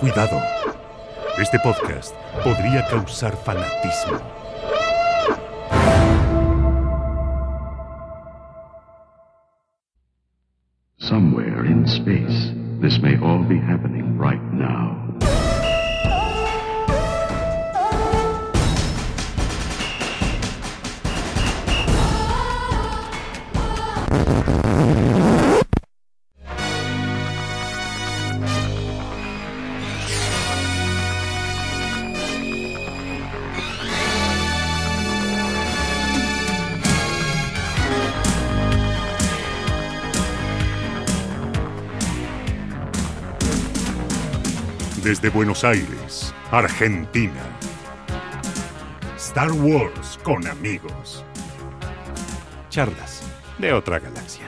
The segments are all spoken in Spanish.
Cuidado. Este podcast podría causar fanatismo. Somewhere in space, this may all be happening right now. Desde Buenos Aires, Argentina. Star Wars con amigos. Charlas de otra galaxia.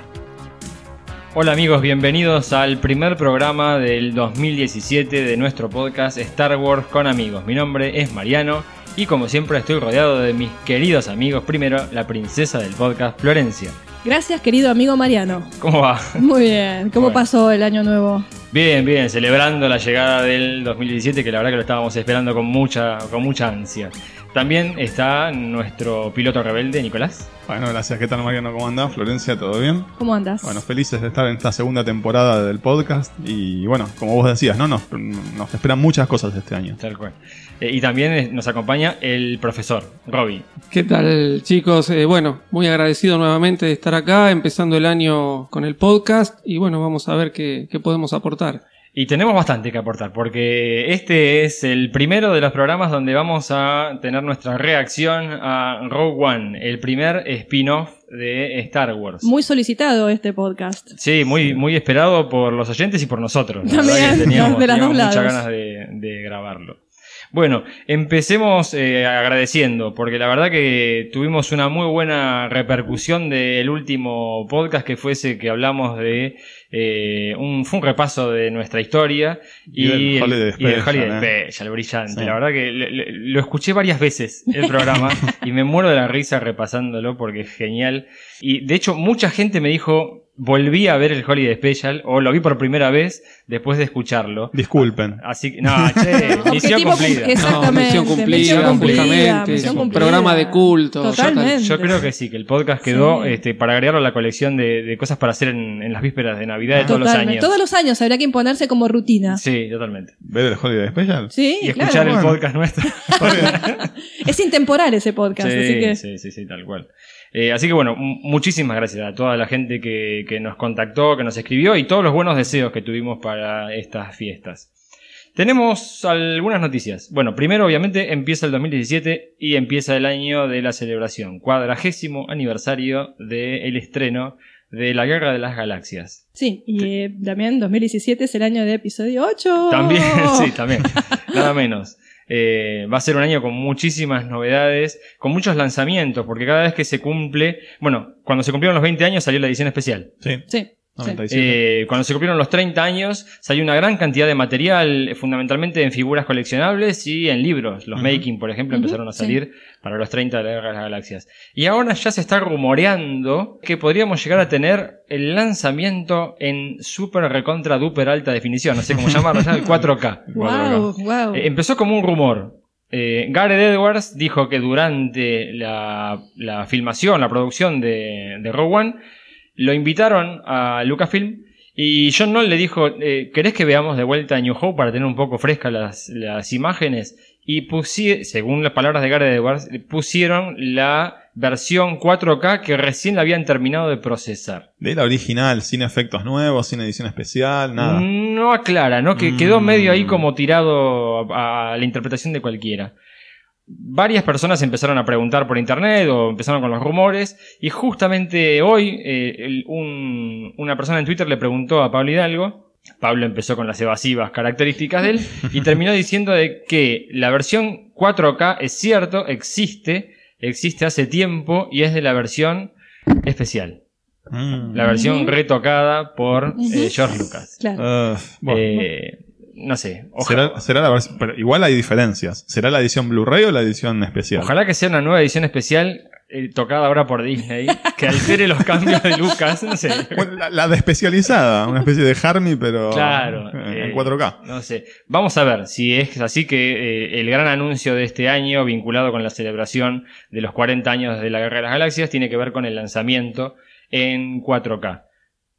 Hola amigos, bienvenidos al primer programa del 2017 de nuestro podcast Star Wars con amigos. Mi nombre es Mariano y como siempre estoy rodeado de mis queridos amigos. Primero, la princesa del podcast, Florencia. Gracias, querido amigo Mariano. ¿Cómo va? Muy bien. ¿Cómo Bueno. pasó el año nuevo? Bien, bien, celebrando la llegada del 2017 que la verdad que lo estábamos esperando con mucha, con mucha ansia. También está nuestro piloto rebelde, Nicolás. Bueno, gracias. ¿Qué tal, Mariano? ¿Cómo andás? Florencia, ¿todo bien? ¿Cómo andas? Bueno, felices de estar en esta segunda temporada del podcast. Y bueno, como vos decías, ¿no? Nos, nos esperan muchas cosas este año. Tal cual. Eh, y también eh, nos acompaña el profesor, Robbie. ¿Qué tal chicos? Eh, bueno, muy agradecido nuevamente de estar acá, empezando el año con el podcast y bueno, vamos a ver qué, qué podemos aportar. Y tenemos bastante que aportar, porque este es el primero de los programas donde vamos a tener nuestra reacción a Rogue One, el primer spin-off de Star Wars. Muy solicitado este podcast. Sí, muy, muy esperado por los oyentes y por nosotros. También, que teníamos, de las teníamos dos muchas lados. ganas de, de grabarlo. Bueno, empecemos eh, agradeciendo, porque la verdad que tuvimos una muy buena repercusión del último podcast que fue ese que hablamos de eh, un, fue un repaso de nuestra historia Y del Holiday y del Special, Holiday eh. Brillante. Sí. La verdad que le- le- lo escuché varias veces el programa y me muero de la risa repasándolo porque es genial. Y de hecho, mucha gente me dijo, volví a ver el Holiday Special o lo vi por primera vez después de escucharlo. Disculpen. Así que, no, che, misión cumplida. Exactamente. No, misión cumplida, misión cumplida, justamente, misión cumplida. programa de culto. Totalmente. Yo creo que sí, que el podcast quedó Sí. este, para agregarlo a la colección de, de cosas para hacer en, en las vísperas de Navidad de todos los años. Todos los años habría que imponerse como rutina. Sí, totalmente. ¿Ver el Holiday Special? Sí, Y claro. escuchar el bueno. podcast nuestro. Es intemporal ese podcast, Sí, así que sí, sí, sí, tal cual. Eh, así que bueno, muchísimas gracias a toda la gente que, que nos contactó, que nos escribió y todos los buenos deseos que tuvimos para estas fiestas. Tenemos algunas noticias. Bueno, primero obviamente empieza el 2017 y empieza el año de la celebración, cuadragésimo aniversario del estreno de la Guerra de las Galaxias. sí. Y eh, también 2017 es el año de episodio 8. También, sí, también. Nada menos. Eh, va a ser un año con muchísimas novedades, con muchos lanzamientos, porque cada vez que se cumple, bueno, cuando se cumplieron los 20 años salió la edición especial. Sí. Sí. Sí. 97. Eh, cuando se cumplieron los 30 años, salió una gran cantidad de material, eh, fundamentalmente en figuras coleccionables y en libros. Los making, por ejemplo, empezaron a sí. salir para los 30 de la Guerra de las Galaxias. Y ahora ya se está rumoreando que podríamos llegar a tener el lanzamiento en super recontra duper alta definición, no sé cómo llamarlo, ya el 4K. Wow, wow. Eh, empezó como un rumor. Eh, Gareth Edwards dijo que durante la, la filmación, la producción de, de One, lo invitaron a Lucasfilm y John Knoll le dijo, eh, ¿querés que veamos de vuelta a New Hope para tener un poco frescas las, las imágenes? Y pusieron, según las palabras de Gareth Edwards, pusieron la versión 4K que recién la habían terminado de procesar. De la original, sin efectos nuevos, sin edición especial, nada. No aclara, ¿no? Que Mm. quedó medio ahí como tirado a, a la interpretación de cualquiera. Varias personas empezaron a preguntar por internet o empezaron con los rumores y justamente hoy eh, el- un- una persona en Twitter le preguntó a Pablo Hidalgo, Pablo empezó con las evasivas características de él y terminó diciendo de que la versión 4K es cierto, existe, existe hace tiempo y es de la versión especial, Mm. la versión retocada por eh. George Lucas. Claro. Ah, bueno, Eh, no sé. Ojalá, Será, será la pero igual hay diferencias. ¿Será la edición Blu-ray o la edición especial? ojalá que sea una nueva edición especial eh, tocada ahora por Disney, que altere los cambios de Lucas, no sé. Bueno, la, la de especializada, una especie de Harmy, pero Claro. eh, en eh, 4K. No sé. Vamos a ver si es así que eh, el gran anuncio de este año, vinculado con la celebración de los 40 años de la Guerra de las Galaxias, tiene que ver con el lanzamiento en 4K.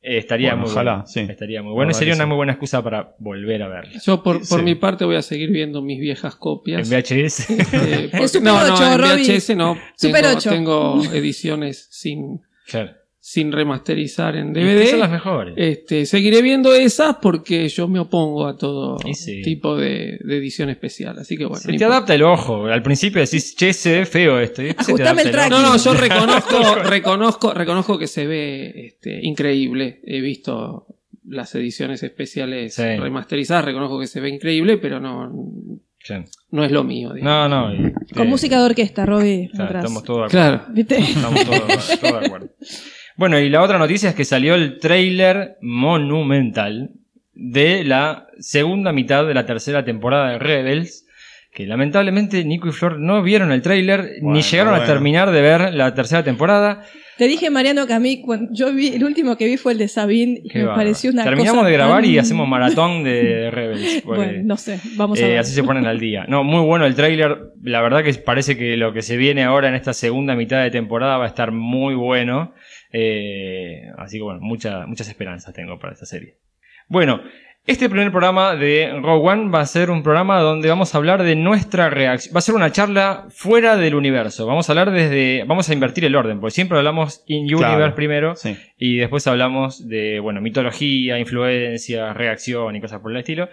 Eh, estaría Bueno, muy ojalá, bueno. sí. Estaría muy bueno. Sería una sí. muy buena excusa para volver a verla. Yo por, por Sí. mi parte voy a seguir viendo mis viejas En copias. VHS. Eh, porque- Super no, no, 8, en. VHS no. Super tengo, 8. tengo ediciones sin, claro. Sin remasterizar en Y que Son las DVD. mejores. Este, seguiré viendo esas porque yo me opongo a todo sí. tipo de, de edición especial. Así que bueno. se te importa. adapta el ojo. Al principio decís, che, se ve feo esto. Ajustame el. No, no, yo reconozco, reconozco, reconozco que se ve este, increíble. He visto las ediciones especiales Sí. remasterizadas, reconozco que se ve increíble, pero no, no es lo mío. digamos. No, no. y- Con eh, música de orquesta, Robbie. claro, estamos todos de acuerdo. Claro. ¿Viste? Estamos todos, todos de acuerdo. Bueno, y la otra noticia es que salió el tráiler monumental de la segunda mitad de la tercera temporada de Rebels, que lamentablemente Nico y Flor no vieron el tráiler ni Bueno, llegaron a terminar de ver la tercera temporada. Te dije, Mariano, que a mí, cuando yo vi, el último que vi fue el de Sabine y Qué me pareció una Terminamos cosa de grabar y hacemos maratón de Rebels. porque, Bueno, no sé, vamos a eh, ver. así se ponen al día. No, muy bueno el tráiler. La verdad que parece que lo que se viene ahora en esta segunda mitad de temporada va a estar muy bueno. Eh, así que bueno, mucha- muchas esperanzas tengo para esta serie. Bueno, este primer programa de Rogue One va a ser un programa donde vamos a hablar de nuestra reacción. Va a ser una charla fuera del universo. Vamos a hablar desde. Vamos a invertir el orden, porque siempre hablamos in universe Claro. primero. Sí. Y después hablamos de, bueno, mitología, influencia, reacción y cosas por el estilo.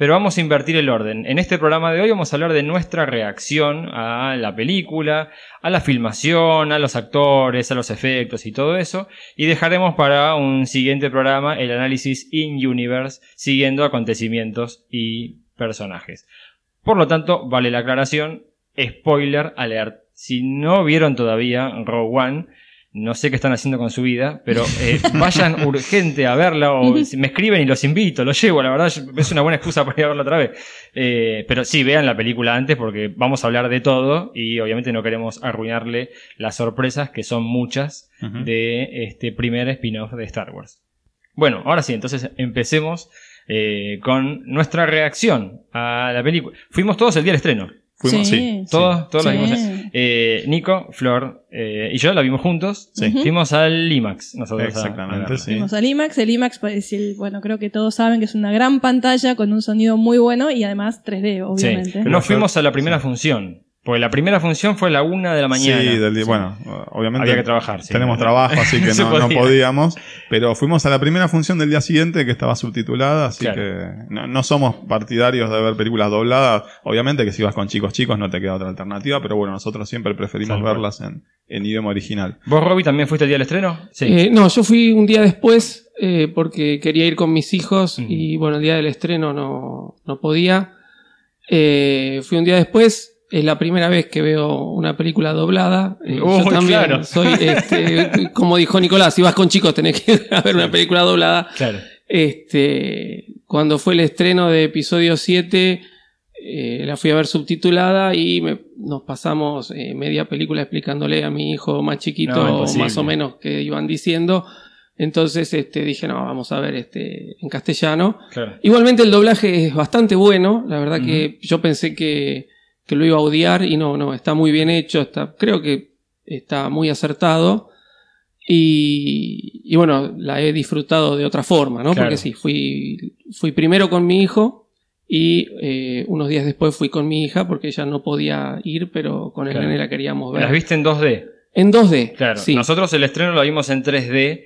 Pero vamos a invertir el orden. En este programa de hoy vamos a hablar de nuestra reacción a la película, a la filmación, a los actores, a los efectos y todo eso. Y dejaremos para un siguiente programa el análisis in-universe, siguiendo acontecimientos y personajes. Por lo tanto, vale la aclaración, spoiler alert. Si no vieron todavía Rogue One, no sé qué están haciendo con su vida, pero eh, vayan urgente a verla o me escriben y los invito, los llevo, la verdad es una buena excusa para ir a verla otra vez. Eh, pero sí, vean la película antes porque vamos a hablar de todo y obviamente no queremos arruinarle las sorpresas, que son muchas, de este primer spin-off de Star Wars. Bueno, ahora sí, entonces empecemos eh, con nuestra reacción a la película. Fuimos todos el día del estreno. Fuimos, sí. Sí. Todos, todos la Sí. vimos. Eh, Nico, Flor eh, y yo la vimos juntos. Sí. Fuimos al IMAX. Nosotros a- a Exactamente, sí. Fuimos al IMAX. El IMAX, pues, el- bueno, creo que todos saben que es una gran pantalla con un sonido muy bueno y además 3D, Sí. obviamente. Pero no fuimos a la primera función. Porque la primera función fue a la una de la mañana. Sí, del día- bueno, obviamente Había que trabajar, sí. tenemos trabajo, así que No podíamos. Pero fuimos a la primera función del día siguiente que estaba subtitulada, así Claro. que no, no somos partidarios de ver películas dobladas. Obviamente que si vas con chicos chicos no te queda otra alternativa, pero bueno, nosotros siempre preferimos verlas en, en idioma original. ¿Vos, Robbie, también fuiste el día del estreno? Sí. Eh, no, yo fui un día después eh, porque quería ir con mis hijos Ujú. y bueno, el día del estreno no, no podía. Eh, fui un día después. Es la primera vez que veo una película doblada. Eh, yo también claro. soy, este, como dijo Nicolás, si vas con chicos tenés que ver una película doblada. Claro. Este, cuando fue el estreno de episodio 7, eh, la fui a ver subtitulada y me- nos pasamos eh, media película explicándole a mi hijo más chiquito, No, más o menos, que iban diciendo. Entonces este, dije, no, vamos a ver este, en castellano. claro. Igualmente el doblaje es bastante bueno, la verdad que yo pensé que, que lo iba a odiar y no, no, está muy bien hecho, está, creo que está muy acertado y, y bueno, la he disfrutado de otra forma, ¿no? Claro. Porque sí, fui, fui primero con mi hijo y eh, unos días después fui con mi hija porque ella no podía ir, pero con el Claro. nene la queríamos ver. Las viste en 2D. En 2D, Claro. sí. Nosotros el estreno lo vimos en 3D.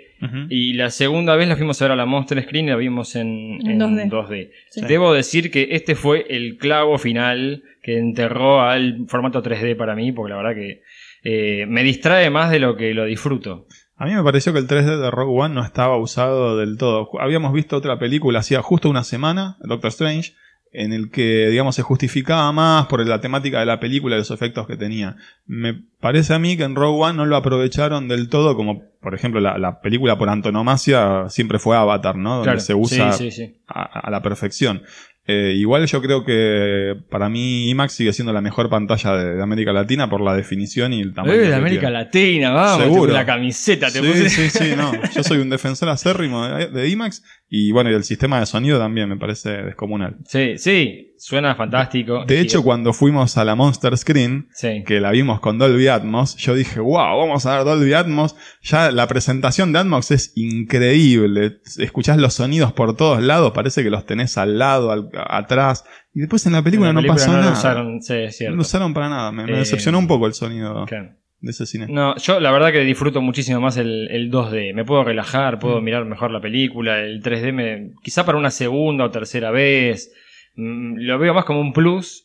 Y la segunda vez la fuimos a ver a la Monster Screen y la vimos en, En 2D. 2D. Sí. Debo decir que este fue el clavo final que enterró al formato 3D para mí, porque la verdad que eh, me distrae más de lo que lo disfruto. A mí me pareció que el 3D de Rogue One no estaba usado del todo. Habíamos visto otra película hacía justo una semana, Doctor Strange, en el que, digamos, se justificaba más por la temática de la película y los efectos que tenía. Me parece a mí que en Rogue One no lo aprovecharon del todo, como por ejemplo la, la película por antonomasia siempre fue Avatar, ¿no? Donde Claro. se usa Sí, sí, sí. a, a la perfección. Eh, igual yo creo que para mí IMAX sigue siendo la mejor pantalla de, de América Latina por la definición y el tamaño. Eh, de América tiene. Latina, vamos. Seguro. La camiseta te sí, puse. sí, sí, no. Yo soy un defensor acérrimo de, de IMAX y bueno, y el sistema de sonido también me parece descomunal. Sí, sí, suena fantástico. De hecho, cuando fuimos a la Monster Screen, Sí. que la vimos con Dolby Atmos, yo dije, wow, vamos a ver Dolby Atmos. Ya la presentación de Atmos es increíble. Escuchás los sonidos por todos lados, parece que los tenés al lado, al- atrás. Y después en la película, En la no película pasó no lo nada. usaron, sí, es no lo usaron para nada. Me, me Eh, decepcionó un poco el sonido Claro. De ese cine. No, yo la verdad que disfruto muchísimo más el, el 2D. Me puedo relajar, puedo Mm. mirar mejor la película. El 3D me, quizá para una segunda o tercera vez. mm, Lo veo más como un plus.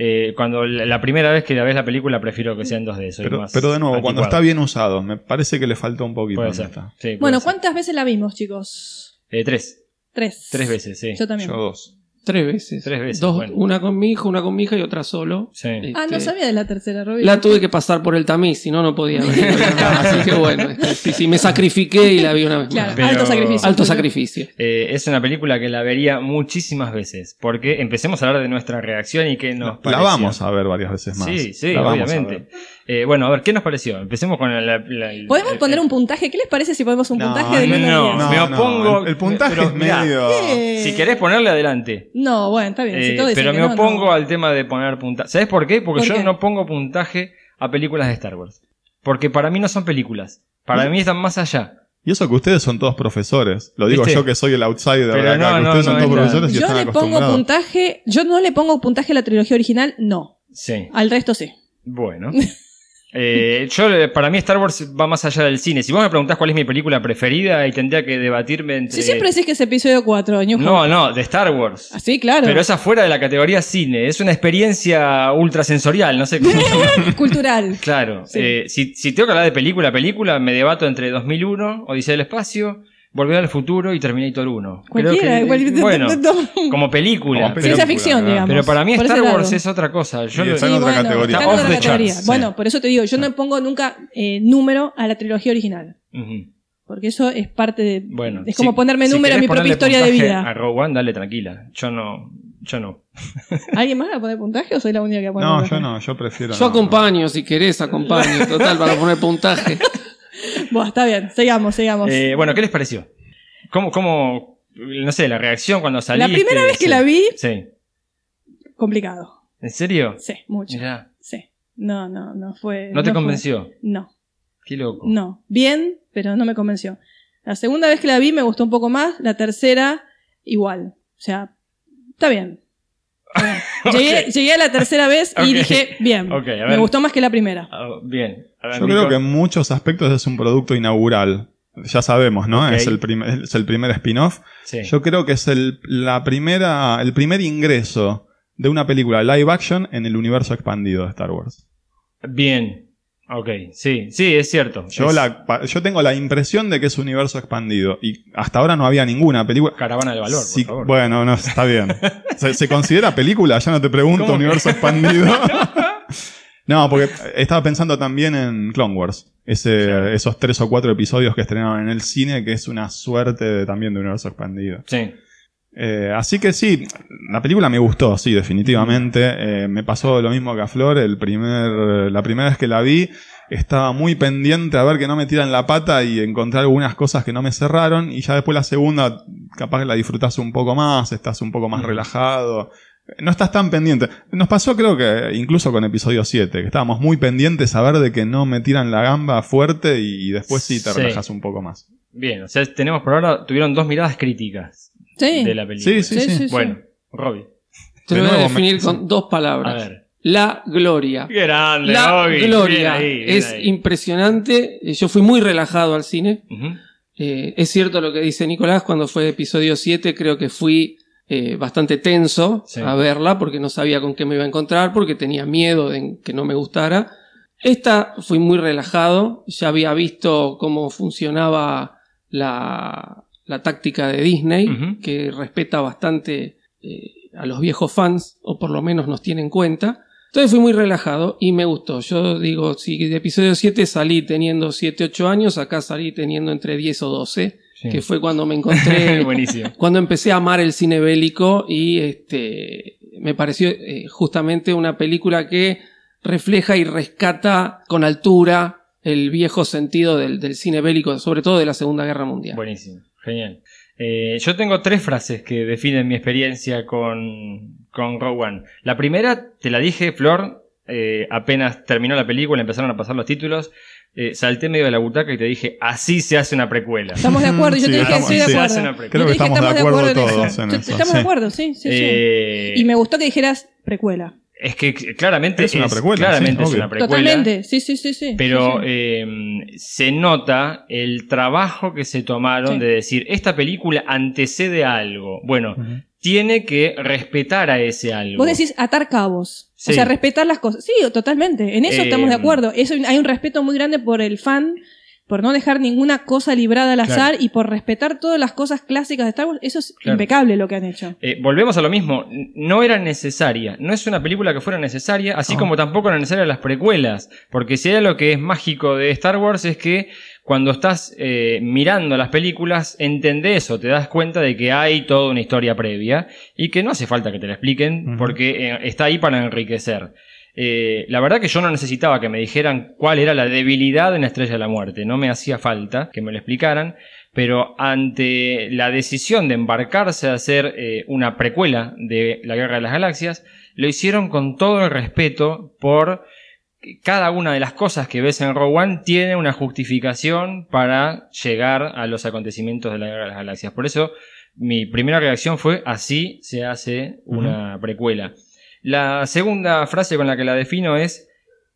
Eh, cuando la, la primera vez que la ves la película prefiero que sea en 2D. Soy Pero, más pero de nuevo, cuando está bien usado, me parece que le faltó un poquito. Puede en ser. esta. Sí, puede Bueno, ser. ¿cuántas veces la vimos, chicos? Eh, tres. Tres. Tres veces, sí. Yo también. Yo dos. Tres veces. Tres veces, Dos, bueno. Una con mi hijo, una con mi hija y otra solo. Sí. Ah, no Este, sabía de la tercera, Robin. La tuve que pasar por el tamiz, si no, no podía venir. Así que bueno, este, sí, sí, me sacrifiqué y la vi una vez Claro, más. Pero- alto sacrificio. Alto sacrificio. Eh, es una película que la vería muchísimas veces. Porque empecemos a hablar de nuestra reacción y qué nos La pareció. vamos a ver varias veces más. Sí, sí, La vamos a obviamente. Eh, bueno, a ver, ¿qué nos pareció? Empecemos con la, la- la- el- ¿Podemos el- poner un puntaje? ¿Qué les parece si ponemos un No, puntaje de no, 1 a no, 10? No, me no, opongo. el, el puntaje pero es medio. Si querés ponerle adelante. No, bueno, está bien. Eh, pero me no, opongo no. al tema de poner puntaje. ¿Sabes por qué? Porque ¿Por yo qué? no pongo puntaje a películas de Star Wars. Porque para mí no son películas. Para mí están más allá. Y eso que ustedes son todos profesores. Lo digo ¿Viste? yo que soy el outsider Pero de acá, no, que ustedes no, son todos profesores y Yo están le pongo puntaje. Yo no le pongo puntaje a la trilogía original, no. Sí. Al resto sí. Bueno. Eh, yo, eh, para mí Star Wars va más allá del cine. Si vos me preguntás cuál es mi película preferida y tendría que debatirme entre... Si siempre decís que es episodio 4, New No, Hope. no, de Star Wars. Ah, sí, claro. Pero es afuera de la categoría cine. Es una experiencia ultrasensorial, no sé cómo Cultural. Claro. Sí. Eh, si, si tengo que hablar de película a película, me debato entre 2001, Odisea del Espacio, Volver al Futuro y Terminator 1. Creo Cualquiera. que- cual- bueno, no. como película. Como Ciencia ficción, ¿verdad? digamos. Pero para mí Por Star Wars es otra cosa. Yo Y lo- está en otra categoría. está en Está otra off the categoría. charts, Bueno, sí. por eso te digo, yo no pongo nunca eh, número a la trilogía original. Porque eso es parte de. Bueno, es como si- ponerme si número a mi propia historia de vida. A Rogue One, dale tranquila. Yo no. Yo no. ¿Alguien más va a poner puntaje o soy la única que pone No, puntaje? yo no, yo prefiero. Yo no. acompaño, si querés, acompaño. Total, para poner puntaje. Bueno, está bien, sigamos, sigamos. Eh, bueno, ¿qué les pareció? ¿Cómo, cómo, no sé, la reacción cuando saliste? la primera vez que la vi, Sí. complicado. ¿En serio? Sí, mucho. Mirá, Sí. No, no, no fue. ¿no te convenció? No, Qué loco. no. Bien, pero no me convenció. La segunda vez que la vi me gustó un poco más. La tercera, igual. O sea, está bien. Llegué, llegué a la tercera vez y dije, bien. Ok, a ver. me gustó más que la primera. Ah, bien. A ver, Yo Nico. creo que en muchos aspectos es un producto inaugural. Ya sabemos, ¿no? Es, el primer, es el primer spin-off. Sí. Yo creo que es el, la primera, el primer ingreso de una película live action en el universo expandido de Star Wars. Bien. Ok, sí, sí, es cierto. Yo, Es la, yo tengo la impresión de que es universo expandido. Y hasta ahora no había ninguna película. Caravana del valor, Sí, por favor. Bueno, no, está bien. ¿Se, se considera película? Ya no te pregunto, ¿Cómo que? universo expandido. no, porque estaba pensando también en Clone Wars. Ese. Esos tres o cuatro episodios que estrenaban en el cine, que es una suerte de- también de universo expandido. Sí. Eh, así que sí, la película me gustó, sí, definitivamente. Eh, me pasó lo mismo que a Flor. El primer, la primera vez que la vi, estaba muy pendiente a ver que no me tiran la pata y encontrar algunas cosas que no me cerraron. Y ya después la segunda, capaz que la disfrutás un poco más, estás un poco más relajado. No estás tan pendiente. Nos pasó creo que incluso con episodio 7, que estábamos muy pendientes a ver de que no me tiran la gamba fuerte y después sí te Sí. relajas un poco más. Bien, o sea, tenemos por ahora, tuvieron dos miradas críticas Sí. de la película. Sí, sí, Sí, sí. sí, sí. Bueno, Robbie. Te De lo voy a me- definir con dos A palabras. ver. La gloria. Qué grande, La Robbie. gloria. Bien ahí, bien es ahí. impresionante. Eh, Yo fui muy relajado al cine. Eh, es cierto lo que dice Nicolás, cuando fue episodio 7 creo que fui eh, bastante tenso Sí. a verla porque no sabía con qué me iba a encontrar, porque tenía miedo de que no me gustara. Esta fui muy relajado, ya había visto cómo funcionaba la, la táctica de Disney, que respeta bastante eh, a los viejos fans, o por lo menos nos tiene en cuenta. Entonces fui muy relajado y me gustó. Yo digo, si de episodio 7 salí teniendo 7, 8 años, acá salí teniendo entre 10 o 12. Sí. que fue cuando me encontré, Buenísimo. cuando empecé a amar el cine bélico y este, me pareció eh, justamente una película que refleja y rescata con altura el viejo sentido del, del cine bélico, sobre todo de la Segunda Guerra Mundial. Buenísimo, genial. Eh, yo tengo tres frases que definen mi experiencia con, con One. La primera, te la dije, Flor, eh, apenas terminó la película, empezaron a pasar los títulos, eh, salté medio de la butaca y te dije, así se hace una precuela. Estamos de acuerdo, yo Sí, te dije, estamos- estoy de acuerdo. Hace una Yo precuela. Creo que estamos de acuerdo todos eso. en eso, Estamos sí. de acuerdo, sí, sí, sí. Eh, Y me gustó que dijeras precuela. Es que claramente Es una precuela, claramente sí, es una precuela. Totalmente, sí, sí, sí, sí. Pero Sí, sí. eh, se nota el trabajo que se tomaron Sí. de decir, esta película antecede a algo. Bueno. Tiene que respetar a ese algo. Vos decís atar cabos. Sí. O sea, respetar las cosas. Sí, totalmente. En eso Eh, estamos de acuerdo. Eso, hay un respeto muy grande por el fan, por no dejar ninguna cosa librada al azar y por respetar todas las cosas clásicas de Star Wars. Eso es Claro. impecable lo que han hecho. Eh, volvemos a lo mismo, no era necesaria, no es una película que fuera necesaria, así como tampoco eran necesarias las precuelas, porque si hay lo que es mágico de Star Wars es que cuando estás eh, mirando las películas entendés o te das cuenta de que hay toda una historia previa y que no hace falta que te la expliquen porque eh, está ahí para enriquecer. Eh, la verdad que yo no necesitaba que me dijeran cuál era la debilidad en la Estrella de la Muerte, no me hacía falta que me lo explicaran, pero ante la decisión de embarcarse a hacer eh, una precuela de la Guerra de las Galaxias, lo hicieron con todo el respeto por cada una de las cosas que ves en Rogue One tiene una justificación para llegar a los acontecimientos de la Guerra de las Galaxias. Por eso mi primera reacción fue así se hace una precuela. La segunda frase con la que la defino es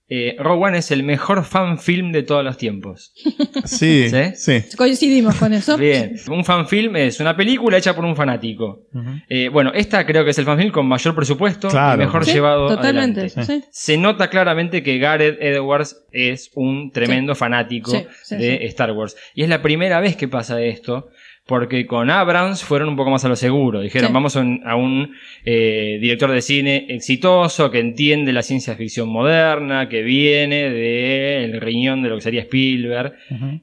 eh, Rogue One es el mejor fan film de todos los tiempos. Sí, ¿Sí? sí. Coincidimos con eso. Bien, un fanfilm es una película hecha por un fanático. Eh, bueno, esta creo que es el fanfilm con mayor presupuesto Claro. y mejor Sí, llevado totalmente. adelante. sí. Se nota claramente que Gareth Edwards es un tremendo fanático Sí, sí, de sí. Star Wars. Y es la primera vez que pasa esto, porque con Abrams fueron un poco más a lo seguro. Dijeron, Sí. vamos a un, a un, eh, director de cine exitoso, que entiende la ciencia ficción moderna, que viene del riñón de lo que sería Spielberg,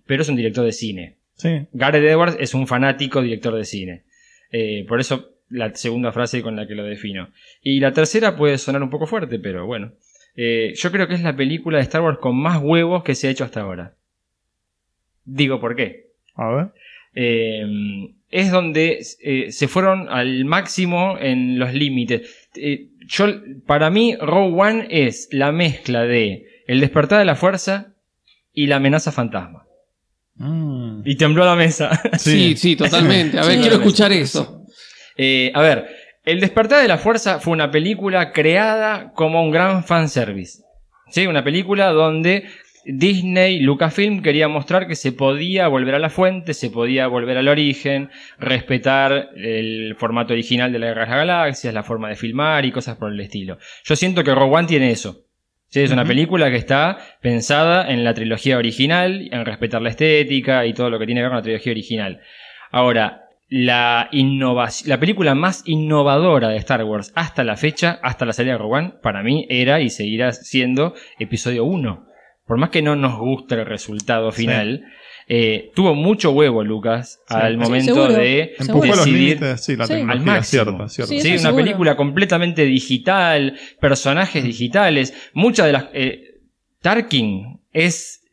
pero es un director de cine. Sí. Gareth Edwards es un fanático director de cine. Eh, por eso la segunda frase con la que lo defino. Y la tercera puede sonar un poco fuerte, pero bueno. Eh, yo creo que es la película de Star Wars con más huevos que se ha hecho hasta ahora. Digo por qué. A ver. Eh, es donde eh, se fueron al máximo en los límites. Eh, yo, para mí, Rogue One es la mezcla de El despertar de la fuerza y la amenaza fantasma. Mm. Y tembló la mesa. Sí, sí, totalmente. A ver, Sí. quiero escuchar eso. Eh, a ver, El despertar de la fuerza fue una película creada como un gran fanservice. ¿Sí? Una película donde Disney, Lucasfilm quería mostrar que se podía volver a la fuente, se podía volver al origen, respetar el formato original de la Guerra de las Galaxias, la forma de filmar y cosas por el estilo. Yo siento que Rogue One tiene eso. Sí, es una película que está pensada en la trilogía original, en respetar la estética y todo lo que tiene que ver con la trilogía original. Ahora, la innovación, la película más innovadora de Star Wars hasta la fecha, hasta la salida de Rogue One, para mí era y seguirá siendo episodio 1. Por más que no nos guste el resultado final, eh, tuvo mucho huevo Lucas Sí. al Sí, momento seguro. de Empujó los decidir límites, sí, la Sí. al tecnología, máximo. cierto, cierto. Sí, Sí, eso una seguro. película completamente digital, personajes digitales, muchas de las... Eh, Tarkin es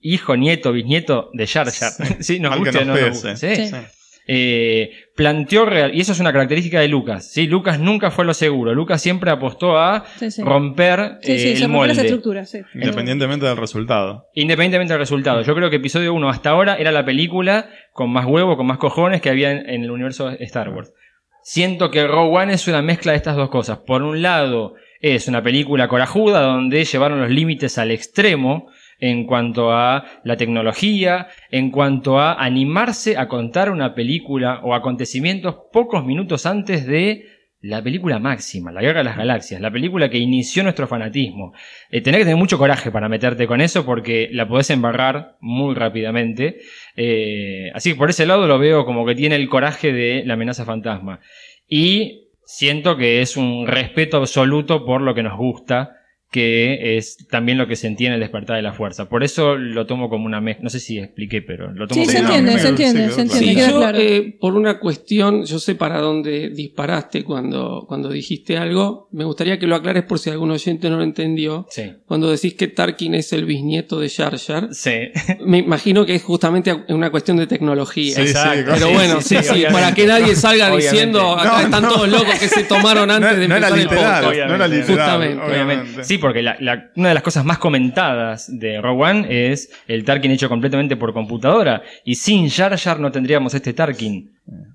hijo, nieto, bisnieto de Jar Jar. Sí, nos Mal que guste o nos no nos pese. Eh, planteó real, y eso es una característica de Lucas. ¿sí? Lucas nunca fue lo seguro. Lucas siempre apostó a Sí, sí. romper Sí, eh, el molde. esa estructura, sí. Independientemente del resultado. Independientemente del resultado. Yo creo que episodio 1 hasta ahora era la película con más huevo, con más cojones que había en, en el universo de Star Wars. Siento que Rogue One es una mezcla de estas dos cosas. Por un lado, es una película corajuda donde llevaron los límites al extremo en cuanto a la tecnología, en cuanto a animarse a contar una película o acontecimientos pocos minutos antes de la película máxima, la Guerra de las Galaxias, la película que inició nuestro fanatismo. Eh, tenés que tener mucho coraje para meterte con eso porque la podés embarrar muy rápidamente. Eh, así que por ese lado lo veo como que tiene el coraje de la amenaza fantasma. Y siento que es un respeto absoluto por lo que nos gusta, que es también lo que sentía en el despertar de la fuerza. Por eso lo tomo como una mezcla. No sé si expliqué, pero lo tomo Sí, como se una entiende, me- se entiende, se entiende, Sí, yo, claro. eh, por una cuestión, yo sé para dónde disparaste cuando, cuando dijiste algo. Me gustaría que lo aclares por si algún oyente no lo entendió. Sí. Cuando decís que Tarkin es el bisnieto de Jar Jar, Sí. me imagino que es justamente una cuestión de tecnología. Sí, Exacto. Pero bueno, sí, sí, sí, sí, obviamente. para que nadie salga Obviamente. diciendo, acá No, están no. todos locos que se tomaron antes no, de no era empezar el literal, podcast. no era Obviamente. literal, Justamente, obviamente. Sí, porque la- la- una de las cosas más comentadas de Rogue One es el Tarkin hecho completamente por computadora. Y sin Jar Jar no tendríamos este Tarkin.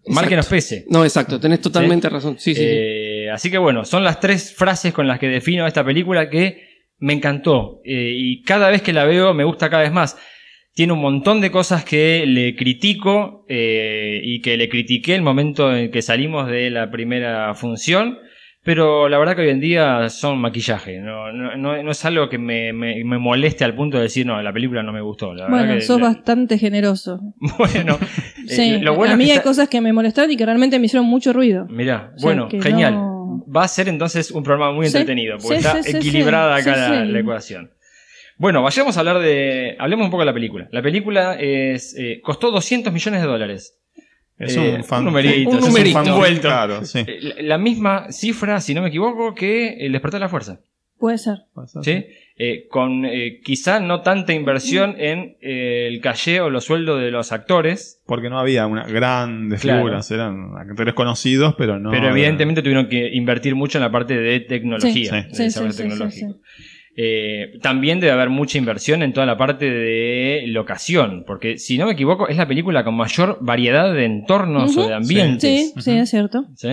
Mal que nos pese. No, exacto, tenés totalmente razón. Sí, sí, sí. Eh, Así que bueno, son las tres frases con las que defino esta película que me encantó. Eh, y cada vez que la veo me gusta cada vez más. Tiene un montón de cosas que le critico eh, y que le critiqué el momento en que salimos de la primera función. Pero la verdad que hoy en día son maquillaje. No, no, no- no es algo que me, me- me moleste al punto de decir, no, la película no me gustó. La Bueno, que- sos bastante generoso. Bueno, eh, Sí, lo bueno a es mí que hay está- cosas que me molestaron y que realmente me hicieron mucho ruido. Mirá, O sea, bueno, genial. no- Va a ser entonces un programa muy Sí, entretenido, porque sí, está equilibrada acá la, ecuación. Bueno, vayamos a hablar de. Hablemos un poco de la película. La película es, eh, costó 200 millones de dólares. Es Eh, un fan. un numerito, Un es numerito. fan vuelto. Claro, sí. Eh, La, misma cifra, si no me equivoco, que El Despertar de la Fuerza. Puede ser. ¿sí? Eh, con eh, quizá no tanta inversión en eh, el caché o los sueldos de los actores, Porque no había una grandes Claro. figuras, eran actores conocidos, pero no. pero evidentemente tuvieron que invertir mucho en la parte de tecnología, Sí, de sí, tecnológico. Eh, también debe haber mucha inversión en toda la parte de locación, porque si no me equivoco, es la película con mayor variedad de entornos o de ambientes. Sí, sí, es cierto. ¿sí?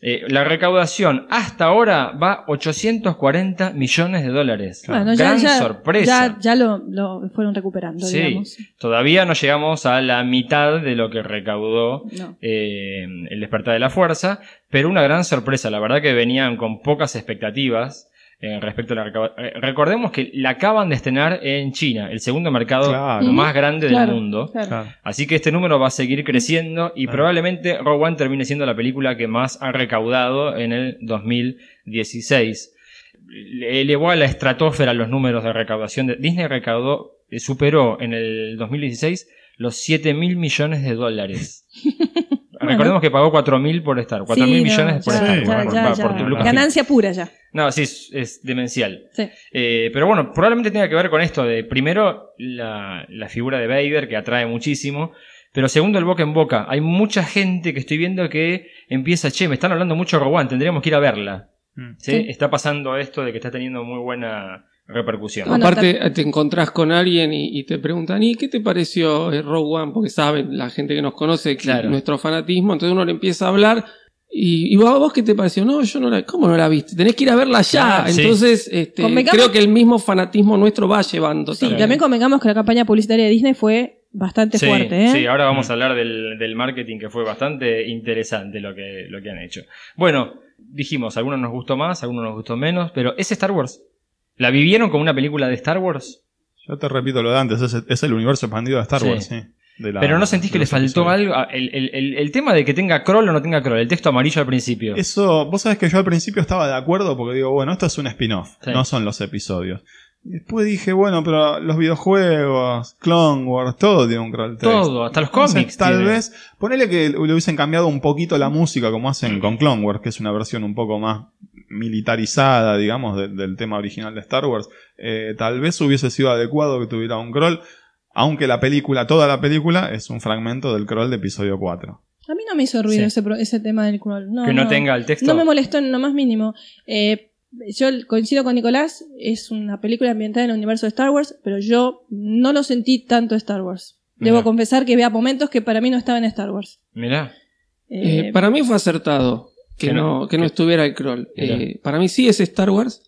Eh, la recaudación hasta ahora va a 840 millones de dólares. Bueno, ya, Gran ya, sorpresa. ya, ya lo, lo fueron recuperando, Sí, digamos. todavía no llegamos a la mitad de lo que recaudó No. eh, el despertar de la fuerza, pero una gran sorpresa, la verdad que venían con pocas expectativas eh, respecto a la recaudación. recordemos que la acaban de estrenar en China, el segundo mercado Claro. más grande Claro, del mundo. claro. Así que este número va a seguir creciendo y Claro. probablemente Rogue One termine siendo la película que más ha recaudado en el 2016. Le elevó a la estratosfera los números de recaudación. De, Disney recaudó, eh, superó en el 2016 los 7 mil millones de dólares. Recordemos que pagó 4 mil por estar, 4 mil Sí, no, millones por ya, estar. Ya, por, ya, por-. Ganancia pura ya. No, sí, es, es demencial. Sí. Eh, pero bueno, probablemente tenga que ver con esto de, primero, la, la figura de Vader, que atrae muchísimo. Pero segundo, el boca en boca. Hay mucha gente que estoy viendo que empieza, che, me están hablando mucho de One, tendríamos que ir a verla. Mm. ¿Sí? Sí. Está pasando esto de que está teniendo muy buena repercusión. Bueno, Aparte, te encontrás con alguien y, y te preguntan, ¿y qué te pareció eh, Rogue One? Porque saben, la gente que nos conoce, que Claro. nuestro fanatismo, entonces uno le empieza a hablar. Y, y vos, vos qué te pareció? No, yo no la. ¿Cómo no la viste? Tenés que ir a verla ya. Sí. entonces, este, Convengamos- creo que el mismo fanatismo nuestro va llevando. Sí, también convengamos que la campaña publicitaria de Disney fue bastante Sí, fuerte, ¿eh? sí, ahora vamos a hablar del, del marketing que fue bastante interesante lo que, lo que han hecho. Bueno, dijimos, algunos nos gustó más, algunos nos gustó menos, pero ¿es Star Wars? ¿La vivieron como una película de Star Wars? Yo te repito lo de antes, es, es el universo expandido de Star Sí. Wars, sí. La- Pero no sentís que le faltó algo. Ah, El, el- el- el tema de que tenga crawl o no tenga crawl, el texto amarillo al principio. Eso, vos sabés que yo al principio estaba de acuerdo porque digo, bueno, esto es un spin-off, Sí. no son los episodios. Después dije, bueno, pero los videojuegos, Clone Wars, todo tiene un crawl text. Todo, hasta los Entonces, cómics. tal tiene. vez, ponele que le hubiesen cambiado un poquito la música como hacen con Clone Wars, que es una versión un poco más militarizada, digamos, de- del tema original de Star Wars. Eh, tal vez hubiese sido adecuado que tuviera un crawl, aunque la película, toda la película, es un fragmento del crawl de episodio 4. A mí no me hizo ruido Sí. ese, ese tema del crawl. No, que no, tenga el texto. No me molestó en lo más mínimo. Eh, yo coincido con Nicolás, es una película ambientada en el universo de Star Wars, pero yo no lo sentí tanto Star Wars. Debo confesar que había momentos que para mí no estaban en Star Wars. Mirá. Eh, Eh, para mí fue acertado que, que no- no, que no estuviera el crawl. Eh, para mí sí es Star Wars.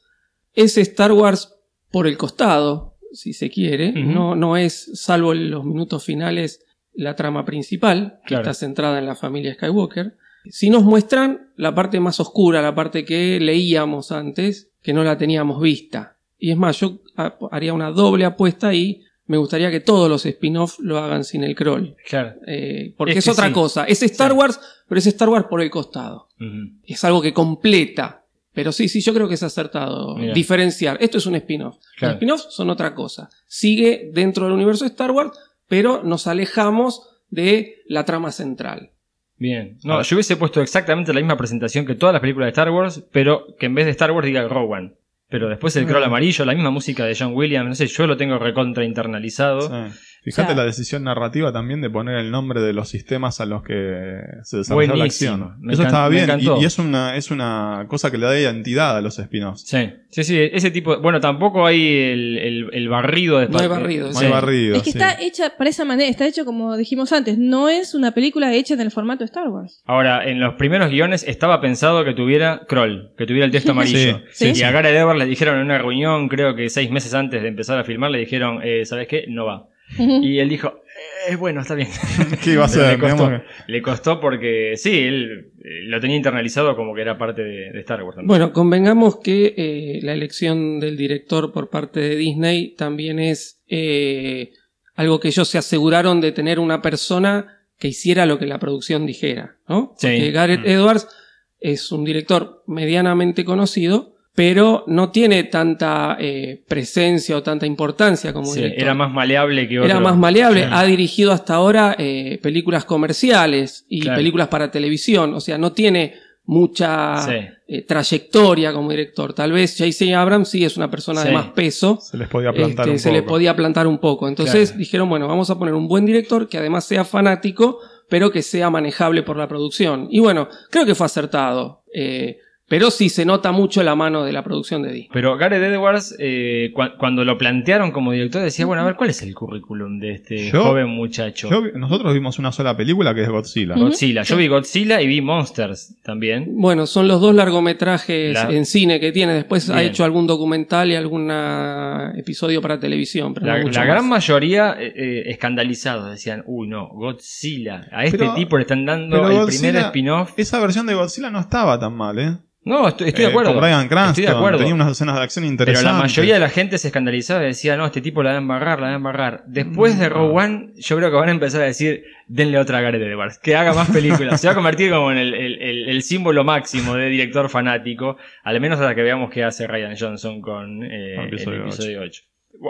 Es Star Wars por el costado, si se quiere. No, no es, salvo los minutos finales, la trama principal, que está centrada en la familia Skywalker. Si nos muestran la parte más oscura, la parte que leíamos antes, que no la teníamos vista. Y es más, yo ha- haría una doble apuesta y me gustaría que todos los spin-off lo hagan sin el crawl. Claro. Eh, porque Es otra sí. cosa. Es Star. Wars, pero es Star Wars por el costado. Es algo que completa Pero sí, sí, yo creo que es acertado diferenciar. Esto es un spin-off. Claro. Los spin-offs son otra cosa. Sigue dentro del universo de Star Wars, pero nos alejamos de la trama central. Bien. No, yo hubiese puesto exactamente la misma presentación que todas las películas de Star Wars, pero que en vez de Star Wars diga Rowan. Pero después el scroll amarillo, la misma música de John Williams, no sé, yo lo tengo recontra internalizado. Sí. Fíjate O sea- la decisión narrativa también de poner el nombre de los sistemas a los que se desarrolla la acción. Me Eso estaba bien y, y es una es una cosa que le da identidad a los spin-offs. Sí, sí, sí, ese tipo. Bueno, tampoco hay el, el, el barrido de No hay barrido, No Sí. hay barrido. Es que sí. está hecha para esa manera, está hecho como dijimos antes, no es una película hecha en el formato de Star Wars. Ahora, en los primeros guiones estaba pensado que tuviera Kroll, que tuviera el texto amarillo. Sí, sí, y sí. a Gareth Edwards le dijeron en una reunión, creo que seis meses antes de empezar a filmar, le dijeron, eh, ¿sabes qué? No va. Y él dijo, eh, bueno, está bien. ¿Qué iba a ser? le, costó, Digamos le costó porque sí, él eh, lo tenía internalizado como que era parte de, de Star Wars. también. Bueno, convengamos que eh, la elección del director por parte de Disney también es eh, algo que ellos se aseguraron de tener una persona que hiciera lo que la producción dijera, ¿no? Sí. Porque Gareth Mm. Edwards es un director medianamente conocido, pero no tiene tanta eh, presencia o tanta importancia como Sí, director. era más maleable que otro. Era más maleable. Sí. Ha dirigido hasta ahora eh, películas comerciales y Claro. películas para televisión. O sea, no tiene mucha Sí. eh, trayectoria como director. Tal vez J.C. Abrams sí es una persona de más peso. Se les podía plantar Este, un se poco. le podía plantar un poco. Entonces Claro. dijeron, bueno, vamos a poner un buen director que además sea fanático, pero que sea manejable por la producción. Y bueno, creo que fue acertado. Eh, pero sí se nota mucho la mano de la producción de Disney. Pero Gareth Edwards, eh, cua- cuando lo plantearon como director, decía, bueno, a ver, ¿cuál es el currículum de este Yo- joven muchacho? Yo nosotros vimos una sola película que es Godzilla. Godzilla. Yo vi Godzilla y vi Monsters también. Bueno, son los dos largometrajes La- en cine que tiene. Después ha hecho algún documental y algún episodio para televisión. Pero La, no mucho la gran mayoría eh, eh, escandalizados decían, uy, no, Godzilla. A este Pero- tipo le están dando el Godzilla- primer spin-off. Esa versión de Godzilla no estaba tan mal, ¿eh? No, estoy, estoy de Eh, acuerdo. Con Bryan Cranston. Estoy de acuerdo. Tenía unas escenas de acción Pero interesantes. la mayoría de la gente se escandalizaba y decía, no, este tipo la va a embarrar, la va a embarrar. Después de Rogue One, yo creo que van a empezar a decir, denle otra a Gareth Edwards, que haga más películas. se va a convertir como en el, el- el- el símbolo máximo de director fanático, al menos hasta que veamos qué hace Ryan Johnson con eh, Con el episodio el episodio 8.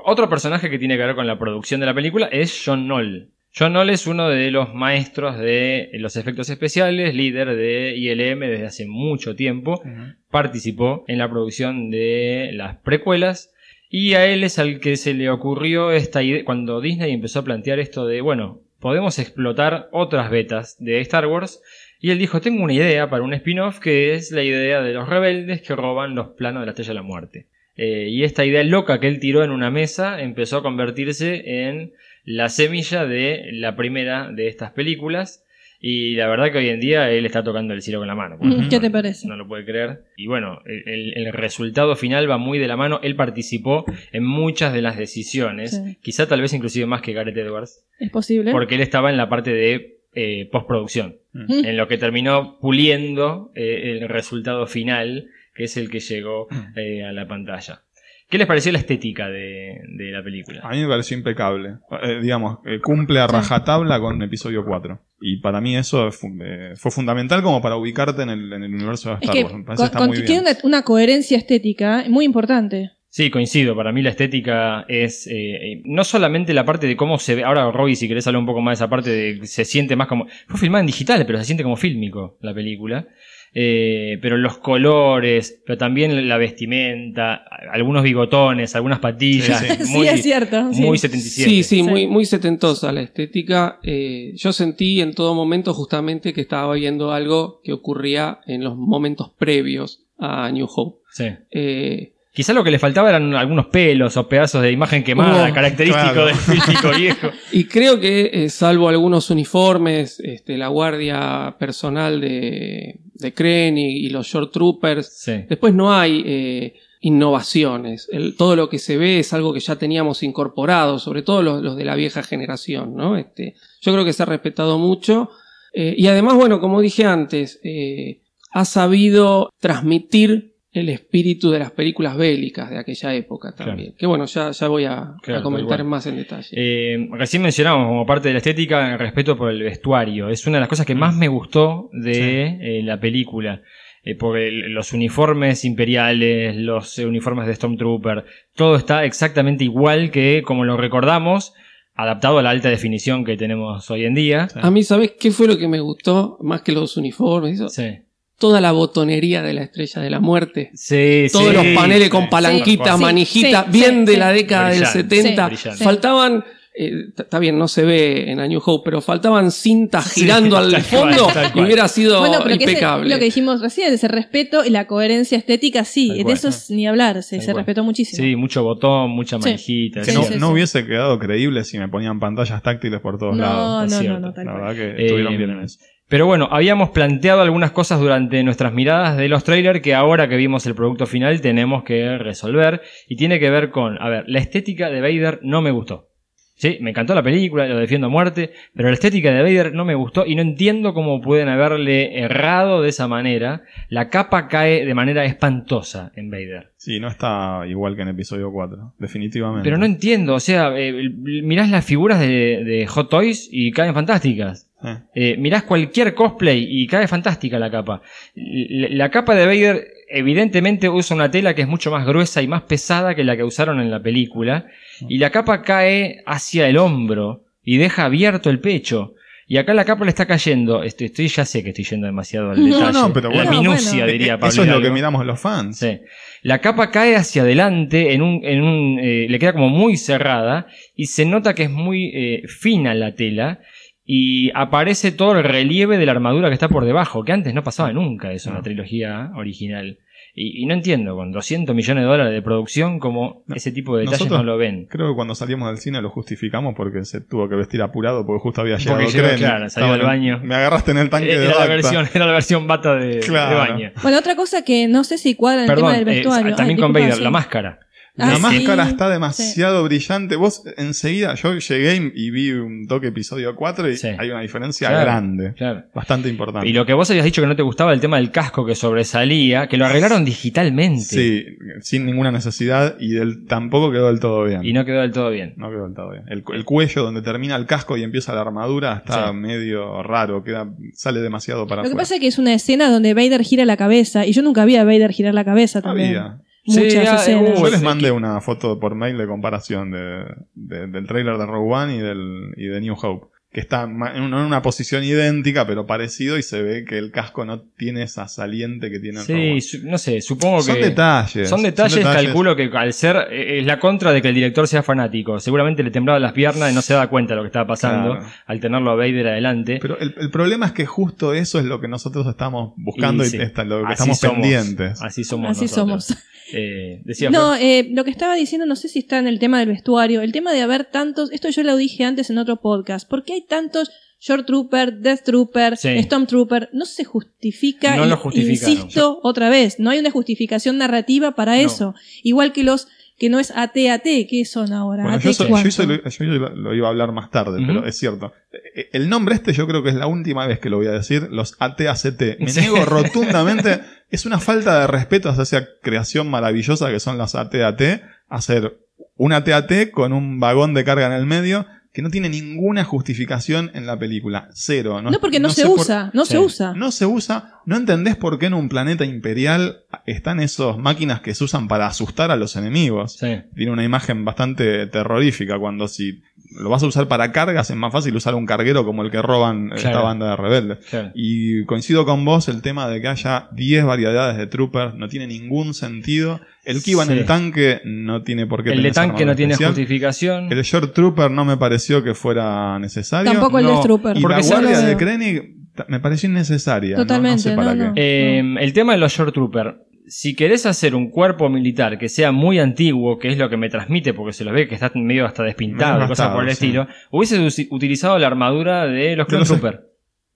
Otro personaje que tiene que ver con la producción de la película es John Knoll. John Knoll es uno de los maestros de los efectos especiales, líder de ILM desde hace mucho tiempo. Participó en la producción de las precuelas. Y a él es al que se le ocurrió esta idea cuando Disney empezó a plantear esto de bueno podemos explotar otras betas de Star Wars y él dijo tengo una idea para un spin-off que es la idea de los rebeldes que roban los planos de la Estrella de la Muerte Eh, y esta idea loca que él tiró en una mesa empezó a convertirse en la semilla de la primera de estas películas y la verdad que hoy en día él está tocando el cielo con la mano Mm, ¿Qué no- te parece? no lo puede creer. Y bueno, el, el- el resultado final va muy de la mano. Él participó en muchas de las decisiones. Sí. Quizá tal vez inclusive más que Gareth Edwards. Es posible. Porque él estaba en la parte de eh, postproducción. Mm. En lo que terminó puliendo eh, el resultado final, que es el que llegó eh, a la pantalla. ¿Qué les pareció la estética de, de la película? A mí me pareció impecable. Eh, digamos, eh, cumple a rajatabla con episodio 4. Y para mí eso es eh, fue fundamental como para ubicarte en el, en el universo de es Star que Wars. Me parece con- que está con- muy bien. tiene una, una coherencia estética muy importante. Sí, coincido. Para mí la estética es no solamente la parte de cómo se ve. Ahora, Robbie, si querés hablar un poco más de esa parte de se siente más como. Fue filmada en digital, pero se siente como fílmico la película. Eh, pero los colores, pero también la vestimenta, algunos bigotones, algunas patillas. Sí, Sí, Muy, es cierto. sí. muy 77. Sí, sí, Sí. Muy, muy setentosa la estética. Eh, yo sentí en todo momento justamente que estaba viendo algo que ocurría en los momentos previos a New Hope. Sí. Eh, Quizá lo que le faltaba eran algunos pelos o pedazos de imagen quemada, Oh, característico claro. del fílmico viejo. y creo que, eh, salvo algunos uniformes, este, la guardia personal de, de Kren y, y los Short Troopers, Sí. después no hay eh, innovaciones. El- todo lo que se ve es algo que ya teníamos incorporado, sobre todo los, los de la vieja generación, ¿no? Este, yo creo que se ha respetado mucho. Eh, y además, bueno, como dije antes, ha sabido transmitir el espíritu de las películas bélicas de aquella época también. Que bueno, ya, ya voy a, Claro, a comentar más en detalle. Eh, recién mencionamos como parte de la estética el respeto por el vestuario. Es una de las cosas que más me gustó de eh, la película. Eh, el- los uniformes imperiales, los eh, uniformes de Stormtrooper, todo está exactamente igual que como lo recordamos, adaptado a la alta definición que tenemos hoy en día. A mí, ¿sabes qué fue lo que me gustó? Más que los uniformes, eso? Sí. Toda la botonería de la estrella de la muerte. Sí, Todos sí, los paneles sí. con palanquitas, Sí, manijitas, sí, bien sí, de la década del Brillante, 70. brillante. Faltaban, eh, está bien, no se ve en A New Hope, pero faltaban cintas girando al cual, fondo y hubiera sido Bueno, pero que ese- impecable. lo que dijimos recién, ese respeto y la coherencia estética, sí, Tal de cual. eso es ni hablar, se, respetó muchísimo. Sí, mucho botón, mucha Sí. manijita. Que Sí, no, sí, no sí. hubiese quedado creíble si me ponían pantallas táctiles por todos no, lados. no, no, no, tal La cual. verdad que estuvieron Eh, bien en eso. Pero bueno, habíamos planteado algunas cosas durante nuestras miradas de los trailers que ahora que vimos el producto final tenemos que resolver. Y tiene que ver con, a ver, la estética de Vader no me gustó. Sí, me encantó la película, lo defiendo a muerte, pero la estética de Vader no me gustó y no entiendo cómo pueden haberle errado de esa manera. La capa cae de manera espantosa en Vader. Sí, no está igual que en episodio 4, definitivamente. Pero no entiendo, o sea, eh, mirás las figuras de, de Hot Toys y caen fantásticas. Eh, Eh, mirás cualquier cosplay y cae fantástica la capa. La, la capa de Vader evidentemente usa una tela que es mucho más gruesa y más pesada que la que usaron en la película. Y la capa cae hacia el hombro y deja abierto el pecho. Y acá la capa le está cayendo. Estoy, estoy- ya sé que estoy yendo demasiado al No, detalle. no, pero la bueno. minucia, bueno. diría Pablo Eso es lo que miramos los fans. Sí. La capa cae hacia adelante, en un, en un, eh, le queda como muy cerrada y se nota que es muy eh, fina la tela y aparece todo el relieve de la armadura que está por debajo, que antes no pasaba nunca eso en la No. trilogía original. Y, y no entiendo, con 200 millones de dólares de producción, como No. ese tipo de detalles Nosotros- no lo ven. Creo que cuando salimos del cine lo justificamos porque se tuvo que vestir apurado porque justo había llegado Porque llegó, Krennic. claro, salió Estaba del baño. Me agarraste en el tanque de Era la, Bacta. versión, era la versión bata de, de baño. Bueno, otra cosa que no sé si cuadra en el tema del eh, vestuario. también Ay, con Vader, la máscara. La Ah, máscara sí. está demasiado brillante. Vos enseguida, yo llegué y vi un toque episodio 4 y Sí. hay una diferencia Claro, grande. Claro. Bastante importante. Y lo que vos habías dicho que no te gustaba el tema del casco que sobresalía, que lo arreglaron digitalmente. Sí, sin ninguna necesidad y del, tampoco quedó del todo bien. Y no quedó del todo bien. No quedó del todo bien. El, el cuello donde termina el casco y empieza la armadura está Sí. medio raro, queda, sale demasiado para Lo que pasa es que es una escena donde Vader gira la cabeza y yo nunca vi a Vader girar la cabeza también. Había. Muchas Sí, ah, escenas. uh, Yo les mandé una foto por mail de comparación de, de- del trailer de Rogue One y, del, y de New Hope. Que está en una, en una posición idéntica, pero parecido, y se ve que el casco no tiene esa saliente que tiene el Sí, su- no sé, supongo Son que. detalles. Son detalles, calculo que al ser. eh, Es la contra de que el director sea fanático. Seguramente le temblaban las piernas y no se daba cuenta de lo que estaba pasando Claro. al tenerlo a Vader adelante. Pero el, el problema es que justo eso es lo que nosotros estamos buscando y, sí, está- lo que estamos somos, pendientes. Así somos. Así nosotros. somos. Eh, decía No, eh, lo que estaba diciendo, no sé si está en el tema del vestuario, el tema de haber tantos, esto yo lo dije antes en otro podcast, ¿por qué hay tantos Short Trooper, Death Trooper, Sí. Storm Trooper? No se justifica, No y- lo justificaron. insisto otra vez, no hay una justificación narrativa para No. eso, igual que los que no es AT-AT, ¿qué son ahora? Bueno, AT yo, lo, yo lo- lo iba a hablar más tarde, pero es cierto. Eh, El nombre este yo creo que es la última vez que lo voy a decir, los AT-ACT. Me Sí. niego rotundamente, es una falta de respeto hacia esa creación maravillosa que son las AT-AT, hacer un AT-AT con un vagón de carga en el medio que no tiene ninguna justificación en la película. Cero. No, No, porque no, se por- usa, no Sí. se usa. no se usa. No entendés por qué en un planeta imperial están esas máquinas que se usan para asustar a los enemigos Sí. tiene una imagen bastante terrorífica cuando si lo vas a usar para cargas es más fácil usar un carguero como el que roban esta banda de rebeldes. Claro. Y coincido con vos el tema de que haya 10 variedades de troopers no tiene ningún sentido. El que iba Sí. en el tanque no tiene por qué El de tanque no tiene especial. justificación. El short trooper no me pareció que fuera necesario. Tampoco el No, Death Trooper. Y Porque la guardia de. Krennic me pareció innecesaria. ¿no? Totalmente, no, sé para no, no. qué. Eh, el tema de los Short Trooper. Si querés hacer un cuerpo militar que sea muy antiguo, que es lo que me transmite, porque se los ve que está medio hasta despintado cosas por el sí. estilo, hubiese usi- utilizado la armadura de los Clone los- Trooper.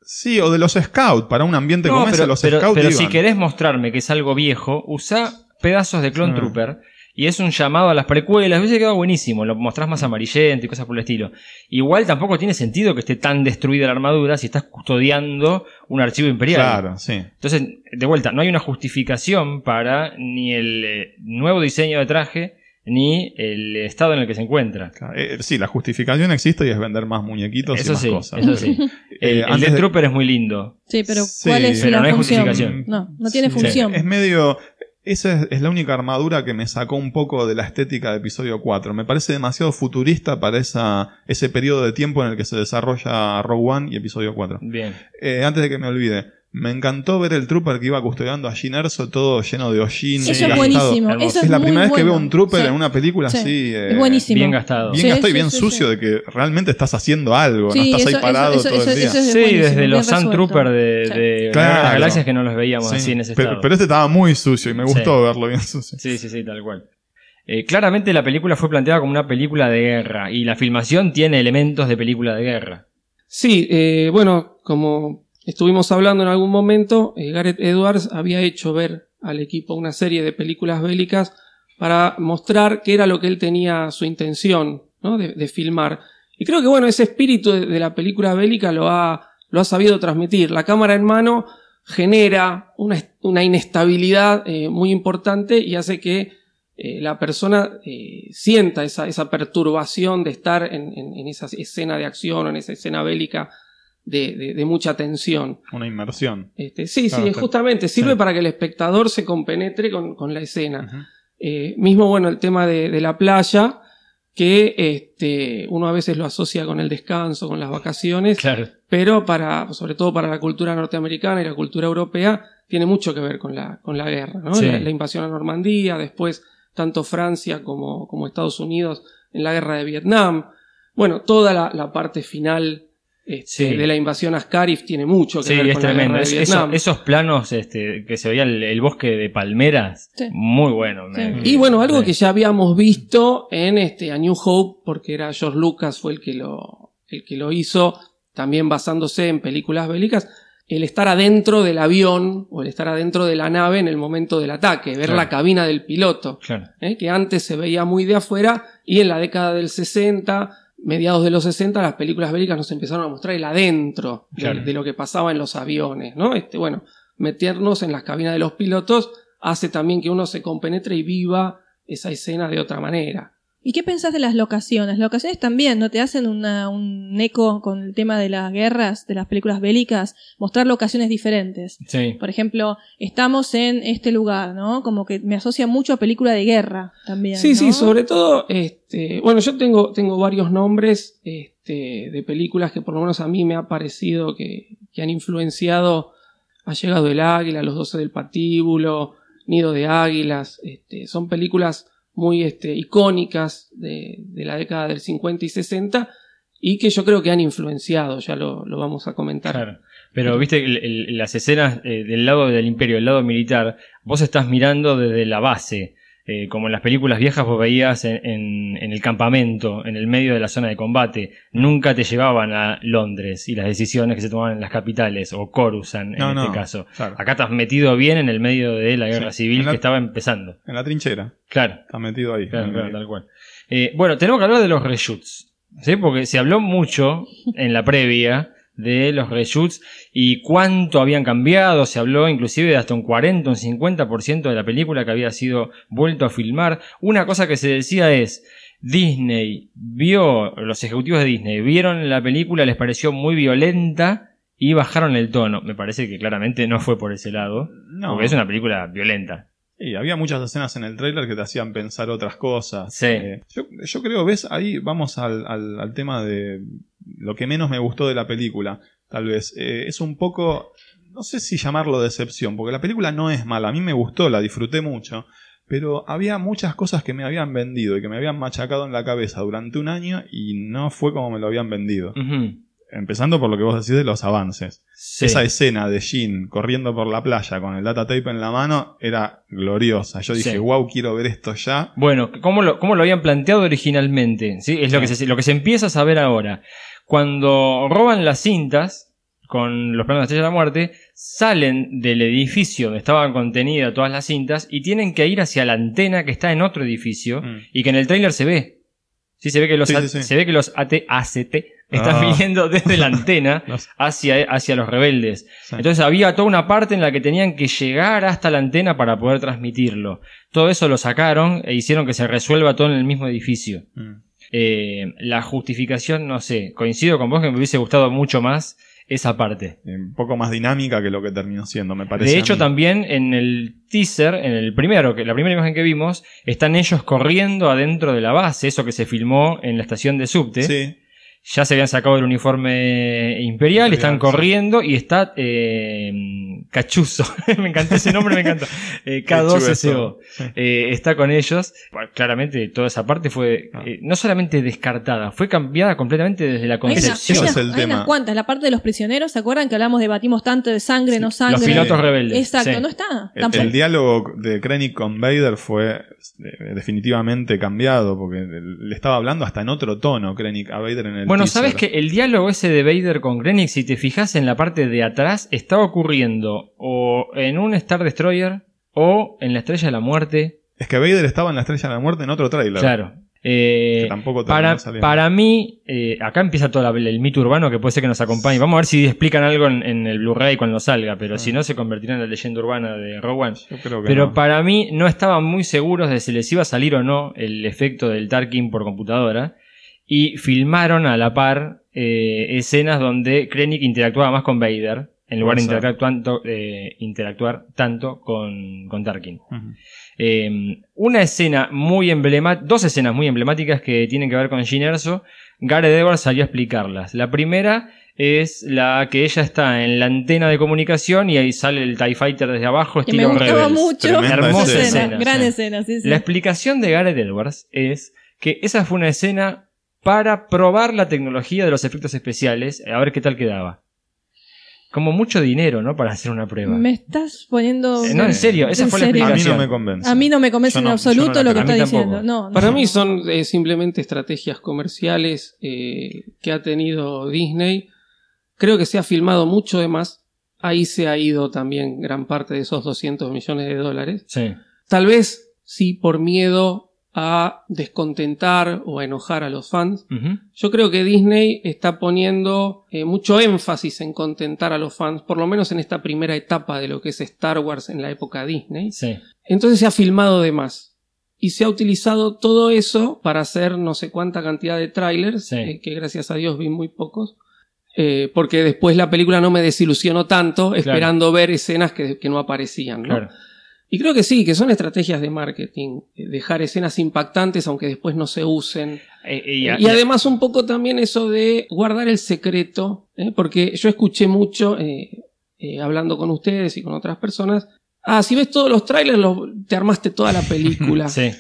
Sí, o de los scouts, para un ambiente No, como ese, pero, los pero- scouts pero si querés mostrarme que es algo viejo, usa pedazos de Clone Sí. Trooper. Y es un llamado a las precuelas. Hubiese quedado buenísimo. Lo mostrás más amarillento y cosas por el estilo. Igual tampoco tiene sentido que esté tan destruida la armadura si estás custodiando un archivo imperial. Claro, sí. Entonces, de vuelta, no hay una justificación para ni el eh, nuevo diseño de traje ni el estado en el que se encuentra. Eh, sí, la justificación existe y es vender más muñequitos Eso y más sí, cosas. eso sí. El, Eh, de- Trooper es muy lindo. Sí, pero Sí, ¿cuál es pero la no hay función? justificación. No, no tiene Sí. función. Es medio. Esa es, es la única armadura que me sacó un poco de la estética de episodio 4. Me parece demasiado futurista para esa, ese periodo de tiempo en el que se desarrolla Rogue One y episodio 4. Bien. Eh, antes de que me olvide, me encantó ver el trooper que iba custodiando a Jyn Erso todo lleno de hollín. Eso es gastado. buenísimo. Eso Es es la muy primera vez que veo un trooper Sí. en una película Sí. así. eh, Es buenísimo. Bien gastado. Bien Sí, gastado y bien sí, sucio sí. de que realmente estás haciendo algo, Sí, no estás eso- ahí parado eso- todo eso- el día. eso es Sí, desde los resuelto. Trooper de, de Claro. las galaxias que no los veíamos Sí, así en ese pero, estado. pero este estaba muy sucio y me Sí. gustó verlo bien sucio. Sí, sí, sí, tal cual. Eh, claramente la película fue planteada como una película de guerra y la filmación tiene elementos de película de guerra. Sí, eh, bueno, como estuvimos hablando en algún momento, eh, Gareth Edwards había hecho ver al equipo una serie de películas bélicas para mostrar qué era lo que él tenía su intención ¿no? de, filmar. Y creo que bueno, ese espíritu de, la película bélica lo ha, lo ha sabido transmitir. La cámara en mano genera una, una inestabilidad eh, muy importante y hace que eh, la persona sienta esa, esa perturbación de estar en, en- en esa escena de acción o en esa escena bélica de, de- de mucha tensión. Una inmersión. Este, sí, Claro, sí, justamente sirve sí. para que el espectador se compenetre con, con la escena. Eh, mismo, bueno, el tema de, de la playa, que este, uno a veces lo asocia con el descanso, con las vacaciones, Claro. pero para, sobre todo para la cultura norteamericana y la cultura europea, tiene mucho que ver con la, con la guerra, ¿no? Sí. La, la invasión a Normandía, después tanto Francia como, como Estados Unidos en la guerra de Vietnam. Bueno, toda la, la parte final este, Sí. de la invasión a Scarif tiene mucho que Sí, ver es con la tremendo. de Es- Vietnam. eso- esos planos este, que se veía el, el bosque de palmeras, Sí. muy bueno. me-. Y bueno, algo que ya habíamos visto en este A New Hope, porque era George Lucas fue el que lo, el que lo hizo, también basándose en películas bélicas, el estar adentro del avión o el estar adentro de la nave en el momento del ataque, ver Claro. la cabina del piloto, Claro. ¿eh? que antes se veía muy de afuera y en la década del 60, mediados de los 60, las películas bélicas nos empezaron a mostrar el adentro de- de, lo que pasaba en los aviones, ¿no? Este, bueno, meternos en las cabinas de los pilotos hace también que uno se compenetre y viva esa escena de otra manera. ¿Y qué pensás de las locaciones? Las locaciones también, ¿no te hacen una- un eco con el tema de las guerras, de las películas bélicas? Mostrar locaciones diferentes. Sí. Por ejemplo, estamos en este lugar, ¿no? Como que me asocia mucho a película de guerra también. Sí, ¿no? sí, sobre todo, este, bueno, yo tengo, tengo varios nombres este, de películas que por lo menos a mí me ha parecido que, que han influenciado. Ha llegado el águila, Los doce del patíbulo, Nido de águilas. Este, son películas muy este, icónicas de, de la década del 50 y 60 y que yo creo que han influenciado, ya lo, lo vamos a comentar. Claro. Pero viste, el- el- las escenas eh, del lado del imperio, del lado militar, vos estás mirando desde la base. Eh, como en las películas viejas vos veías en, en- en el campamento, en el medio de la zona de combate. Nunca te llevaban a Londres y las decisiones que se tomaban en las capitales, o Coruscant en No, este no, caso. claro. Acá estás metido bien en el medio de la guerra Sí. civil la- que estaba empezando. En la trinchera. Claro. Está metido ahí. Claro, claro, tal cual. Eh, bueno, tenemos que hablar de los reshoots. ¿sí? Porque se habló mucho en la previa de los reshoots y cuánto habían cambiado. Se habló inclusive de hasta un 40, un 50% de la película que había sido vuelto a filmar. Una cosa que se decía es. Disney vio, los ejecutivos de Disney vieron la película, les pareció muy violenta y bajaron el tono. Me parece que claramente no fue por ese lado, No. porque es una película violenta. Y había muchas escenas en el tráiler que te hacían pensar otras cosas. Sí. Eh, yo, yo creo, ves, ahí vamos al, al- al tema de lo que menos me gustó de la película. Tal vez. Eh, es un poco. No sé si llamarlo decepción, porque la película no es mala. A mí me gustó, la disfruté mucho. Pero había muchas cosas que me habían vendido y que me habían machacado en la cabeza durante un año y no fue como me lo habían vendido. Ujú. Empezando por lo que vos decís de los avances. Sí. Esa escena de Jean corriendo por la playa con el data tape en la mano era gloriosa. Yo dije, Sí. wow, quiero ver esto ya. Bueno, ¿cómo lo, cómo lo habían planteado originalmente? ¿sí? Es lo que, se, lo que se empieza a saber ahora. Cuando roban las cintas con los planos de la Estrella de la Muerte, salen del edificio donde estaban contenidas todas las cintas y tienen que ir hacia la antena que está en otro edificio Mm. y que en el tráiler se ve. Sí, se ve que los, Sí, A- sí, sí. Se ve que los AT, ACT, están Ah. viniendo desde la antena hacia, hacia los rebeldes. Sí. Entonces había toda una parte en la que tenían que llegar hasta la antena para poder transmitirlo. Todo eso lo sacaron e hicieron que se resuelva todo en el mismo edificio. Mm. Eh, la justificación, no sé, coincido con vos que me hubiese gustado mucho más esa parte. Un poco más dinámica que lo que terminó siendo, me parece. De hecho, también en el teaser, en el primero, que la primera imagen que vimos, están ellos corriendo adentro de la base, eso que se filmó en la estación de subte. Sí. Ya se habían sacado el uniforme imperial, Imperial, están sí. corriendo y está eh, Cachuzo. me encantó ese nombre, me encantó. Eh, K2SO. Sí. Eh, está con ellos. Bueno, claramente toda esa parte fue Ah. eh, no solamente descartada, fue cambiada completamente desde la Hay, una- concepción. Hay es el hay tema. unas cuantas, la parte de los prisioneros, ¿se acuerdan que hablamos, debatimos tanto de sangre, no sangre? Los pilotos rebeldes. Exacto, sí. no está. El, diálogo de Krennic con Vader fue eh, definitivamente cambiado porque le estaba hablando hasta en otro tono Krennic a Vader en el Bueno, teaser. sabes que el diálogo ese de Vader con Krennic, si te fijas en la parte de atrás, está ocurriendo o en un Star Destroyer o en la Estrella de la Muerte. Es que Vader estaba en la Estrella de la Muerte en otro tráiler. Claro. Eh, Que tampoco para, para mí, eh, acá empieza todo el mito urbano que puede ser que nos acompañe. Vamos a ver si explican algo en, en el Blu-ray cuando salga, pero si no se convertirá en la leyenda urbana de que Pero no. para mí no estaban muy seguros de si les iba a salir o no el efecto del Tarkin por computadora. Y filmaron a la par eh, escenas donde Krennic interactuaba más con Vader, en lugar de interactuar tanto, eh, interactuar tanto con, con Tarkin. Eh, una escena muy emblemática, dos escenas muy emblemáticas que tienen que ver con Gin Erso, Gareth Edwards salió a explicarlas. La primera es la que ella está en la antena de comunicación y ahí sale el TIE Fighter desde abajo, me estilo gustaba Rebels. mucho. Tremenda Hermosa escena. escena. gran sí. escena, sí, sí. La explicación de Gareth Edwards es que esa fue una escena para probar la tecnología de los efectos especiales, a ver qué tal quedaba. Como mucho dinero, ¿no? Para hacer una prueba. Me estás poniendo. Eh, no, en serio, esa ¿En fue la serio? A mí no explicación. me convence. A mí no me convence Yo en no- absoluto no lo que está diciendo. No, no. Para mí son eh, simplemente estrategias comerciales eh, que ha tenido Disney. Creo que se ha filmado mucho de más. Ahí se ha ido también gran parte de esos 200 millones de dólares. Sí. Tal vez sí por miedo a descontentar o a enojar a los fans. Yo creo que Disney está poniendo eh, mucho énfasis en contentar a los fans, por lo menos en esta primera etapa de lo que es Star Wars en la época Disney. Sí. Entonces se ha filmado de más. Y se ha utilizado todo eso para hacer no sé cuánta cantidad de trailers, Sí. eh, que gracias a Dios vi muy pocos. Eh, porque después la película no me desilusionó tanto esperando ver escenas que, que no aparecían. ¿no? Claro. Y creo que sí, que son estrategias de marketing. eh, Dejar escenas impactantes aunque después no se usen. Eh, eh, Y, además un poco también eso de guardar el secreto, ¿eh? porque yo escuché mucho, eh, hablando con ustedes y con otras personas, ah, si ves todos los trailers lo- te armaste toda la película. Sí.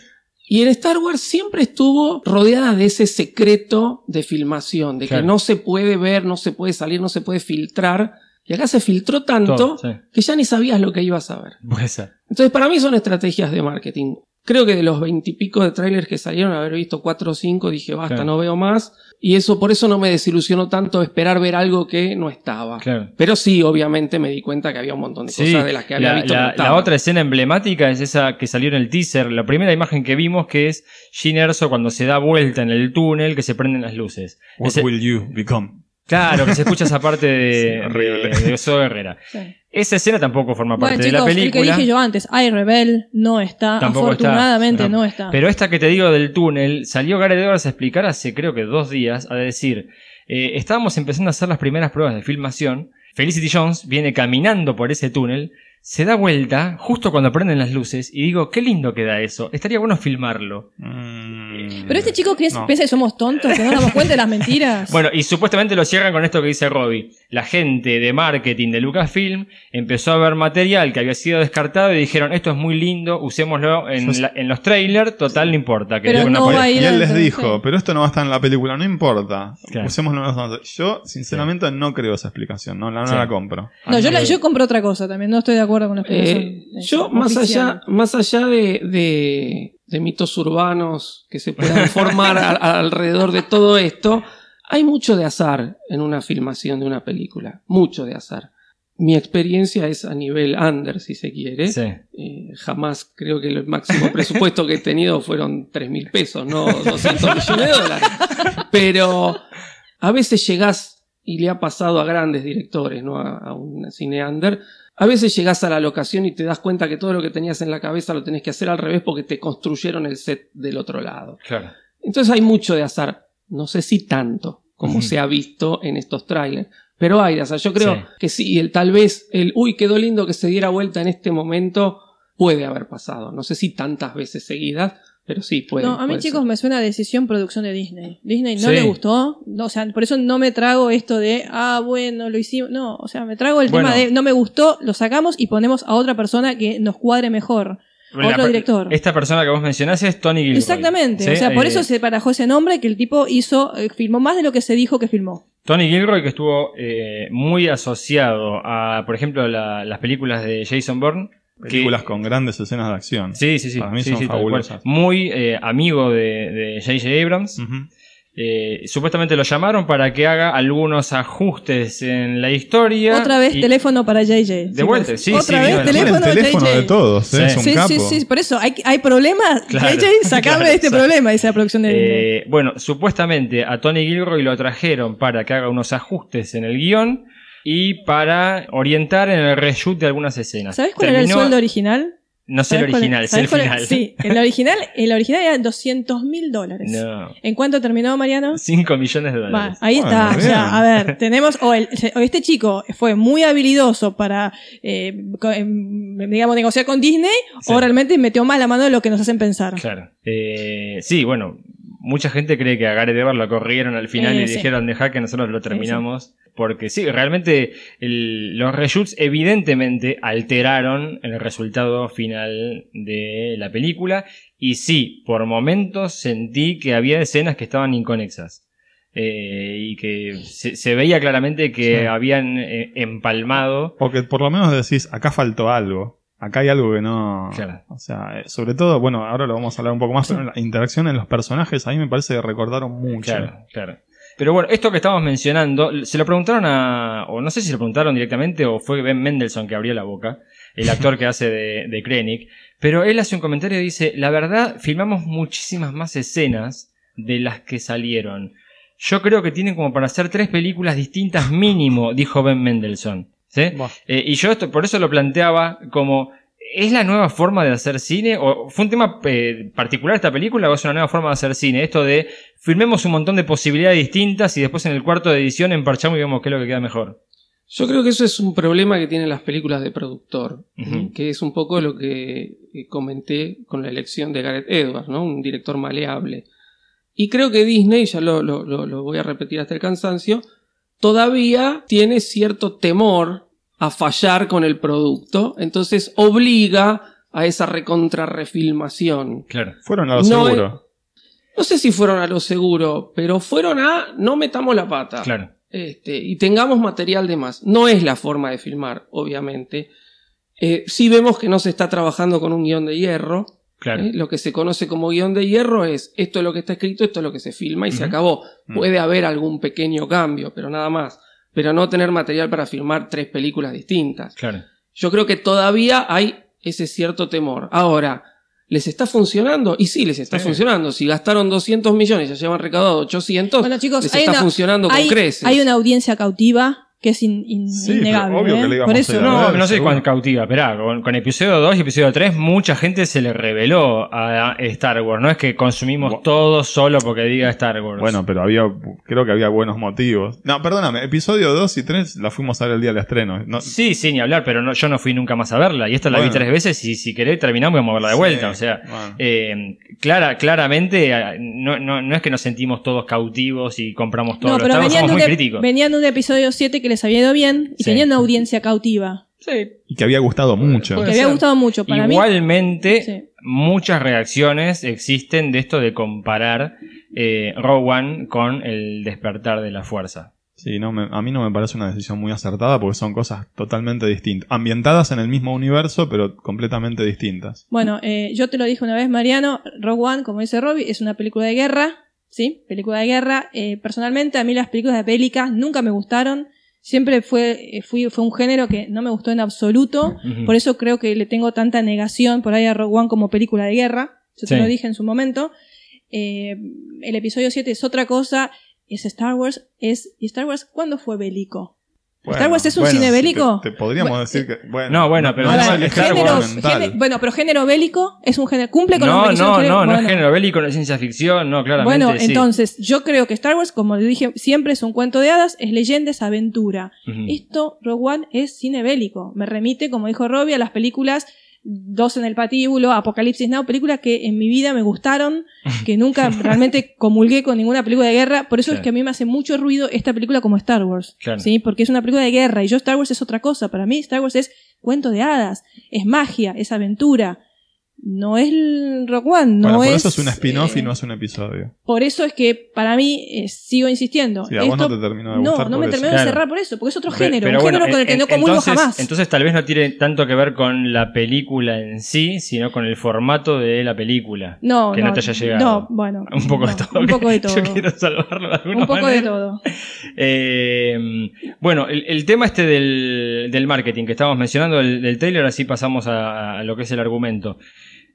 Y en Star Wars siempre estuvo rodeada de ese secreto de filmación, de Claro. que no se puede ver, no se puede salir, no se puede filtrar. Y acá se filtró tanto Todo, sí. que ya ni sabías lo que ibas a ver. Puede ser. Entonces, para mí son estrategias de marketing. Creo que de los veintipico de trailers que salieron, haber visto cuatro o cinco, dije basta, Claro. no veo más. Y eso, por eso no me desilusionó tanto esperar ver algo que no estaba. Claro. Pero sí, obviamente me di cuenta que había un montón de Sí, cosas de las que había la, visto. la- no la otra escena emblemática es esa que salió en el teaser, la primera imagen que vimos que es Gin Erso cuando se da vuelta en el túnel que se prenden las luces. What Ese- will you become? Claro, que se escucha esa parte de, Sí, horrible. de, de Zoe Herrera. Sí. Esa escena tampoco forma parte Bueno, de la chicos, el que película. dije yo antes, I Rebel no está. Tampoco está. Afortunadamente No. no, está. Pero esta que te digo del túnel, salió Gareth Edwards a explicar hace creo que dos días, a decir, eh, estábamos empezando a hacer las primeras pruebas de filmación, Felicity Jones viene caminando por ese túnel, se da vuelta justo cuando prenden las luces y digo, qué lindo queda eso, estaría bueno filmarlo. Mm, Pero este chico que es, no. piensa que somos tontos, que no nos damos cuenta de las mentiras. Bueno, y supuestamente lo cierran con esto que dice Robbie. La gente de marketing de Lucasfilm empezó a ver material que había sido descartado y dijeron, esto es muy lindo, usémoslo en, la- en los trailers, total no importa. que Pero no va a ir Y él les dijo, pero esto no va a estar en la película, no importa. Claro. Usémoslo nosotros. Yo, sinceramente, no creo esa explicación, no, la, no Sí. la compro. No, yo, la- yo compro otra cosa también, no estoy de acuerdo con la explicación. Eh, eh, yo, más allá, más allá de, de- de mitos urbanos que se puedan formar a- a- alrededor de todo esto, hay mucho de azar en una filmación de una película. Mucho de azar. Mi experiencia es a nivel under, si se quiere. Sí. Eh, jamás creo que el máximo presupuesto que he tenido fueron 3 mil pesos, no 200 millones de dólares. Pero a veces llegás, y le ha pasado a grandes directores, no a, a un cineander, a veces llegás a la locación y te das cuenta que todo lo que tenías en la cabeza lo tenés que hacer al revés porque te construyeron el set del otro lado. Claro. Entonces hay mucho de azar. No sé si tanto como se ha visto en estos trailers. Pero hay de azar. Yo creo Sí. que sí, el, tal vez el uy, quedó lindo que se diera vuelta en este momento puede haber pasado. No sé si tantas veces seguidas, pero sí puede. No, a mí puede chicos ser. me suena a decisión producción de Disney. Disney no Sí. le gustó, no, o sea, por eso no me trago esto de, ah, bueno, lo hicimos. No, o sea, me trago el Bueno. tema de, no me gustó, lo sacamos y ponemos a otra persona que nos cuadre mejor. Otro director. Esta persona que vos mencionás es Tony Gilroy. Exactamente, ¿sí? o sea, por Eh, eso se barajó ese nombre que el tipo hizo, eh, filmó más de lo que se dijo que filmó. Tony Gilroy que estuvo eh, muy asociado a, por ejemplo, la- las películas de Jason Bourne. Que- Películas con grandes escenas de acción. Sí, sí, sí. Para mí sí, son sí, fabulosas. Muy eh, amigo de de J.J. Abrams. Eh, supuestamente lo llamaron para que haga algunos ajustes en la historia. Otra vez y- teléfono para JJ. De vuelta, sí, sí, Otra vez de- el teléfono, JJ. de todos, ¿eh? Sí. es un Sí, capo. sí, sí, por eso, hay, hay problemas. Claro, JJ, sacame claro, este exacto. problema, dice la producción de. Eh, bueno, supuestamente a Tony Gilroy lo trajeron para que haga unos ajustes en el guion y para orientar en el reshoot de algunas escenas. ¿Sabes cuál era el sueldo original? No sé el ¿Sabés cuál- original, sé sabés el cuál- final. Sí, el original, el original era 200 mil dólares. No. ¿En cuánto terminó, Mariano? 5 millones de Va, dólares. ahí Bueno, está. Sea, a ver, tenemos. O, el- o este chico fue muy habilidoso para, eh, co- em, digamos, negociar con Disney, Sí. o realmente metió más la mano de lo que nos hacen pensar. Claro. Eh, sí, bueno, mucha gente cree que a Gareth Evans lo corrieron al final Eh, y sí. dijeron dejar que nosotros lo terminamos. Porque sí, realmente el- los reshoots evidentemente alteraron el resultado final de la película. Y sí, por momentos sentí que había escenas que estaban inconexas. Eh, y que se, se veía claramente que Sí. habían eh, empalmado. Porque por lo menos decís, acá faltó algo. Acá hay algo que no. Claro. O sea, eh, sobre todo, bueno, ahora lo vamos a hablar un poco más, pero la interacción en los personajes a mí me parece que recordaron mucho. Claro, claro. Pero bueno, esto que estamos mencionando, se lo preguntaron a. O no sé si lo preguntaron directamente o fue Ben Mendelssohn que abrió la boca, el actor que hace de, de Krennic. Pero él hace un comentario y dice: La verdad, filmamos muchísimas más escenas de las que salieron. Yo creo que tienen como para hacer tres películas distintas mínimo, dijo Ben Mendelssohn. ¿Sí? Eh, y yo esto, por eso lo planteaba como, ¿es la nueva forma de hacer cine? ¿O fue un tema eh, particular esta película o es una nueva forma de hacer cine? Esto de filmemos un montón de posibilidades distintas y después en el cuarto de edición emparchamos y vemos qué es lo que queda mejor. Yo creo que eso es un problema que tienen las películas de productor, que es un poco lo que eh, comenté con la elección de Gareth Edwards, ¿no? Un director maleable. Y creo que Disney, ya lo- lo voy a repetir hasta el cansancio, todavía tiene cierto temor a fallar con el producto, entonces obliga a esa recontrarrefilmación. Claro. Fueron a lo No, seguro. No sé si fueron a lo seguro, pero fueron a no metamos la pata. Claro. Este, y tengamos material de más. No es la forma de filmar, obviamente. Eh, sí vemos que no se está trabajando con un guion de hierro. Claro. ¿eh? Lo que se conoce como guion de hierro es esto es lo que está escrito, esto es lo que se filma y se acabó. Mm. Puede haber algún pequeño cambio, pero nada más. Pero no tener material para filmar tres películas distintas. Claro. Yo creo que todavía hay ese cierto temor. Ahora, ¿les está funcionando? Y sí, les está Sí. funcionando. Si gastaron 200 millones y ya llevan recaudado 800, Bueno, chicos, les está una- funcionando hay, con creces. hay una audiencia cautiva que es in- in- Sí, pero innegable. obvio ¿eh? que le íbamos Por eso. No, ver, no sé cuán cautiva. Esperá, con, con episodio 2 y episodio 3, mucha gente se le reveló a Star Wars. No es que consumimos Bu- todo solo porque diga Star Wars. Bueno, pero había, creo que había buenos motivos. No, perdóname, episodio 2 y 3 la fuimos a ver el día del estreno. No, Sí, sí, ni hablar, pero no, yo no fui nunca más a verla. Y esta la vi Bueno. tres veces y si querés terminamos y vamos a verla de Sí, vuelta. O sea, bueno. eh, clara, claramente eh, no, no, no es que nos sentimos todos cautivos y compramos todo. No, pero estamos, venían somos de, muy críticos. venían de un episodio 7 que les había ido bien y Sí. tenían una audiencia cautiva. Sí, y que había gustado mucho. Puede Que había gustado mucho. Para mí, Igualmente, Sí. muchas reacciones existen de esto de comparar eh, Rogue One con el despertar de la fuerza. Sí, no me- a mí no me parece una decisión muy acertada porque son cosas totalmente distintas. Ambientadas en el mismo universo, pero completamente distintas. Bueno, eh, yo te lo dije una vez, Mariano, Rogue One, como dice Robbie, es una película de guerra, ¿sí? Película de guerra. Eh, personalmente, a mí las películas de bélicas nunca me gustaron. Siempre fue, eh, fui, fue un género que no me gustó en absoluto. Por eso creo que le tengo tanta negación por ahí a Rogue One como película de guerra. Yo te lo dije en su momento. Eh, el episodio 7 es otra cosa. es Star Wars, es ¿y Star Wars cuándo fue bélico? Bueno, ¿Star Wars es un bueno, cine bélico? Te, te podríamos Bueno, decir que. Bueno, No, bueno, pero no, género bueno, pero género bélico es un género cumple con No, los requisitos no, no, no bueno. es género bélico, no es ciencia ficción, no, claramente. Bueno, sí. entonces, yo creo que Star Wars, como dije siempre, es un cuento de hadas, es leyenda, es aventura. Esto, Rogue One, es cine bélico. Me remite, como dijo Robbie, a las películas Dos en el patíbulo, Apocalipsis Now, películas que en mi vida me gustaron, que nunca realmente comulgué con ninguna película de guerra. Por eso Claro. es que a mí me hace mucho ruido esta película como Star Wars. Claro. ¿sí? Porque es una película de guerra y yo Star Wars es otra cosa. Para mí Star Wars es cuento de hadas, es magia, es aventura. No es el Rogue One, no Bueno, por es... eso es un spin-off eh, y no es un episodio. por eso es que para mí, eh, sigo insistiendo. Sí, a vos no te terminó de no, gustar no me eso. terminó de Claro. cerrar por eso, porque es otro género, pero un bueno, género con el que en- no comulgo entonces, jamás. Entonces tal vez no tiene tanto que ver con la película en sí, sino con el formato de la película. no, que no te haya llegado. No, bueno. Un poco no, de todo. Un poco de todo. Yo quiero salvarlo de alguna Un poco de todo. Eh, bueno, el, el tema este del, del marketing que estábamos mencionando, del, del trailer, así pasamos a, a lo que es el argumento.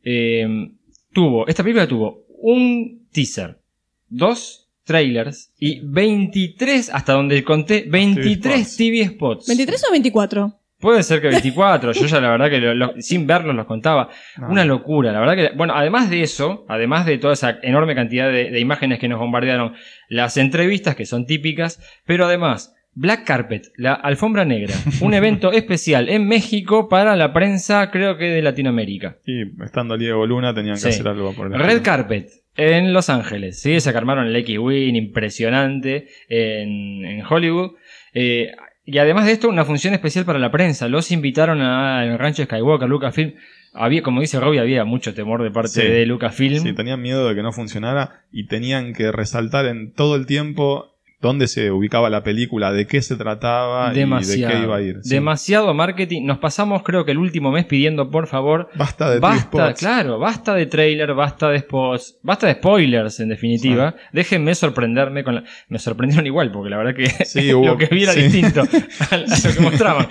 Eh, tuvo, esta película tuvo un teaser, dos trailers y 23, hasta donde conté, 23 TV spots. ¿23 o 24? Puede ser que 24, yo ya la verdad que lo- lo- sin verlos los contaba. No. Una locura, la verdad que, bueno, además de eso, además de toda esa enorme cantidad de, de imágenes que nos bombardearon, las entrevistas que son típicas, pero además, Black Carpet, la alfombra negra, un evento especial en México para la prensa, creo que de Latinoamérica. Y estando Diego Luna tenían que Sí. hacer algo por el Red estilo. Carpet en Los Ángeles, ¿sí? Se armaron el X-Wing impresionante en, en Hollywood. Eh, y además de esto, una función especial para la prensa. Los invitaron al rancho Skywalker, Lucasfilm. Había, como dice Robbie, había mucho temor de parte Sí. de Lucasfilm. Sí, tenían miedo de que no funcionara y tenían que resaltar en todo el tiempo dónde se ubicaba la película, de qué se trataba y de demasiado, qué iba a ir. Sí. demasiado marketing. Nos pasamos, creo que el último mes pidiendo, por favor, Basta de Basta, spots. claro, basta de trailer, basta de spots, basta de spoilers en definitiva. Déjenme sorprenderme con la... Me sorprendieron igual, porque la verdad que Sí, hubo- lo que vi era sí. distinto a, a lo que mostraban.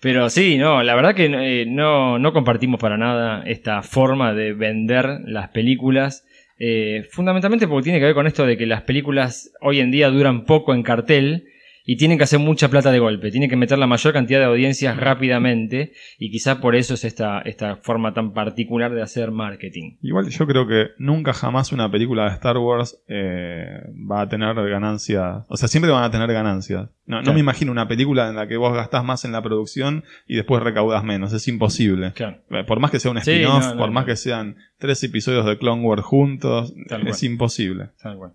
Pero sí, no, la verdad que eh, no, no compartimos para nada esta forma de vender las películas. Eh, fundamentalmente porque tiene que ver con esto de que las películas hoy en día duran poco en cartel y tienen que hacer mucha plata de golpe, tienen que meter la mayor cantidad de audiencias rápidamente y quizá por eso es esta, esta forma tan particular de hacer marketing. Igual yo creo que nunca jamás una película de Star Wars eh, va a tener ganancias. O sea, siempre van a tener ganancias. No, no me imagino una película en la que vos gastás más en la producción y después recaudas menos. Es imposible. Claro. Eh, Por más que sea un Sí, spin-off, no, no, por más que sean tres episodios de Clone Wars juntos, Tal es cual. imposible. Tal cual.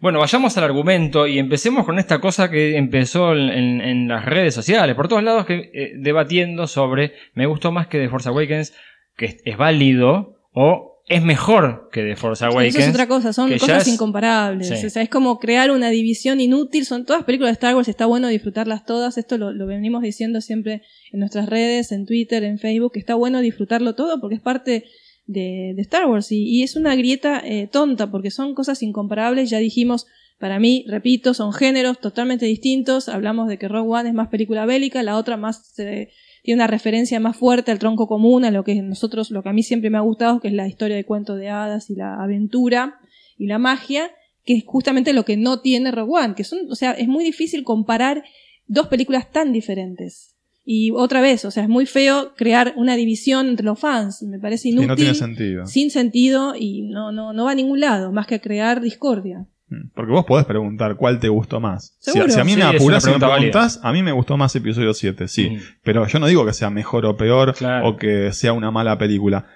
Bueno, vayamos al argumento y empecemos con esta cosa que empezó en, las redes sociales, por todos lados, que, eh, debatiendo sobre me gustó más que The Force Awakens, que es, es válido, o es mejor que The Force Awakens. Eso es otra cosa, son cosas es- incomparables. Sí. O sea, es como crear una división inútil. Son todas películas de Star Wars, está bueno disfrutarlas todas. Esto lo, lo venimos diciendo siempre en nuestras redes, en Twitter, en Facebook, que está bueno disfrutarlo todo porque es parte de, de Star Wars. Y, y es una grieta eh, tonta porque son cosas incomparables. Ya dijimos, para mí, repito, son géneros totalmente distintos. Hablamos de que Rogue One es más película bélica, la otra más... eh, tiene una referencia más fuerte al tronco común, a lo que nosotros, lo que a mí siempre me ha gustado, que es la historia de cuento de hadas y la aventura y la magia, que es justamente lo que no tiene Rogue One, que son, o sea, es muy difícil comparar dos películas tan diferentes. Y otra vez, o sea, es muy feo crear una división entre los fans, me parece Y inútil, no tiene sentido. sin sentido y no, no, no va a ningún lado, más que crear discordia. Mm. Porque vos podés preguntar cuál te gustó más. Si, Seguro. si a mí Sí, me apurás y me preguntás, a mí me gustó más episodio 7, sí. Mm. Pero yo no digo que sea mejor o peor Claro. o que sea una mala película.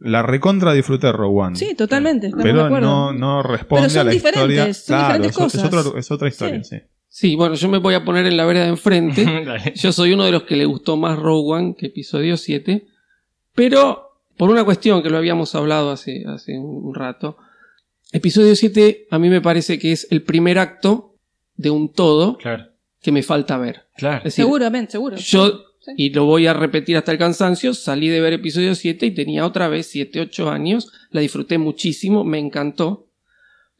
La recontra disfruté de Rogue One. Sí, totalmente, de pero acuerdo. no, no responde Pero son a la diferentes, historia. son claro, diferentes es, es cosas. otro- es otra historia, sí. Sí, bueno, yo me voy a poner en la vereda de enfrente. Yo soy uno de los que le gustó más Rogue One que episodio 7. Pero, por una cuestión que lo habíamos hablado hace, hace un rato, episodio 7 a mí me parece que es el primer acto de un todo Claro, que me falta ver. claro. Es decir, Seguramente, seguro. yo, Sí. y lo voy a repetir hasta el cansancio, salí de ver episodio 7 y tenía otra vez 7, 8 años, la disfruté muchísimo, me encantó.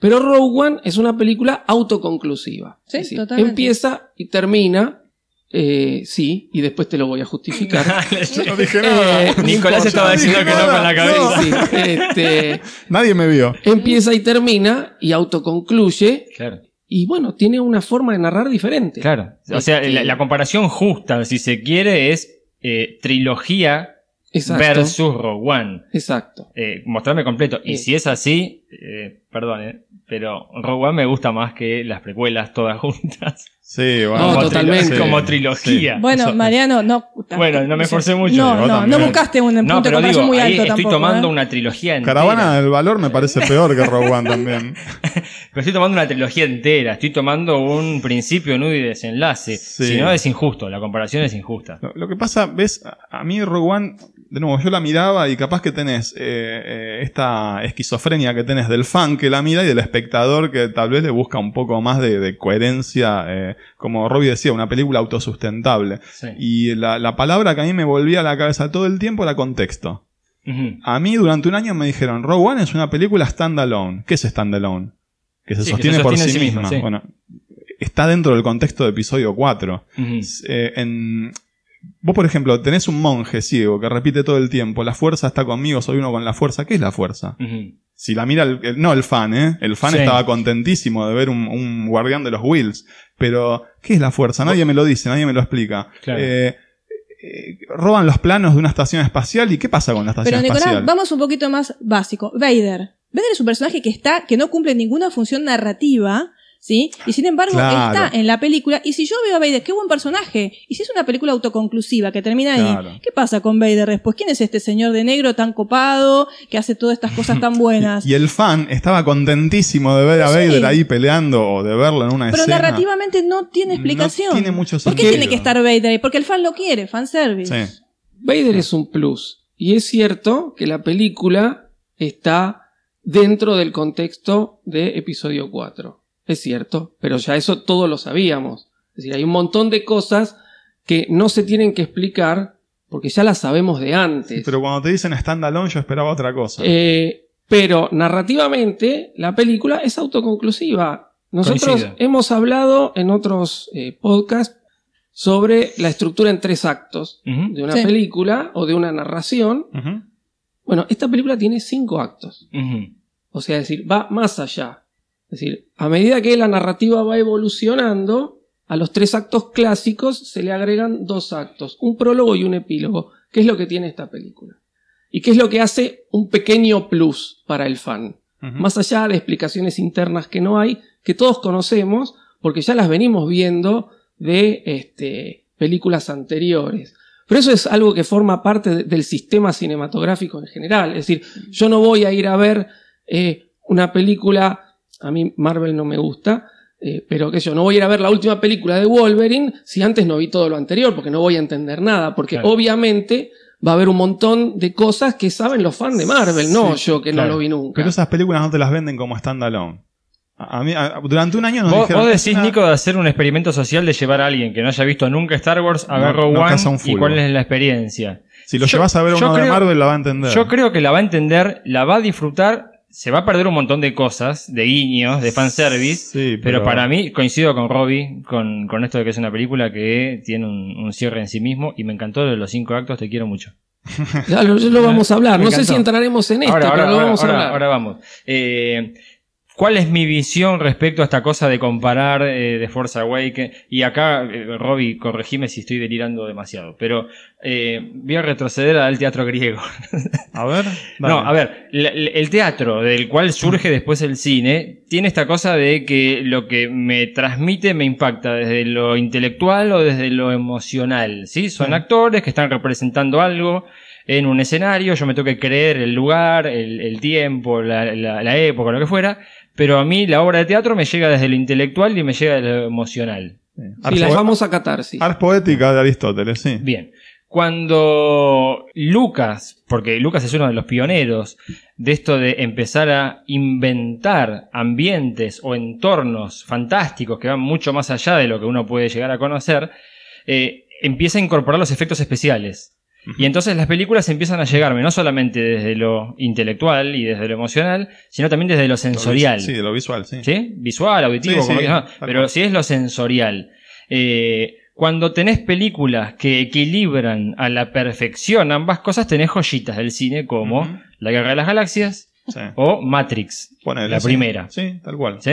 Pero Rogue One es una película autoconclusiva. Sí, Es decir, totalmente. empieza y termina, eh, sí, y después te lo voy a justificar. Yo no dije nada. Eh, Nicolás estaba diciendo que no con la cabeza. Sí, este, Nadie me vio. empieza y termina y autoconcluye Claro. y bueno, tiene una forma de narrar diferente. Claro. O sea, Este- la, la comparación justa, si se quiere, es eh, trilogía Exacto. versus Rogue One. Exacto. Eh, mostrarme completo. Y Eh. si es así, eh, perdón, eh, pero Rogue One me gusta más que las precuelas todas juntas. Sí, bueno. No, como, totalmente. trilo- como trilogía. Bueno, Eso- Mariano, no. Bueno, no me esforcé mucho. No, no, también. no buscaste un punto No, de pero comparación digo, muy alto estoy tampoco. tomando ¿eh? una trilogía entera. Caravana del Valor me parece peor que Rogue One también. Pero estoy tomando una trilogía entera. Estoy tomando un principio, nudo y desenlace. Sí. Si no, es injusto. La comparación es injusta. Lo, lo que pasa, ves, a- a mí Rogue One, de nuevo, yo la miraba y capaz que tenés eh, eh, esta esquizofrenia que tenés del fan que la mira y del espectador que tal vez le busca un poco más de, de coherencia, eh, como Robbie decía, una película autosustentable. Sí. Y la, la palabra que a mí me volvía a la cabeza todo el tiempo era contexto. A mí durante un año me dijeron, Rogue One es una película standalone. ¿Qué es standalone? Que se Sí, que sostiene por sostiene sí misma. Bueno, está dentro del contexto de episodio 4. Ujú. Eh, en- vos, por ejemplo, tenés un monje ciego que repite todo el tiempo, la fuerza está conmigo, soy uno con la fuerza. ¿Qué es la fuerza? Si la mira, el, el- no el fan, ¿eh? El fan Sí. estaba contentísimo de ver un, un guardián de los Wills. Pero, ¿qué es la fuerza? Nadie me lo dice, nadie me lo explica. Claro. Eh, eh, roban los planos de una estación espacial y ¿qué pasa con la estación Pero Nicolás, espacial? vamos un poquito más básico. Vader. Vader es un personaje que está, que no cumple ninguna función narrativa, ¿sí? Y sin embargo Claro. está en la película. Y si yo veo a Vader, qué buen personaje. Y si es una película autoconclusiva que termina ahí, Claro. ¿qué pasa con Vader después? ¿Quién es este señor de negro tan copado que hace todas estas cosas tan buenas? Y el fan estaba contentísimo de ver a Sí. Vader ahí peleando o de verlo en una Pero escena. narrativamente no tiene explicación. No tiene mucho ¿Por qué sentido. tiene que estar Vader ahí? Porque el fan lo quiere, fanservice. Sí. Vader es un plus. Y es cierto que la película está dentro del contexto de episodio 4. Es cierto, pero ya eso todos lo sabíamos. Es decir, hay un montón de cosas que no se tienen que explicar porque ya las sabemos de antes. Pero cuando te dicen standalone, yo esperaba otra cosa. Eh, pero narrativamente la película es autoconclusiva. Nosotros hemos hablado en otros eh, podcasts sobre la estructura en tres actos de una Sí. película o de una narración. Bueno, esta película tiene cinco actos. O sea, es decir, va más allá. Es decir, a medida que la narrativa va evolucionando, a los tres actos clásicos se le agregan dos actos, un prólogo y un epílogo. ¿Qué es lo que tiene esta película? ¿Y qué es lo que hace un pequeño plus para el fan? Más allá de explicaciones internas que no hay, que todos conocemos, porque ya las venimos viendo de este, películas anteriores. Pero eso es algo que forma parte de- del sistema cinematográfico en general. Es decir, yo no voy a ir a ver eh, una película, a mí Marvel no me gusta, eh, pero que yo no voy a ir a ver la última película de Wolverine si antes no vi todo lo anterior, porque no voy a entender nada, porque Claro. obviamente va a haber un montón de cosas que saben los fans de Marvel, no Sí, yo que claro. no lo vi nunca. Pero esas películas no te las venden como standalone. A a mí, a- durante un año nos ¿Vos, dijeron. vos "Es decís, una- Nico, de hacer un experimento social de llevar a alguien que no haya visto nunca Star Wars a No, ver Rogue no One y cuál es la experiencia. Si lo yo- llevas a ver uno de creo- Marvel, la va a entender. Yo creo que la va a entender, la va a disfrutar, se va a perder un montón de cosas, de guiños, de fanservice. Sí, Pero para mí, coincido con Robbie, con, con esto de que es una película que tiene un, un cierre en sí mismo y me encantó de los cinco actos, te quiero mucho. Ya lo, vamos a hablar. Me No sé si entraremos en esto, ahora, ahora, pero lo ahora, vamos a ahora- hablar. ahora vamos. Eh, ¿Cuál es mi visión respecto a esta cosa de comparar eh, de Force Awakens? Y acá, eh, Robbie, corregime si estoy delirando demasiado, pero eh, voy a retroceder al teatro griego. A ver. No, dale. a ver, la- la- el teatro del cual surge después el cine tiene esta cosa de que lo que me transmite me impacta desde lo intelectual o desde lo emocional, ¿sí? Son actores que están representando algo en un escenario, yo me tengo que creer el lugar, el, el tiempo, la época, lo que fuera, pero a mí la obra de teatro me llega desde lo intelectual y me llega de lo emocional. Sí, las poe- vamos a catarsis. Ars poética de Aristóteles, sí. Bien. Cuando Lucas, porque Lucas es uno de los pioneros de esto de empezar a inventar ambientes o entornos fantásticos que van mucho más allá de lo que uno puede llegar a conocer, eh, empieza a incorporar los efectos especiales. Y entonces las películas empiezan a llegarme no solamente desde lo intelectual y desde lo emocional, sino también desde lo sensorial. Sí, de lo visual, sí. ¿Sí? Visual, auditivo, Sí, como sí, quieras, tal pero si es lo sensorial. Eh, cuando tenés películas que equilibran a la perfección ambas cosas, tenés joyitas del cine como. La Guerra de las Galaxias Sí. o Matrix, Ponele, la sí. primera. Sí, tal cual. ¿sí?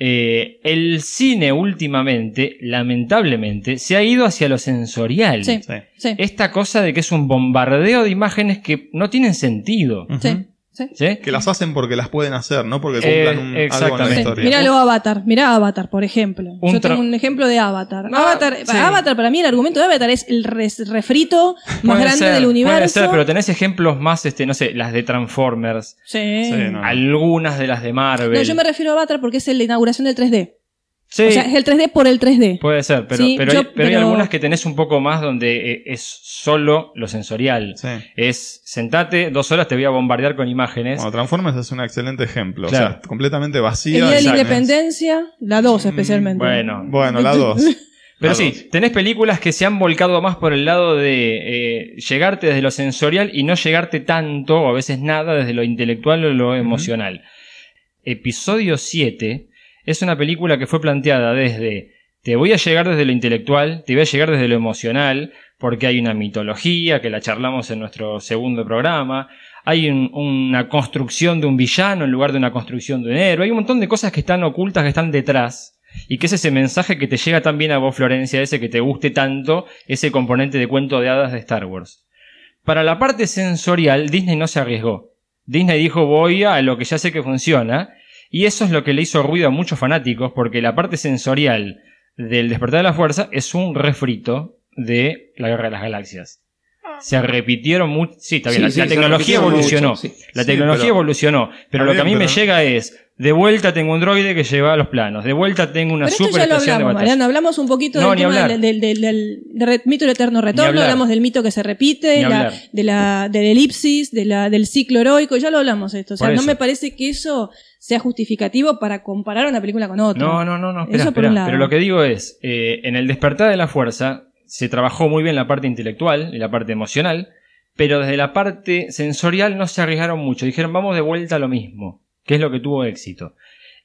Eh, el cine últimamente, lamentablemente, se ha ido hacia lo sensorial. Sí. Sí. Sí. Esta cosa de que es un bombardeo de imágenes que no tienen sentido. Sí. Sí. ¿sí? Que las hacen porque las pueden hacer, no porque Eh, cumplan un, algo en la historia. Miralo Avatar, mirá Avatar, por ejemplo. Un Yo tengo un ejemplo de Avatar. No, Avatar, sí. Avatar, para mí, el argumento de Avatar es el res- refrito más Puede grande ser, del universo. Puede ser, pero tenés ejemplos más, este, no sé, las de Transformers, Sí. Sí, no. algunas de las de Marvel. No, yo me refiero a Avatar porque es el de inauguración del 3D. Sí, O sea, es el 3D por el 3D. puede ser, pero, Sí, pero, yo- hay, pero hay pero- algunas que tenés un poco más donde eh, es solo lo sensorial. Sí. Es sentate, dos horas te voy a bombardear con imágenes. Bueno, Transformers es un excelente ejemplo. Claro. O sea, completamente vacía. el día de la independencia, la 2 especialmente. bueno, Bueno, la 2. Pero sí, tenés películas que se han volcado más por el lado de eh, llegarte desde lo sensorial y no llegarte tanto, o a veces nada, desde lo intelectual o lo emocional. Episodio 7 es una película que fue planteada desde te voy a llegar desde lo intelectual, te voy a llegar desde lo emocional, porque hay una mitología que la charlamos en nuestro segundo programa, hay un- una construcción de un villano en lugar de una construcción de un héroe, hay un montón de cosas que están ocultas, que están detrás, y que es ese mensaje que te llega tan bien a vos, Florencia, ese que te guste tanto, ese componente de cuento de hadas de Star Wars. Para la parte sensorial, Disney no se arriesgó. Disney dijo voy a lo que ya sé que funciona, y eso es lo que le hizo ruido a muchos fanáticos, porque la parte sensorial del despertar de la fuerza es un refrito de la guerra de las galaxias. Se repitieron mucho. Sí, está bien, Sí, la, sí, la se tecnología evolucionó. mucho, sí. La Sí, tecnología pero- evolucionó. Pero lo que a mí me llega es. De vuelta tengo un droide que lleva a los planos. De vuelta tengo una Pero esto super ya lo estación de hablamos, batalla. Mariano. Hablamos un poquito No, del tema del, del- del- del- del mito del eterno retorno, hablamos del mito que se repite, la- de la, del elipsis, de la, del ciclo heroico, ya lo hablamos esto. O sea, no me parece que eso sea justificativo para comparar una película con otra. No, no, no, no. Espera, Eso por espera. un lado. Pero lo que digo es, eh, en el despertar de la fuerza se trabajó muy bien la parte intelectual y la parte emocional, pero desde la parte sensorial no se arriesgaron mucho. Dijeron, vamos de vuelta a lo mismo, que es lo que tuvo éxito.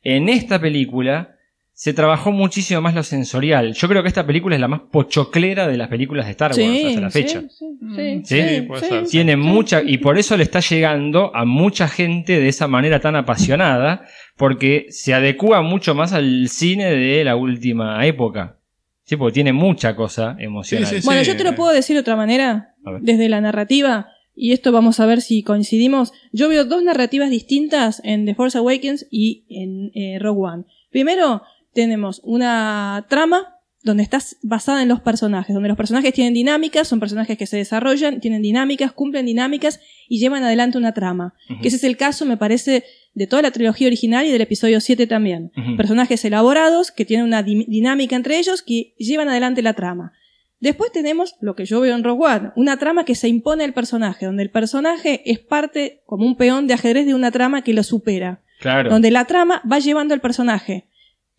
En esta película se trabajó muchísimo más lo sensorial. Yo creo que esta película es la más pochoclera de las películas de Star Wars Sí, hasta la fecha. sí, sí, sí, Sí, sí, puede sí, ser. sí. Tiene mucha, y por eso le está llegando a mucha gente de esa manera tan apasionada, porque se adecua mucho más al cine de la última época. Sí, porque tiene mucha cosa emocional. Sí, sí, sí. Bueno, yo te lo puedo decir de otra manera, desde la narrativa, y esto vamos a ver si coincidimos. Yo veo dos narrativas distintas en The Force Awakens y en eh, Rogue One. Primero, tenemos una trama donde está basada en los personajes, donde los personajes tienen dinámicas, son personajes que se desarrollan, tienen dinámicas, cumplen dinámicas y llevan adelante una trama. Que ese es el caso, me parece, de toda la trilogía original y del episodio 7 también. Personajes elaborados que tienen una di- dinámica entre ellos que llevan adelante la trama. Después tenemos lo que yo veo en Rogue One, una trama que se impone al personaje, donde el personaje es parte como un peón de ajedrez de una trama que lo supera, Claro. donde la trama va llevando al personaje.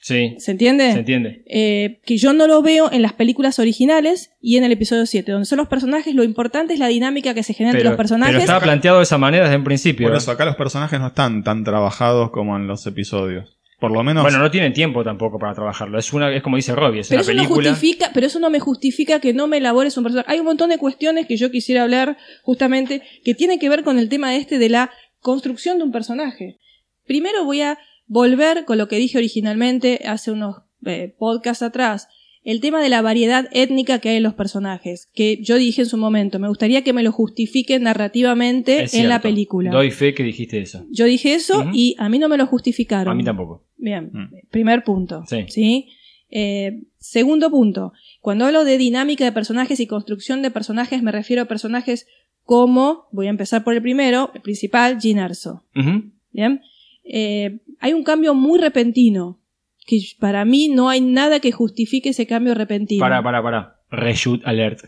Sí, ¿Se entiende? se entiende. Eh, que yo no lo veo en las películas originales y en el episodio 7, donde son los personajes, lo importante es la dinámica que se genera entre los personajes. pero estaba planteado de esa manera desde un principio. Por eso acá los personajes no están tan trabajados como en los episodios. Por lo menos. Bueno, no tienen tiempo tampoco para trabajarlo. Es una, es como dice Robbie, es Pero una eso, no justifica, pero eso no me justifica que no me elabores un personaje. Hay un montón de cuestiones que yo quisiera hablar justamente que tienen que ver con el tema este de la construcción de un personaje. Primero voy a volver con lo que dije originalmente hace unos eh, podcasts atrás. El tema de la variedad étnica que hay en los personajes, que yo dije en su momento, me gustaría que me lo justifiquen narrativamente Es en la película. Doy fe que dijiste eso. Yo dije eso y a mí no me lo justificaron. A mí tampoco. Bien, Mm. primer punto. Sí. Eh, segundo punto, cuando hablo de dinámica de personajes y construcción de personajes, me refiero a personajes como, voy a empezar por el primero, el principal, Jin Erso. Ujú. Bien, Eh, hay un cambio muy repentino, que para mí no hay nada que justifique ese cambio repentino. Para, para, para. Reshoot alert.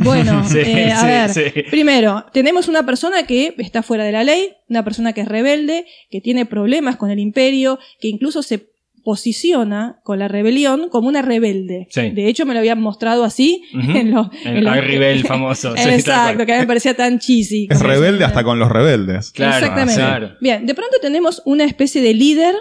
Bueno, Sí, eh, a sí, ver, sí. primero, tenemos una persona que está fuera de la ley, una persona que es rebelde, que tiene problemas con el imperio, que incluso se posiciona con la rebelión como una rebelde. Sí. De hecho, me lo habían mostrado así en los... El en los- Rebel famoso. sí, Exacto, que a mí me parecía tan cheesy. es rebelde eso. hasta con los rebeldes. Claro, Exactamente. claro. Bien, de pronto tenemos una especie de líder,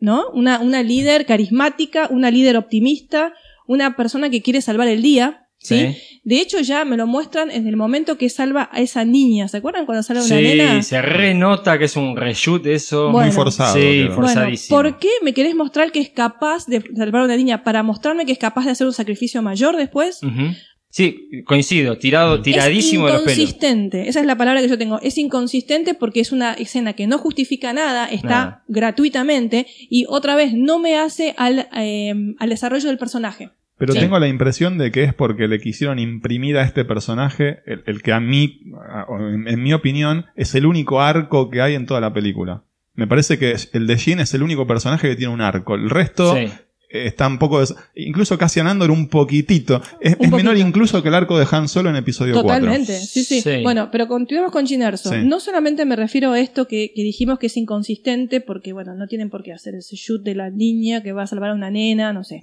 ¿no? Una, una líder carismática, una líder optimista, una persona que quiere salvar el día, ¿sí? De hecho, ya me lo muestran en el momento que salva a esa niña. ¿Se acuerdan cuando salva a una Sí, nena? se renota que es un reshoot eso. Bueno. Muy forzado. Sí, Bueno, forzadísimo. ¿por qué me querés mostrar que es capaz de salvar a una niña? ¿Para mostrarme que es capaz de hacer un sacrificio mayor después? Ujú. Sí, coincido, tirado, tiradísimo de es los pelos. inconsistente, esa es la palabra que yo tengo. Es inconsistente porque es una escena que no justifica nada, está Nada. gratuitamente y otra vez no me hace al, eh, al desarrollo del personaje. Pero Sí. tengo la impresión de que es porque le quisieron imprimir a este personaje el, el que a mí, en, en mi opinión, es el único arco que hay en toda la película. Me parece que el de Jean es el único personaje que tiene un arco. El resto Sí. está un poco... des- Incluso Cassian Andor un poquitito. Es, Un es menor incluso que el arco de Han Solo en episodio 4. Totalmente, sí, sí, Sí. Bueno, pero continuemos con Gin Erso. Sí. No solamente me refiero a esto que, que dijimos que es inconsistente, porque bueno, no tienen por qué hacer ese shoot de la niña que va a salvar a una nena, no sé.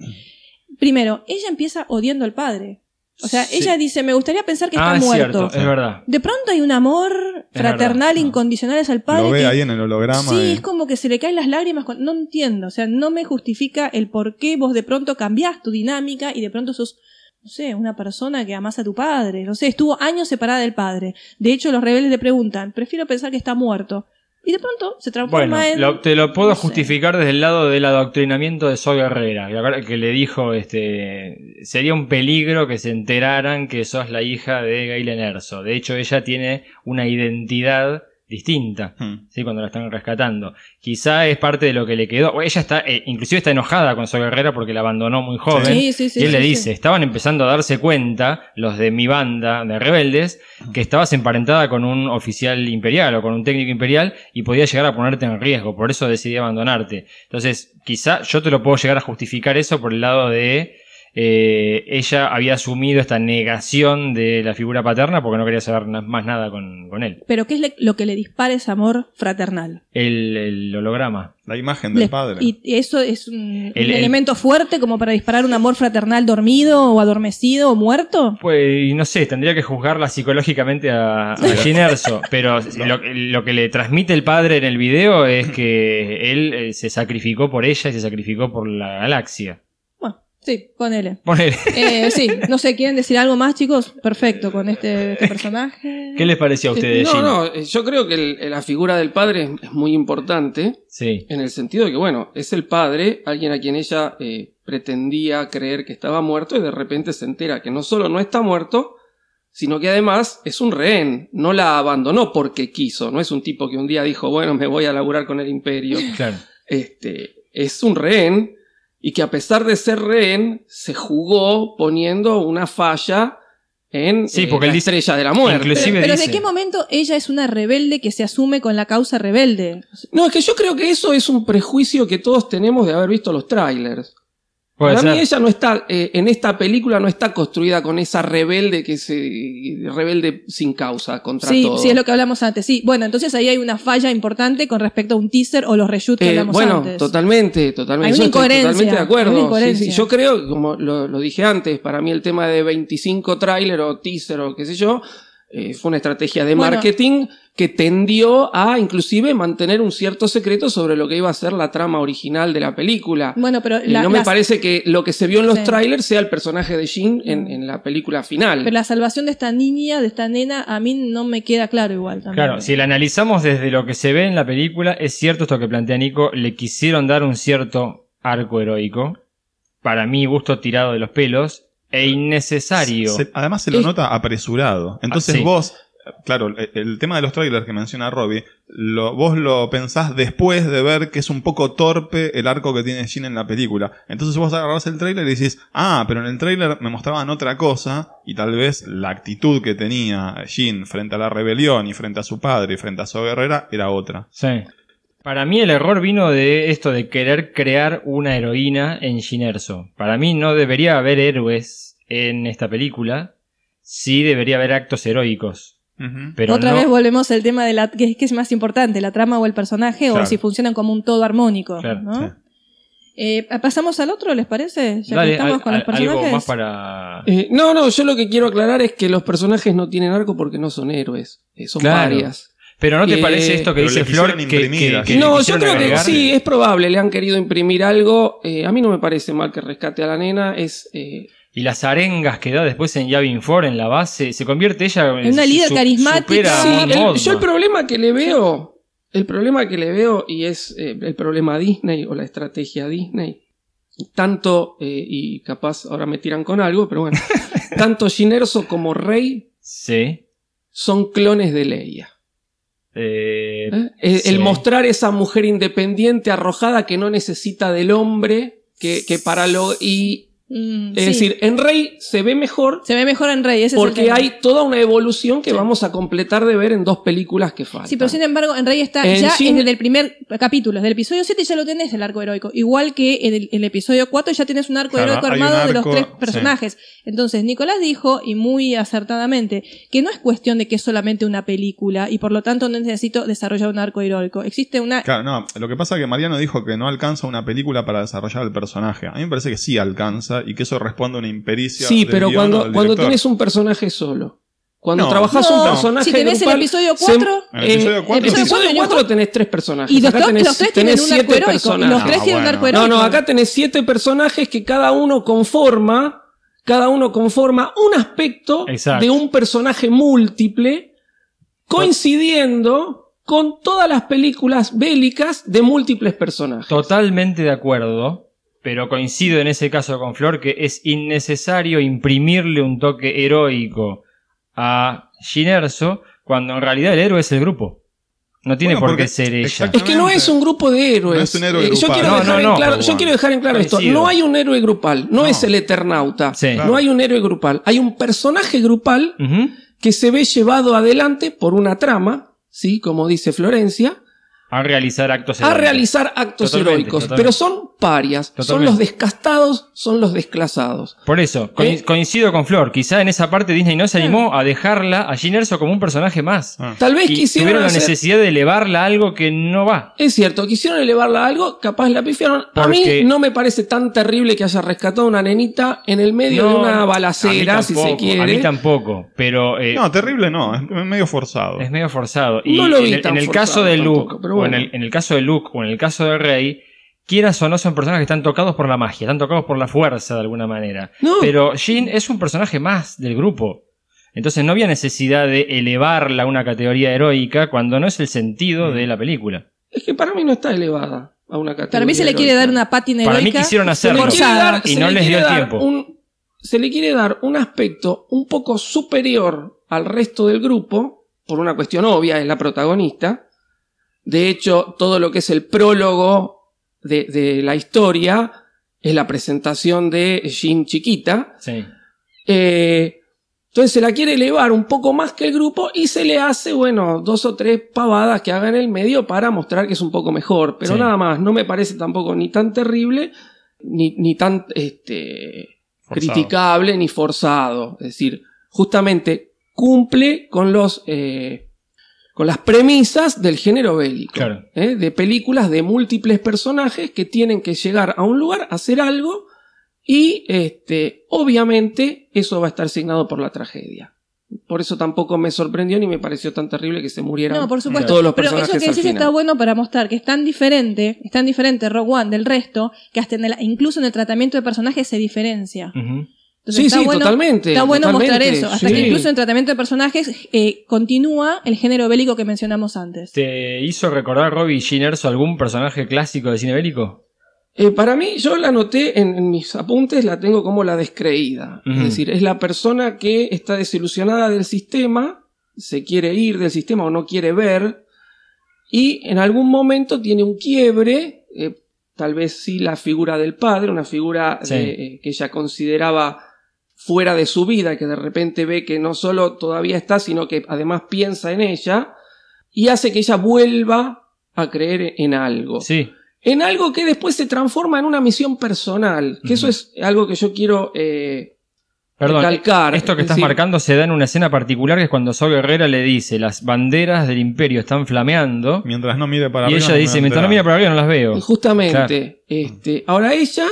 Primero, ella empieza odiando al padre. O sea, Sí. ella dice, me gustaría pensar que está Ah, es muerto. cierto, es verdad. De pronto hay un amor fraternal verdad. incondicional hacia el padre. Lo ve que- ahí en el holograma. Sí, es como que se le caen las lágrimas. cuando- No entiendo. O sea, no me justifica el por qué vos de pronto cambiás tu dinámica y de pronto sos, no sé, una persona que amás a tu padre. No sé, estuvo años separada del padre. De hecho, los rebeldes le preguntan, prefiero pensar que está muerto. Y de pronto se transforma Bueno, en... lo- te lo puedo no sé. justificar desde el lado del adoctrinamiento de Soy Herrera, que le dijo, este, sería un peligro que se enteraran que sos la hija de Gailen Erso. De hecho, ella tiene una identidad distinta. Hmm. ¿sí? cuando la están rescatando. Quizá es parte de lo que le quedó. o Ella está, eh, inclusive está enojada con Sol Guerrera porque la abandonó muy joven. Sí, sí, sí, y él sí, le sí. dice, estaban empezando a darse cuenta, los de mi banda de rebeldes, que estabas emparentada con un oficial imperial o con un técnico imperial y podía llegar a ponerte en riesgo, por eso decidí abandonarte. Entonces, quizá yo te lo puedo llegar a justificar eso por el lado de eh, ella había asumido esta negación de la figura paterna porque no quería saber más nada con, con él. Pero ¿qué es lo que le dispara ese amor fraternal? El, el holograma. La imagen del Le- padre. Y eso es un, El- un el- elemento fuerte como para disparar un amor fraternal dormido o adormecido o muerto. Pues no sé, tendría que juzgarla psicológicamente a, a Jyn Erso, pero lo, lo que le transmite el padre en el video es que él eh, se sacrificó por ella y se sacrificó por la galaxia. Sí, ponele. Ponele. Eh, sí, no sé, ¿quieren decir algo más, chicos? Perfecto, con este, este personaje. ¿Qué les pareció a ustedes, No, no, eh, yo creo que el- la figura del padre es- es muy importante Sí. en el sentido de que, bueno, es el padre, alguien a quien ella eh, pretendía creer que estaba muerto y de repente se entera que no solo no está muerto, sino que además es un rehén, no la abandonó porque quiso, no es un tipo que un día dijo, bueno, me voy a laburar con el imperio. Claro. este, es un rehén y que a pesar de ser rehén se jugó poniendo una falla en Sí, eh, porque la él dice- estrella de la muerte. inclusive- Pero dice- ¿de qué momento ella es una rebelde que se asume con la causa rebelde? No, es que yo creo que eso es un prejuicio que todos tenemos de haber visto los trailers. Puede Para mí ser. ella no está, eh, en esta película no está construida con esa rebelde que se, rebelde sin causa contra Sí, todo. sí, es lo que hablamos antes. Sí, bueno, entonces ahí hay una falla importante con respecto a un teaser o los reshoots que Eh, hablamos bueno, antes. totalmente, totalmente. Hay una Yo estoy incoherencia, totalmente de hay acuerdo. una Sí, incoherencia. sí. Yo creo, como lo, lo dije antes, para mí el tema de 25 tráiler o teaser o qué sé yo, eh, fue una estrategia de Bueno. marketing que tendió a inclusive mantener un cierto secreto sobre lo que iba a ser la trama original de la película. Bueno, pero Y la, no me las- parece que lo que se vio en los Sí. trailers sea el personaje de Jean en, en la película final. pero la salvación de esta niña, de esta nena, a mí no me queda claro igual también. Claro, si la analizamos desde lo que se ve en la película, es cierto esto que plantea Nico, le quisieron dar un cierto arco heroico, para mi gusto tirado de los pelos, e innecesario. Se- además se lo Es- nota apresurado. Entonces Ah, sí. vos, claro, el, el tema de los trailers que menciona Robbie, lo, vos lo pensás después de ver que es un poco torpe el arco que tiene Jin en la película. Entonces vos agarrás el trailer y decís, ah, pero en el trailer me mostraban otra cosa y tal vez la actitud que tenía Jin frente a la rebelión y frente a su padre y frente a su guerrera era otra. Sí. Para mí el error vino de esto de querer crear una heroína en Ginerso. Para mí no debería haber héroes en esta película, sí debería haber actos heroicos. Pero Otra no- vez volvemos al tema de la que, que es más importante, la trama o el personaje, o si funcionan como un todo armónico. Claro, ¿no? sí. Eh, ¿Pasamos al otro, les parece? Ya Dale, que estamos al- con los al- algo personajes. más para... Eh, no, no, yo lo que quiero aclarar es que los personajes no tienen arco porque no son héroes, eh, son Claro. parias. Pero ¿no te Eh, parece esto que dice Flor que, No, yo creo que sí, es probable, le han querido imprimir algo. eh, a mí no me parece mal que rescate a la nena, es... eh, y las arengas que da después en Yavin 4 en la base, se convierte ella En una líder carismática. Sí, el- yo el problema que le veo, el problema que le veo, y es eh, el problema Disney o la estrategia Disney, tanto, eh, y capaz ahora me tiran con algo, pero bueno, tanto Jyn Erso como Rey Sí. son clones de Leia. Eh, ¿eh? El, sí. el mostrar esa mujer independiente, arrojada, que no necesita del hombre, que, que para lo... Y, Mm, es sí. decir, en Rey se ve mejor se ve mejor en Rey. Ese es el porque hay toda una evolución que Sí. vamos a completar de ver en dos películas que faltan. Sí, pero sin embargo, en Rey está En ya Jin- desde el primer capítulo, desde el episodio 7 ya lo tenés el arco heroico. Igual que en el, en el episodio 4 ya tenés un arco Claro, heroico armado de los tres sí. personajes. Entonces, Nicolás dijo, y muy acertadamente, que no es cuestión de que es solamente una película y por lo tanto no necesito desarrollar un arco heroico. Existe una... Claro, no, lo que pasa es que Mariano dijo que no alcanza una película para desarrollar el personaje. A mí me parece que sí alcanza y que eso responde a una impericia. Sí, del pero guion o cuando, del cuando director. tienes un personaje solo. Cuando No. trabajas No, un personaje si tenés el grupal, episodio se- 4, En el episodio eh, cuatro el sí. episodio Episodio 4 tenés tres personajes. y los, Acá dos- tenés, los tres tenés tienen un arco siete heroico. Y personajes. los tres Ah, tienen un bueno. arco heroico. No, no, acá tenés siete personajes que cada uno conforma, cada uno conforma un aspecto Exacto. de un personaje múltiple, coincidiendo con todas las películas bélicas de múltiples personajes. Totalmente de acuerdo, pero coincido en ese caso con Flor que es innecesario imprimirle un toque heroico a Jyn Erso cuando en realidad el héroe es el grupo. No tiene Bueno, por qué ser ella. Es que no es un grupo de héroes. No es un héroe Eh, yo grupal. quiero No, dejar no, en no, claro, yo quiero dejar en claro esto. No hay un héroe grupal. No, No. es el Eternauta. Sí. Claro. No hay un héroe grupal. Hay un personaje grupal que se ve llevado adelante por una trama, ¿sí? Como dice Florencia, A realizar actos a heroicos. realizar actos Totalmente, heroicos. totalmente. Pero son parias. Son los descastados, son los desclasados. Por eso, co- Eh. coincido con Flor. Quizá en esa parte Disney no se animó a dejarla a Jyn Erso como un personaje más. Ah. Tal vez Y quisieron tuvieron la necesidad de elevarla a algo que no va. Es cierto, quisieron elevarla a algo, capaz la pifiaron. A mí no me parece tan terrible que haya rescatado a una nenita en el medio de una a balacera, si se quiere. A mí tampoco, pero eh, No, terrible no, es medio forzado. es medio forzado. Y No lo vi en el, tan en el forzado caso de Luke, tampoco, pero o en bueno. el, en el caso de Luke o en el caso de Rey, quieras o no son personajes que están tocados por la magia, están tocados por la fuerza de alguna manera. No. Pero Jin es un personaje más del grupo. Entonces no había necesidad de elevarla a una categoría heroica cuando no es el sentido de la película. Es que para mí no está elevada a una categoría. Para mí se le quiere heroica. dar una pátina Para mí heroica. quisieron hacerlo. dar- Y no le les dio el tiempo. un- se le quiere dar un aspecto un poco superior al resto del grupo, por una cuestión obvia, es la protagonista. De hecho, todo lo que es el prólogo de, de la historia es la presentación de Jean chiquita. Sí. Eh, entonces se la quiere elevar un poco más que el grupo y se le hace, bueno, dos o tres pavadas que haga en el medio para mostrar que es un poco mejor. Pero Sí. nada más, no me parece tampoco ni tan terrible, ni, ni tan este, Forzado. criticable, ni forzado. Es decir, justamente cumple con los... eh, con las premisas del género bélico. Claro. ¿eh? De películas de múltiples personajes que tienen que llegar a un lugar, hacer algo y este, obviamente eso va a estar signado por la tragedia. Por eso tampoco me sorprendió ni me pareció tan terrible que se murieran No, por supuesto. todos los Pero personajes eso que decís está bueno para mostrar que es tan diferente, es tan diferente Rogue One del resto, que hasta en el- incluso en el tratamiento de personajes se diferencia. Entonces, Sí, está sí, bueno, totalmente, Está bueno mostrar eso. Hasta sí. que incluso en el tratamiento de personajes eh, continúa el género bélico que mencionamos antes. ¿Te hizo recordar Robbie Jyn Erso algún personaje clásico de cine bélico? Eh, para mí, yo la anoté en, en mis apuntes, la tengo como la descreída. Es decir, es la persona que está desilusionada del sistema, se quiere ir del sistema o no quiere ver, y en algún momento tiene un quiebre, eh, tal vez sí la figura del padre, una figura Sí. de- eh, que ella consideraba fuera de su vida, que de repente ve que no solo todavía está, sino que además piensa en ella, y hace que ella vuelva a creer en algo Sí. en algo que después se transforma en una misión personal. Que eso es algo que yo quiero eh, Perdón, recalcar. esto que Es estás decir, marcando se da en una escena particular que es cuando Sol Guerrera le dice las banderas del imperio están flameando Mientras no mire para y arriba. ella no dice, mientras no enterar". mira para arriba no las veo. Justamente. Este, ahora ella,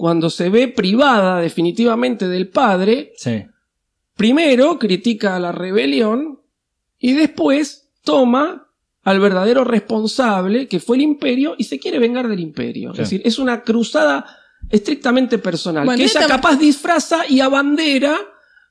cuando se ve privada definitivamente del padre, Sí. primero critica a la rebelión y después toma al verdadero responsable, que fue el imperio, y se quiere vengar del imperio. Sí. Es decir, es una cruzada estrictamente personal, Bueno, que ella esta- capaz disfraza y abandera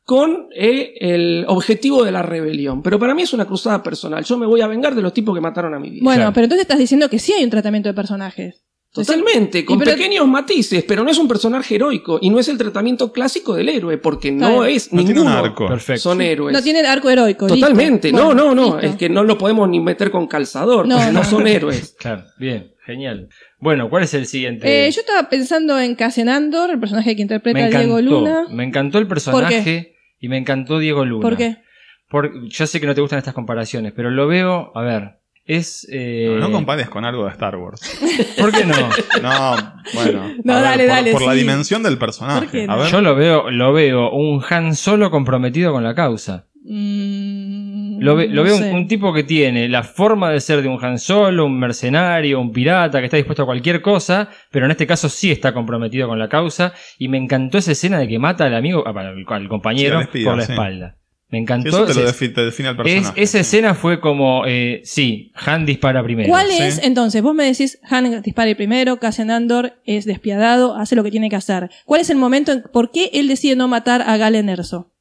con eh, el objetivo de la rebelión. Pero para mí es una cruzada personal. Yo me voy a vengar de los tipos que mataron a mi vida. Bueno, Claro. pero entonces estás diciendo que sí hay un tratamiento de personajes. Totalmente, con pero- pequeños matices, pero no es un personaje heroico y no es el tratamiento clásico del héroe, porque no bien. es No ninguno. arco. Perfecto. Son héroes. No tienen arco heroico. Totalmente, Bueno, no, no, no, listo. es que no lo podemos ni meter con calzador, No, porque no, no. son héroes. Claro, bien, genial. Bueno, ¿cuál es el siguiente? Eh, yo estaba pensando en Cassian Andor, el personaje que interpreta encantó, Diego Luna. me encantó el personaje y me encantó Diego Luna. ¿Por qué? Por- yo sé que no te gustan estas comparaciones, pero lo veo, a ver, es... eh, No, no compares con algo de Star Wars. ¿Por qué no? No, bueno. No, a ver, dale, por, dale, Por la dimensión del ¿Por qué personaje. no? A ver. Yo lo veo, lo veo un Han Solo comprometido con la causa. Mm, Lo, ve- lo no veo un, sé. un tipo que tiene la forma de ser de un Han Solo, un mercenario, un pirata, que está dispuesto a cualquier cosa, pero en este caso sí está comprometido con la causa. Y me encantó esa escena de que mata al amigo, ah, al, al compañero, Sí, al espía, por la sí. espalda. Me encantó. Eso te, lo te define el es- personaje. esa escena fue como, eh, sí, Han dispara primero. ¿Cuál Sí. es, entonces, vos me decís, Han dispara primero, Cassian Andor es despiadado, hace lo que tiene que hacer. ¿Cuál es el momento en por qué él decide no matar a Galen Erso?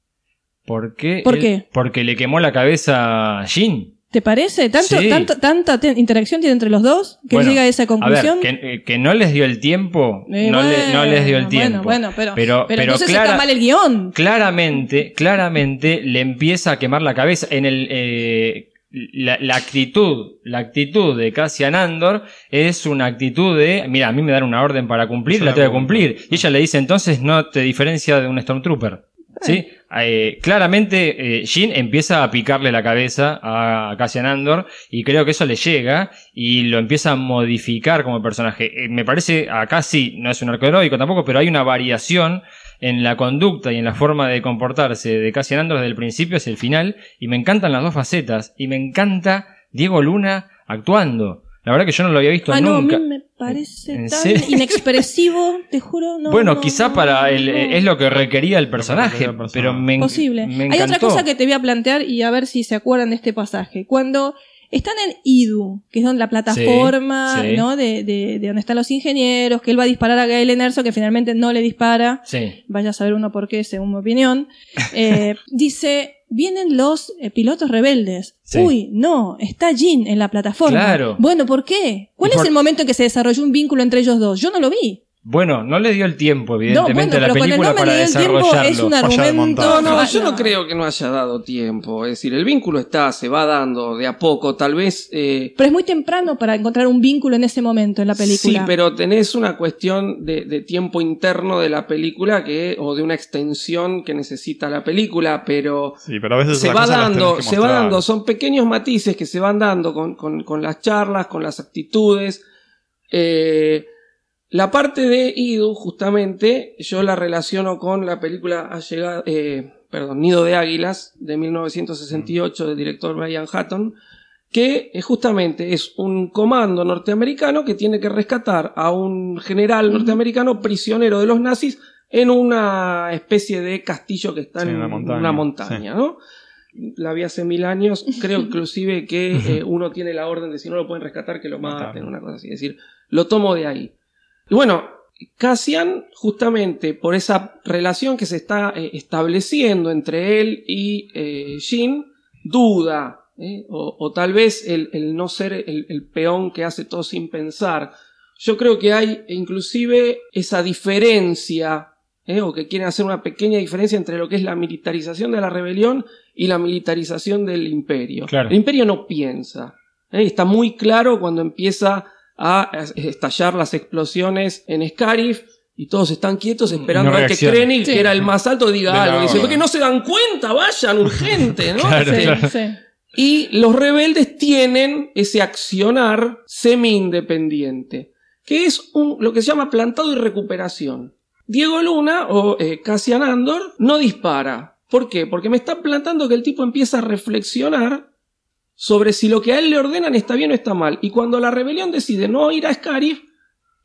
¿Por qué? ¿Por Él- qué? Porque le quemó la cabeza a Jin. ¿Te parece? ¿Tanto, Sí. tanto- ¿Tanta te- interacción tiene entre los dos que Bueno, llega a esa A conclusión? ver, que, eh, que no les dio el tiempo, Eh, no, le- no les dio el bueno, tiempo. Bueno, pero, pero, pero, pero entonces clara- está mal el guion. claramente, claramente le empieza a quemar la cabeza en el eh, la, la actitud, la actitud de Cassian Andor es una actitud de, mira, a mí me dan una orden para cumplir, Yo la tengo que cumplir. Y ella le dice, entonces no te diferencia de un Stormtrooper. ¿Sí? Eh, claramente eh, Jin empieza a picarle la cabeza a Cassian Andor y creo que eso le llega y lo empieza a modificar como personaje. Eh, me parece, acá sí, no es un arco heroico tampoco, pero hay una variación en la conducta y en la forma de comportarse de Cassian Andor desde el principio hacia el final y me encantan las dos facetas y me encanta Diego Luna actuando. La verdad que yo no lo había visto Ah, no, a mí nunca. me parece ¿En tan serio? inexpresivo, te juro. No, bueno, no, quizá no, para el, no. es lo que requería el personaje, pero me, Posible. me Hay otra encantó. cosa que te voy a plantear y a ver si se acuerdan de este pasaje. Cuando están en Idu, que es donde la plataforma, Sí, sí. ¿no? De, de, de donde están los ingenieros, que él va a disparar a Gael Erso, que finalmente no le dispara. Sí. Vaya a saber uno por qué, según mi opinión. Eh, dice, vienen los eh, pilotos rebeldes. Sí. Uy, no, está Jin en la plataforma. Claro. Bueno, ¿por qué? ¿Cuál por- es el momento en que se desarrolló un vínculo entre ellos dos? Yo no lo vi. Bueno, no le dio el tiempo, No, evidentemente, bueno, a la película no me para le dio el tiempo desarrollarlo. es un argumento. No, no, yo no creo que no haya dado tiempo. Es decir, el vínculo está, se va dando de a poco. Tal vez. eh, Pero es muy temprano para encontrar un vínculo en ese momento en la película. Sí, pero tenés una cuestión de, de tiempo interno de la película que, o de una extensión que necesita la película, pero Sí, pero a veces se va dando, se va dando, son pequeños matices que se van dando con, con- con las charlas, con las actitudes. Eh, la parte de Idu, justamente, yo la relaciono con la película Ha llegado, eh, perdón, Nido de Águilas, de 1968, del director Brian Hatton, que eh, justamente es un comando norteamericano que tiene que rescatar a un general norteamericano prisionero de los nazis en una especie de castillo que está Sí, en montaña, una montaña, ¿no? La vi hace mil años, creo inclusive que eh, uno tiene la orden de si no lo pueden rescatar que lo maten, una cosa así, es decir, lo tomo de ahí. Y bueno, Cassian, justamente por esa relación que se está eh, estableciendo entre él y eh, Jin, duda, ¿eh? o, o tal vez el, el no ser el, el peón que hace todo sin pensar. Yo creo que hay inclusive esa diferencia, o que quieren hacer una pequeña diferencia entre lo que es la militarización de la rebelión y la militarización del imperio. Claro. El imperio no piensa. Está muy claro cuando empieza a estallar las explosiones en Scarif y todos están quietos esperando No a que. Krennic, Sí. que era el más alto, diga algo. Dice. ¿por qué no se dan cuenta? Vayan, urgente, ¿no? Claro, Este, claro. Sí. y los rebeldes tienen ese accionar semi-independiente, que es un, lo que se llama plantado y recuperación. Diego Luna o eh, Cassian Andor no dispara. ¿Por qué? Porque me está plantando que el tipo empieza a reflexionar sobre si lo que a él le ordenan está bien o está mal. Y cuando la rebelión decide no ir a Scarif,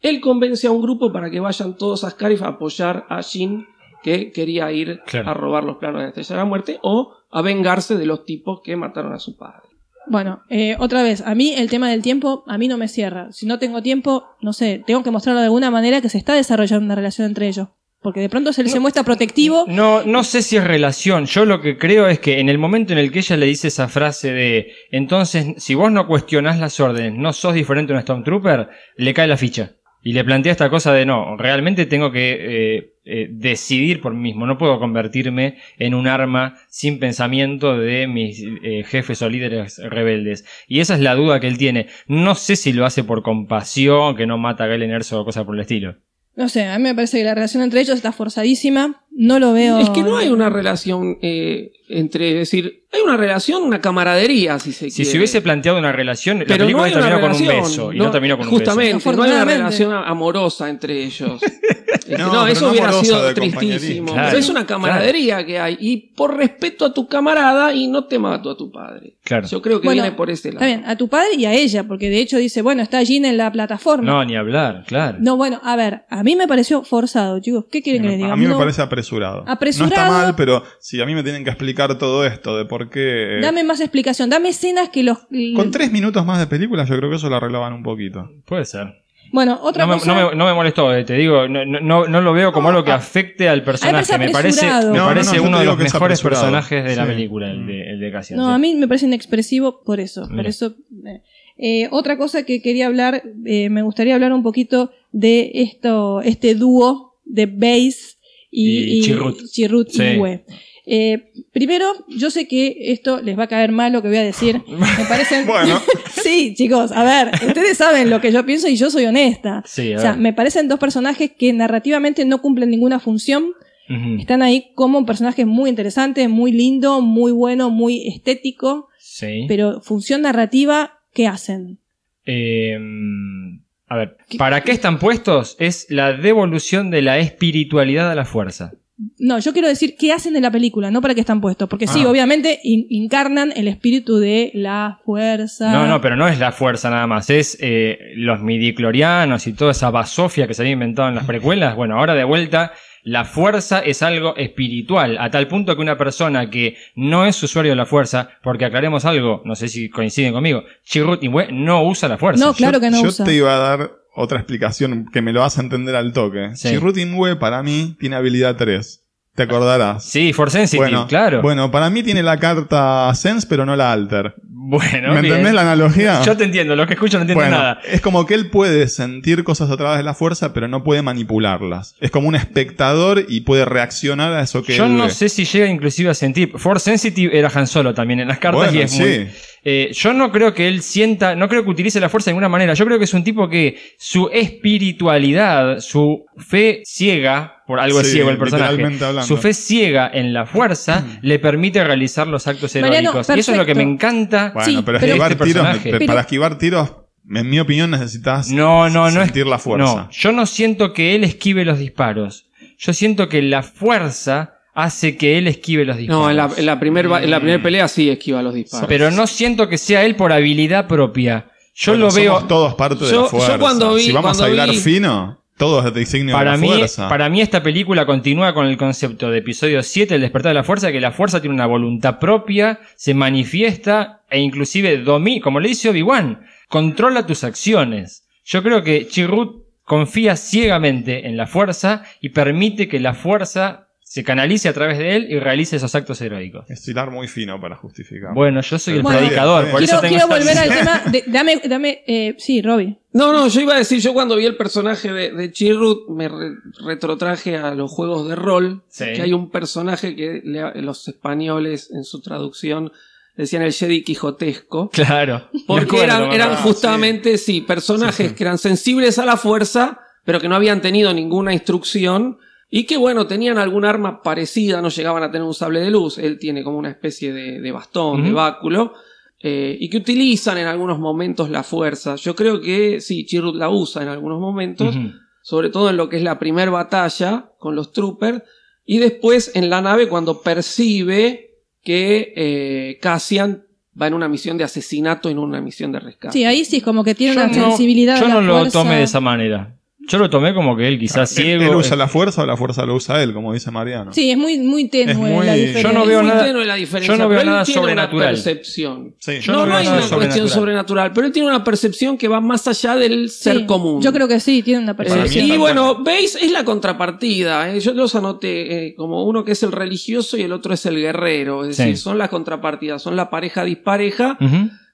él convence a un grupo para que vayan todos a Scarif a apoyar a Jin, que quería ir Claro. a robar los planos de la Estrella de la Muerte, o a vengarse de los tipos que mataron a su padre. Bueno, eh, otra vez, a mí el tema del tiempo, a mí no me cierra. Si no tengo tiempo, no sé, tengo que mostrarlo de alguna manera que se está desarrollando una relación entre ellos. Porque de pronto se, se muestra protectivo. No, no sé si es relación. Yo lo que creo es que en el momento en el que ella le dice esa frase de entonces, si vos no cuestionás las órdenes, no sos diferente a un Stormtrooper, le cae la ficha. Y le plantea esta cosa de no, realmente tengo que eh, eh, decidir por mí mismo. No puedo convertirme en un arma sin pensamiento de mis eh, jefes o líderes rebeldes. Y esa es la duda que él tiene. No sé si lo hace por compasión, que no mata a Galen Erso o cosas por el estilo. No sé, a mí me parece que la relación entre ellos está forzadísima. No lo veo. Es que no hay una relación eh, entre, es decir, hay una relación, una camaradería, si se Si quiere. se hubiese planteado una relación, la Pero no película hay una terminó con un relación, beso y no, terminó con un beso. Justamente, no hay una relación amorosa entre ellos. Este, No, eso no hubiera sido tristísimo. compañerismo. Claro, pero es una camaradería que hay. Y por respeto a tu camarada y no te mato a tu padre. Claro. Yo creo que Bueno, viene por ese lado. Está bien, a tu padre y a ella, porque de hecho dice, bueno, está Gina en la plataforma. No, ni hablar, claro. No, bueno, a ver, a mí me pareció forzado, chicos. ¿Qué quieren que les diga? A mí me No, parece apresurado. Apresurado. No está mal, pero si a mí me tienen que explicar todo esto de por qué. eh, Dame más explicación, dame escenas que los... Con tres minutos más de película, yo creo que eso lo arreglaban un poquito. Puede ser. Bueno, otra No me, cosa... no me- no me molestó, eh, te digo, no, no- lo veo como algo que afecte al personaje. me parece me parece uno de los mejores personajes de la película, el de, el de Cassian. No, sí. a mí me parece inexpresivo por eso. Por eso eh. Eh, otra cosa que quería hablar, eh, me gustaría hablar un poquito de esto, este dúo de Base y, Y Chirrut. Chirrut Sí. y Ue. Eh, primero, yo sé que esto les va a caer mal lo que voy a decir. Me parecen. Bueno. sí, chicos, a ver, ustedes saben lo que yo pienso y yo soy honesta. Sí, a o sea, ver. me parecen dos personajes que narrativamente no cumplen ninguna función. Están ahí como personajes muy interesantes, muy lindo, muy bueno, muy estético. Sí. Pero función narrativa, ¿qué hacen? Eh, a ver, ¿para qué están puestos? Es la devolución de la espiritualidad a la fuerza. No, yo quiero decir qué hacen en la película, no para qué están puestos. Porque sí, Ah. obviamente in- encarnan el espíritu de la fuerza. No, no, pero no es la fuerza nada más, es eh, los midiclorianos y toda esa basofia que se había inventado en las precuelas. Bueno, ahora de vuelta, la fuerza es algo espiritual, a tal punto que una persona que no es usuario de la fuerza, porque aclaremos algo, no sé si coinciden conmigo, Chirrut no usa la fuerza. No, claro que no yo usa. te iba a dar otra explicación que me lo a entender al toque. Sí. Chirrut Imwe para mí tiene habilidad 3. Te acordarás. Sí, for sensitive, Bueno, claro. bueno, para mí tiene la carta Sense, pero no la Alter. Bueno, ¿Me bien. entendés la analogía? Yo te entiendo, los que escuchan no entienden Bueno, nada. es como que él puede sentir cosas a través de la fuerza, pero no puede manipularlas. Es como un espectador y puede reaccionar a eso que Yo él no ve. sé si llega inclusive a sentir. Force Sensitive era Han Solo también en las cartas Bueno, y es sí. muy. Eh, yo no creo que él sienta, no creo que utilice la fuerza de ninguna manera. Yo creo que es un tipo que su espiritualidad, su fe ciega, por algo es ciego el personaje, hablando. su fe ciega en la fuerza le permite realizar los actos Mariano, heroicos. y eso es lo que me encanta. Bueno, Sí, pero, esquivar Este tiros, personaje. pe- Pero- para esquivar tiros, en mi opinión, necesitas No, no, no es sentir la fuerza. No, yo no siento que él esquive los disparos. Yo siento que la fuerza hace que él esquive los disparos. No, en la, en la primera pelea sí esquiva los disparos. Pero no siento que sea él por habilidad propia. Yo Bueno, lo veo. somos todos parte de la fuerza. yo cuando vi- si vamos cuando a hilar vi- fino, todo es designio Para de la mí, fuerza. para mí esta película continúa con el concepto de episodio 7, el despertar de la fuerza, que la fuerza tiene una voluntad propia, se manifiesta e inclusive domina, como le dice Obi-Wan, controla tus acciones. Yo creo que Chirrut confía ciegamente en la fuerza y permite que la fuerza se canalice a través de él y realice esos actos heroicos. Es hilar muy fino para justificar. Bueno, yo soy el Bueno, predicador, bien, por eso Quiero, tengo quiero volver al tema. de- dame, dame, eh, sí, Robbie. No, no, yo iba a decir, yo cuando vi el personaje de, de Chirrut me re- retrotraje a los juegos de rol, Sí. que hay un personaje que le- los españoles en su traducción decían el Jedi Quijotesco, Claro. Porque acuerdo, eran, acuerdo. justamente, sí, personajes que eran sensibles a la fuerza, pero que no habían tenido ninguna instrucción y que, bueno, tenían algún arma parecida, no llegaban a tener un sable de luz, él tiene como una especie de, de bastón, de báculo, eh, y que utilizan en algunos momentos la fuerza. Yo creo que sí, Chirrut la usa en algunos momentos, sobre todo en lo que es la primera batalla con los troopers, y después en la nave cuando percibe que eh, Cassian va en una misión de asesinato y en una misión de rescate. Sí, ahí sí es como que tiene Yo una no- sensibilidad. Yo no lo fuerza. tome de esa manera. Yo lo tomé como que él quizás Él- ciego. Él, usa la fuerza o la fuerza lo usa él, como dice Mariano. Sí, es muy, muy tenue Es muy- la yo diferencia. no veo Es muy nada- tenue la diferencia, yo no veo pero él nada tiene una sobrenatural. percepción. Sí, Yo no, no no, veo hay nada una cuestión sobrenatural. sobrenatural, pero él tiene una percepción que va más allá del ser Sí, común. Yo creo que sí, tiene una Eh, percepción. y bueno, veis, es la contrapartida. eh. Yo los anoté eh, como uno que es el religioso y el otro es el guerrero. Es Sí. decir, son las contrapartidas, son la pareja dispareja.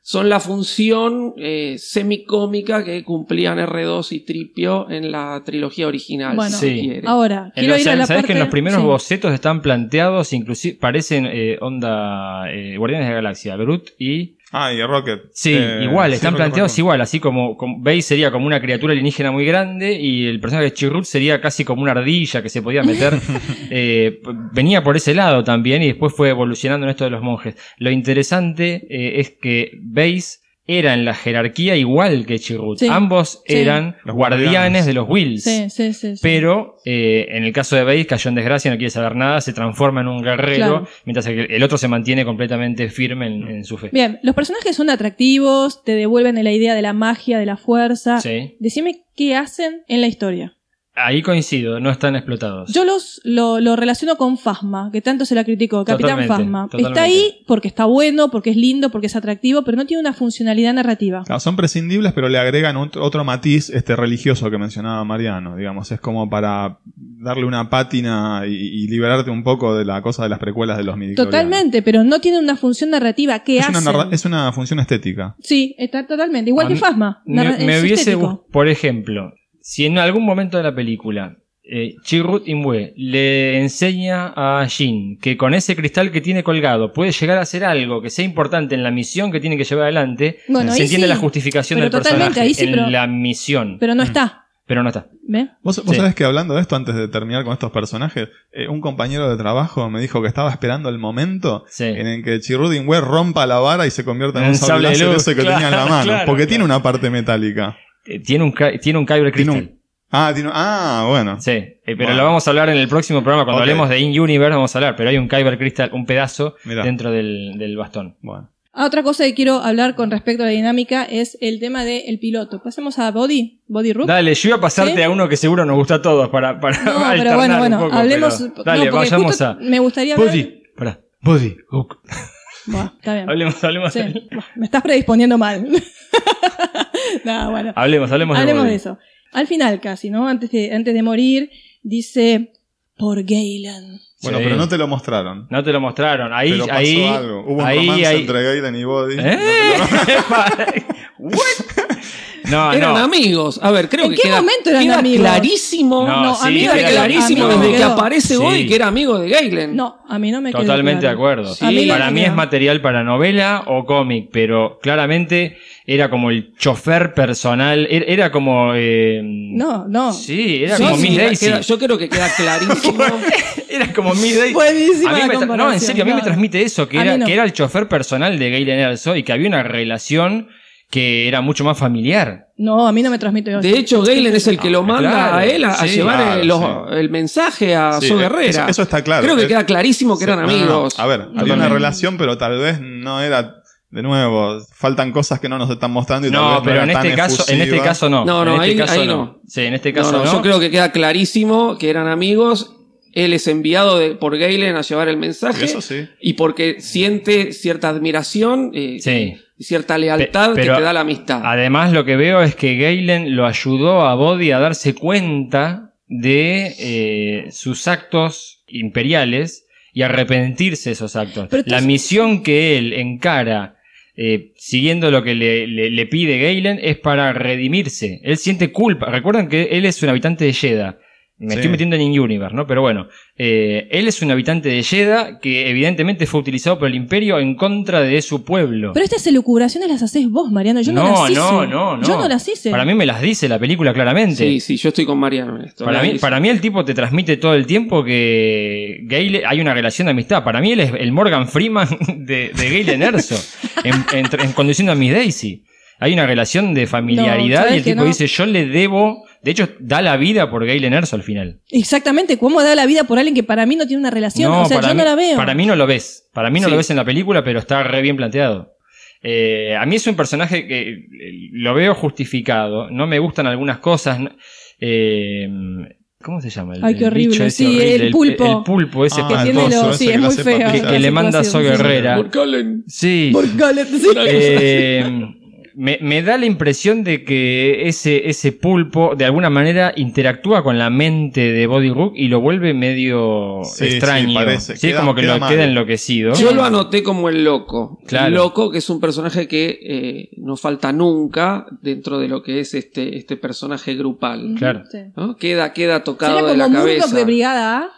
Son la función eh, semicómica que cumplían R2 y Tripio en la trilogía original. Bueno, si Sí. quiere. Ahora, En los- ir a la ¿Sabés parte... que en los primeros sí. bocetos están planteados, inclusive parecen eh, onda eh, Guardianes de la Galaxia, Groot y Ah, y Rocket. Sí, Eh, igual, están planteados igual, así como, como Base sería como una criatura alienígena muy grande y el personaje de Chirrut sería casi como una ardilla que se podía meter. Eh, venía por ese lado también y después fue evolucionando en esto de los monjes. Lo interesante eh, es que Base era en la jerarquía igual que Chirrut. Sí, Ambos sí. eran Los guardianes, de los Wills. Sí, sí, sí. sí. Pero eh, en el caso de Base cayó en desgracia, no quiere saber nada, se transforma en un guerrero, Claro. mientras que el otro se mantiene completamente firme en, en su fe. Bien, los personajes son atractivos, te devuelven la idea de la magia, de la fuerza. Sí. Decime qué hacen en la historia. Ahí coincido, no están explotados. Yo los lo, lo relaciono con Fasma, que tanto se la criticó. Capitán Fasma. totalmente. Está ahí porque está bueno, porque es lindo, porque es atractivo, pero no tiene una funcionalidad narrativa. Claro, son prescindibles, pero le agregan otro, otro matiz este religioso que mencionaba Mariano. Digamos, es como para darle una pátina y, y liberarte un poco de la cosa de las precuelas de los midichlorianos. Totalmente, pero no tiene una función narrativa. ¿Qué Es una, hacen? narra- es una función estética. Sí, está totalmente. Igual A que Fasma. Me, me es hubiese, por ejemplo, si en algún momento de la película eh, Chirrut Imwe le enseña a Jin que con ese cristal que tiene colgado puede llegar a hacer algo que sea importante en la misión que tiene que llevar adelante, Bueno, se entiende sí, la justificación pero del personaje ahí sí, en pero- la misión, pero, Pero no está. no está. ¿Ve? Vos, vos Sí. sabés que hablando de esto, antes de terminar con estos personajes, eh, un compañero de trabajo me dijo que estaba esperando el momento Sí. en el que Chirrudin Ware rompa la vara y se convierta en En un sable de láser luz, ese que claro, tenía en la mano. claro, porque claro. tiene una parte metálica. Eh, tiene un tiene un Kyber Tiene Crystal. un- ah, tiene, ah, bueno. Sí, eh, pero Bueno. lo vamos a hablar en el próximo programa. Cuando Ok. hablemos de In-Universe vamos a hablar, pero hay un Kyber Crystal, un pedazo Mirá. dentro del, del bastón. Bueno. Ah, Otra cosa que quiero hablar con respecto a la dinámica es el tema del piloto. Pasemos a Body, Body Root. Dale, yo iba a pasarte ¿Sí? a uno que seguro nos gusta a todos para, para No, alternar pero bueno, un bueno, poco, hablemos. pero- no, Dale, porque vayamos a. Me gustaría ver. Body, pará, Body, Hook. Buah, está bien. Hablemos, hablemos, Sí. Me estás predisponiendo mal. no, bueno. hablemos, hablemos, de Hablemos de eso. Al final, casi, ¿no? Antes de, antes de morir, dice: Por Galen. Bueno, Sí. pero no te lo mostraron. No te lo mostraron. Ahí, pero pasó ahí. algo. Hubo un ahí, romance ahí- entre Gaiden y Body. ¿Eh? What? No, Eran no. amigos. A ver, creo ¿En que qué queda, momento eran queda amigos? clarísimo. No, No, sí, a mí queda me quedó- clarísimo desde que aparece Sí. Body que era amigo de Galen. No, a mí no me quedó Totalmente claro. de acuerdo. Sí. Mí Para mí es material para novela o cómic, pero claramente era como el chofer personal. Era, era como. eh, No, no. Sí, era Sí, como sí, Miss queda- Daisy. queda- yo creo que queda clarísimo. Era como Miss Daisy. Buenísima A mí la me tra- no, en serio, a mí me transmite eso, que era, que era el chofer personal de Galen Erso y que había una relación que era mucho más familiar. No, a mí no me transmite. De hecho, Galen es el que lo manda Claro, a él a, llevar Claro, el, los- sí. el mensaje a Sí, su guerrera. eso- eso está claro. Creo que queda clarísimo que eran No, no, no. amigos. A ver, había una relación, pero tal vez no era. De nuevo, faltan cosas que no nos están mostrando y tal No, vez pero en este caso, en este caso no. No, no, en este ahí- caso ahí no. no. Sí, en este No, caso no, no. Yo creo que queda clarísimo que eran amigos. Él es enviado de- por Galen a llevar el mensaje. Eso sí. Y porque siente cierta admiración eh, Sí. y cierta lealtad Pe- pero que te da la amistad. Además, lo que veo es que Galen lo ayudó a Body a darse cuenta de eh, sus actos imperiales y arrepentirse de esos actos. La misión que él encara, eh, siguiendo lo que le, le- le pide Galen, es para redimirse. Él siente culpa. Recuerdan que él es un habitante de Jeddah. Me Sí. estoy metiendo en In-Universe, ¿no? Pero bueno, eh, él es un habitante de Jeddah que evidentemente fue utilizado por el Imperio en contra de su pueblo. Pero estas elucubraciones las haces vos, Mariano. Yo no, no, las hice. no, no, no. Yo no las hice. Para mí me las dice la película claramente. Sí, sí, yo estoy con Mariano en esto. Para mí, para mí el tipo te transmite todo el tiempo que Gale, hay una relación de amistad. Para mí él es el Morgan Freeman de, de Galen Erso en, en, en conduciendo a Miss Daisy. Hay una relación de familiaridad No, y ¿sabes el tipo no? dice yo le debo, de hecho da la vida por Galen Erso al final. Exactamente. ¿Cómo da la vida por alguien que para mí no tiene una relación? o sea, para yo mí, no la veo. Para mí no lo ves. Para mí no Sí. lo ves en la película, pero está re bien planteado. Eh, a mí es un personaje que eh, lo veo justificado. No me gustan algunas cosas. no- Eh, ¿Cómo se llama? El, Ay, qué el bicho horrible. ese Sí, horrible, el pulpo. El, pulpo ese Ah, lo- sí, que es le muy hace feo. papilla. que, que le manda a Guerrera. Morcalen. Sí. Eh, me, me da la impresión de que ese, ese pulpo de alguna manera interactúa con la mente de Body Rook y lo vuelve medio Sí, sí, extraño. parece. Sí, Queda- como que queda lo mal. queda enloquecido. Yo lo anoté como el loco. Claro. El loco, que es un personaje que eh, no falta nunca dentro de lo que es este, este personaje grupal. Claro. Queda, queda tocado Sería de la como cabeza. de Brigada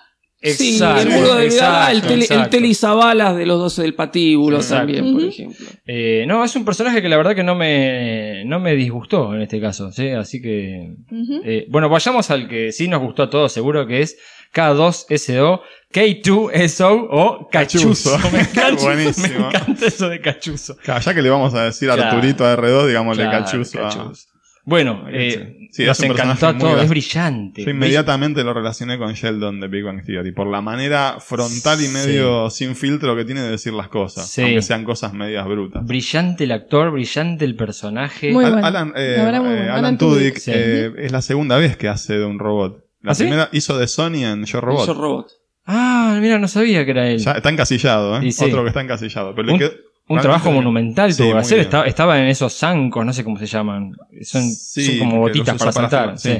Sí, el muro de el, exacto, tele, el exacto. Tele Zabalas de los 12 del patíbulo Exacto. también, por ejemplo. Eh, no, es un personaje que la verdad que no me, no me disgustó en este caso, ¿sí? Así que... Eh, bueno, vayamos al que sí nos gustó a todos, seguro que es K2SO, K2SO o Cachuzo. Cachuzo. Me encanta, Buenísimo. me encanta eso de Cachuzo. Claro, ya que le vamos a decir a Claro. Arturito a R2, digámosle Claro, cachuzo. Cachuzo. Bueno, eh, Sí, nos es encantó brillante. Yo inmediatamente lo relacioné con Sheldon de Big Bang Theory, por la manera frontal y medio sin filtro que tiene de decir las cosas, Sí. aunque sean cosas medias brutas. Brillante el actor, brillante el personaje. Muy Al- bueno. Alan, eh, La verdad, muy eh. Alan Alan Tudyk eh, es la segunda vez que hace de un robot. La ¿Ah, sí? primera hizo de Sony en Yo Robot. Yo Robot. Ah, mira, no sabía que era él. Ya está encasillado, ¿eh? Otro que está encasillado. Pero le quedó- Un realmente trabajo monumental tuvo que hacer. Estaba, estaba en esos zancos, no sé cómo se llaman. Son, como botitas para saltar. sí.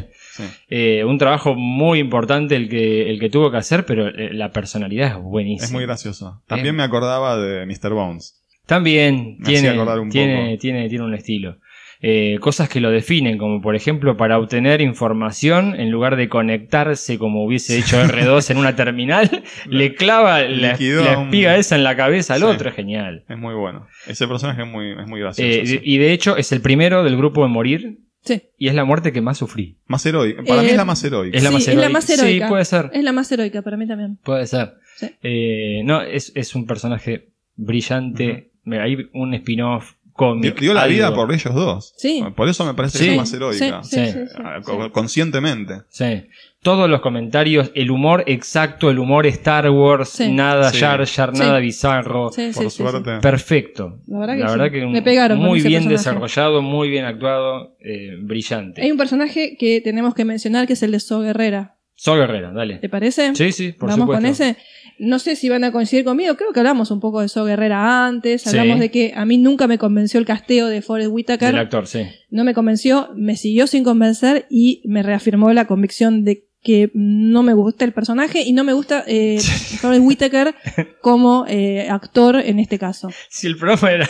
Eh, un trabajo muy importante el que, el que tuvo que hacer, pero eh, la personalidad es buenísima. Es muy gracioso. También Eh. me acordaba de Mr. Bones. También Me tiene, un tiene, tiene, tiene un estilo. Eh, cosas que lo definen, como por ejemplo para obtener información, en lugar de conectarse como hubiese hecho R2 en una terminal, le clava la, espiga esa en la cabeza al Sí. otro, es genial. Es muy bueno. Ese personaje es muy, es muy gracioso. Eh, sí. Y de hecho es el primero del grupo en morir Sí. y es la muerte que más sufrí. Más heroica. Para mí Eh, es la más heroica. Es la Sí, más es la heroica. más heroica. Sí, puede ser. Es la más heroica para mí también. Puede ser. Sí. Eh, no, es, es un personaje brillante. Mira, Hay un spin-off cómic. Dio, dio la algo. vida por ellos dos. Sí. Por eso me parece Sí. que es la más heroica. Sí, sí, Sí. sí, sí, Ah, Conscientemente. Sí. Todos los comentarios, el humor exacto, el humor Star Wars, Sí. nada Sí. Jar Jar, Sí. nada bizarro. Sí, sí, Por suerte. Perfecto. La verdad que sí. un- Le pegaron con muy bien personaje. desarrollado, muy bien actuado, eh, brillante. Hay un personaje que tenemos que mencionar que es el de So Guerrera. Sol Guerrera, dale. ¿Te parece? Sí, sí, por Vamos supuesto. con ese. No sé si van a coincidir conmigo. Creo que hablamos un poco de So Guerrera antes. Sí. Hablamos de que a mí nunca me convenció el casteo de Forrest Whitaker. Del actor, sí. No me convenció, me siguió sin convencer y me reafirmó la convicción de que no me gusta el personaje y no me gusta eh, Forrest Whitaker como eh, actor en este caso. Si el programa era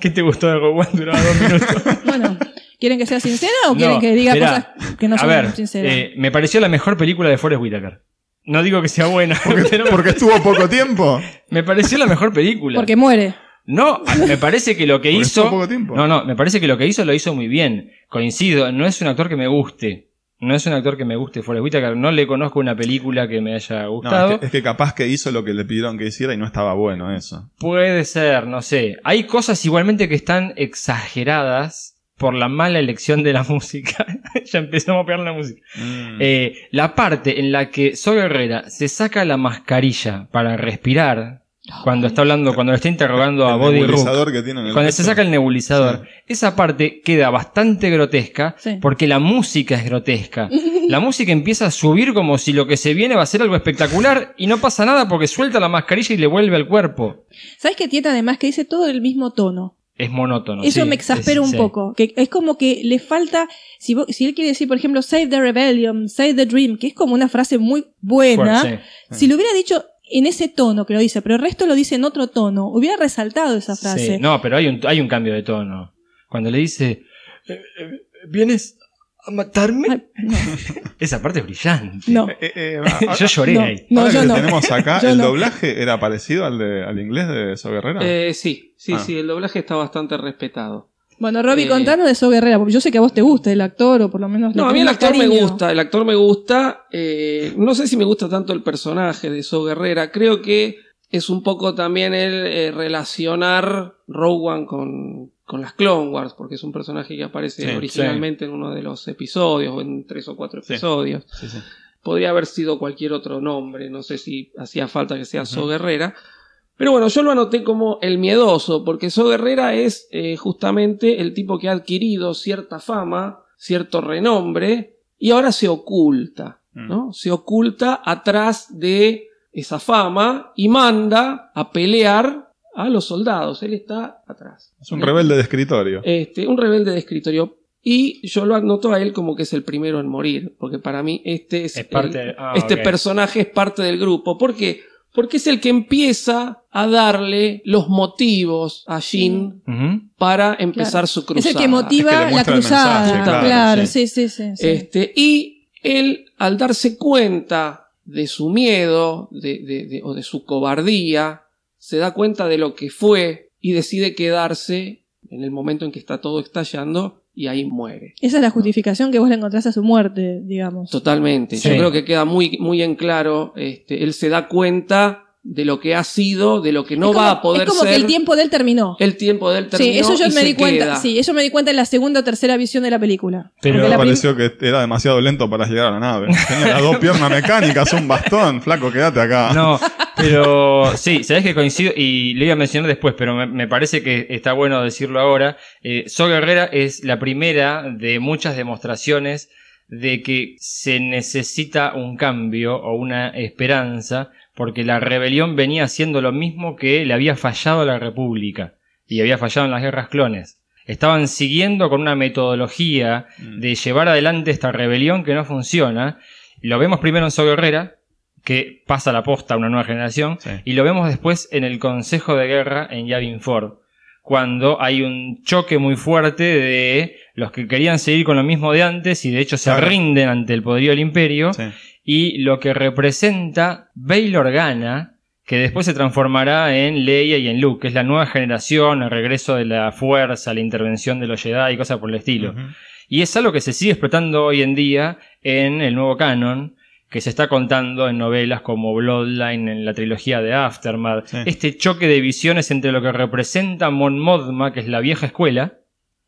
¿Qué te gustó de One? Duraba dos minutos. Bueno, ¿quieren que sea sincera o quieren No, que diga cosas que no son sinceras? eh, me pareció la mejor película de Forrest Whitaker. No digo que sea buena, pero Porque estuvo poco tiempo. me pareció la mejor película. Porque muere. No, me parece que lo que Porque hizo. estuvo poco tiempo. No, no, me parece que lo que hizo lo hizo muy bien. Coincido, no es un actor que me guste. No es un actor que me guste Forrest Whitaker. No le conozco una película que me haya No, gustado. es, que, es que capaz que hizo lo que le pidieron que hiciera y no estaba bueno eso. Puede ser, no sé. Hay cosas igualmente que están exageradas por la mala elección de la música. ya empezamos a pegar la música. Mm. Eh, la parte en la que So Guerrera se saca la mascarilla para respirar cuando está hablando, cuando le está interrogando a El Body Rook, nebulizador que tiene en el cuando se saca el nebulizador, esa parte queda bastante grotesca Sí. porque la música es grotesca. La música empieza a subir como si lo que se viene va a ser algo espectacular y no pasa nada porque suelta la mascarilla y le vuelve al cuerpo. ¿Sabes qué tiene además que dice todo el mismo tono? Es monótono. Eso sí, me exaspera es- un sí. poco. Que es como que le falta. Si, si él quiere decir, por ejemplo, Save the Rebellion, Save the Dream, que es como una frase muy buena. Fuerte, sí. Si lo hubiera dicho en ese tono que lo dice, pero el resto lo dice en otro tono, hubiera resaltado esa frase. Sí, No, pero hay un, hay un cambio de tono. Cuando le dice, "Eh, eh, ¿vienes a matarme? Ay, no. Esa parte es brillante. No. Eh, eh, a- Yo lloré No. ahí. No, ahora yo que no. tenemos acá, Yo ¿el no. doblaje era parecido al, de, al inglés de So Guerrera? Eh, sí, sí, Ah. sí, el doblaje está bastante respetado. Bueno, Robbie, Eh, contanos de So Guerrera, porque yo sé que a vos te gusta el actor, o por lo menos. No, a mí el actor me gusta, el actor me gusta. eh, no sé si me gusta tanto el personaje de So Guerrera. Creo que es un poco también el eh, relacionar One con, con las Clone Wars, porque es un personaje que aparece Sí, originalmente en uno de los episodios, o en tres o cuatro episodios. Sí. Podría haber sido cualquier otro nombre, no sé si hacía falta que sea So Guerrera. Pero bueno, yo lo anoté como el miedoso, porque So Guerrera es eh, justamente el tipo que ha adquirido cierta fama, cierto renombre, y ahora se oculta, ¿no? Se oculta atrás de esa fama y manda a pelear a los soldados. Él está atrás. Es un rebelde de escritorio. Este, un rebelde de escritorio. Y yo lo anoto a él como que es el primero en morir, porque para mí este es, Es parte el- de- ah, este personaje es parte del grupo. ¿Por qué? Porque es el que empieza a darle los motivos a Jin para empezar Claro. su Es cruzada. el que motiva Es que la cruzada. mensaje, claro, claro, sí, sí, sí. sí. Este, y él, al darse cuenta de su miedo de, de- de- o de su cobardía, se da cuenta de lo que fue y decide quedarse en el momento en que está todo estallando y ahí muere. Esa es la justificación que vos le encontrás a su muerte, digamos. Totalmente. Sí. Yo creo que queda muy, muy en claro. Este, él se da cuenta de lo que ha sido, de lo que no como- va a poder Es como ser. que el tiempo de él terminó. el tiempo del terminó Sí, eso yo y me di cuenta. queda. Sí, eso me di cuenta en la segunda o tercera visión de la película. Pero- Me la pareció que era demasiado lento para llegar a la nave. Tenía las dos piernas mecánicas, un bastón. Flaco, quédate acá. No, pero sí, sabés que coincido y lo iba a mencionar después, pero me, me parece que está bueno decirlo ahora. Eh, So Guerrera es la primera de muchas demostraciones de que se necesita un cambio o una esperanza, porque la rebelión venía haciendo lo mismo que le había fallado a la República y había fallado en las guerras clones. Estaban siguiendo con una metodología de llevar adelante esta rebelión que no funciona. Lo vemos primero en So Guerrera, que pasa la posta a una nueva generación, Sí. y lo vemos después en el Consejo de Guerra en Yavin Ford, cuando hay un choque muy fuerte de los que querían seguir con lo mismo de antes y de hecho se Claro. rinden ante el poderío del imperio, Sí. Y lo que representa Bail Organa, que después se transformará en Leia y en Luke, que es la nueva generación, el regreso de la fuerza, la intervención de los Jedi y cosas por el estilo. Y es algo que se sigue explotando hoy en día en el nuevo canon, que se está contando en novelas como Bloodline, en la trilogía de Aftermath. Sí. Este choque de visiones entre lo que representa Mon Mothma, que es la vieja escuela,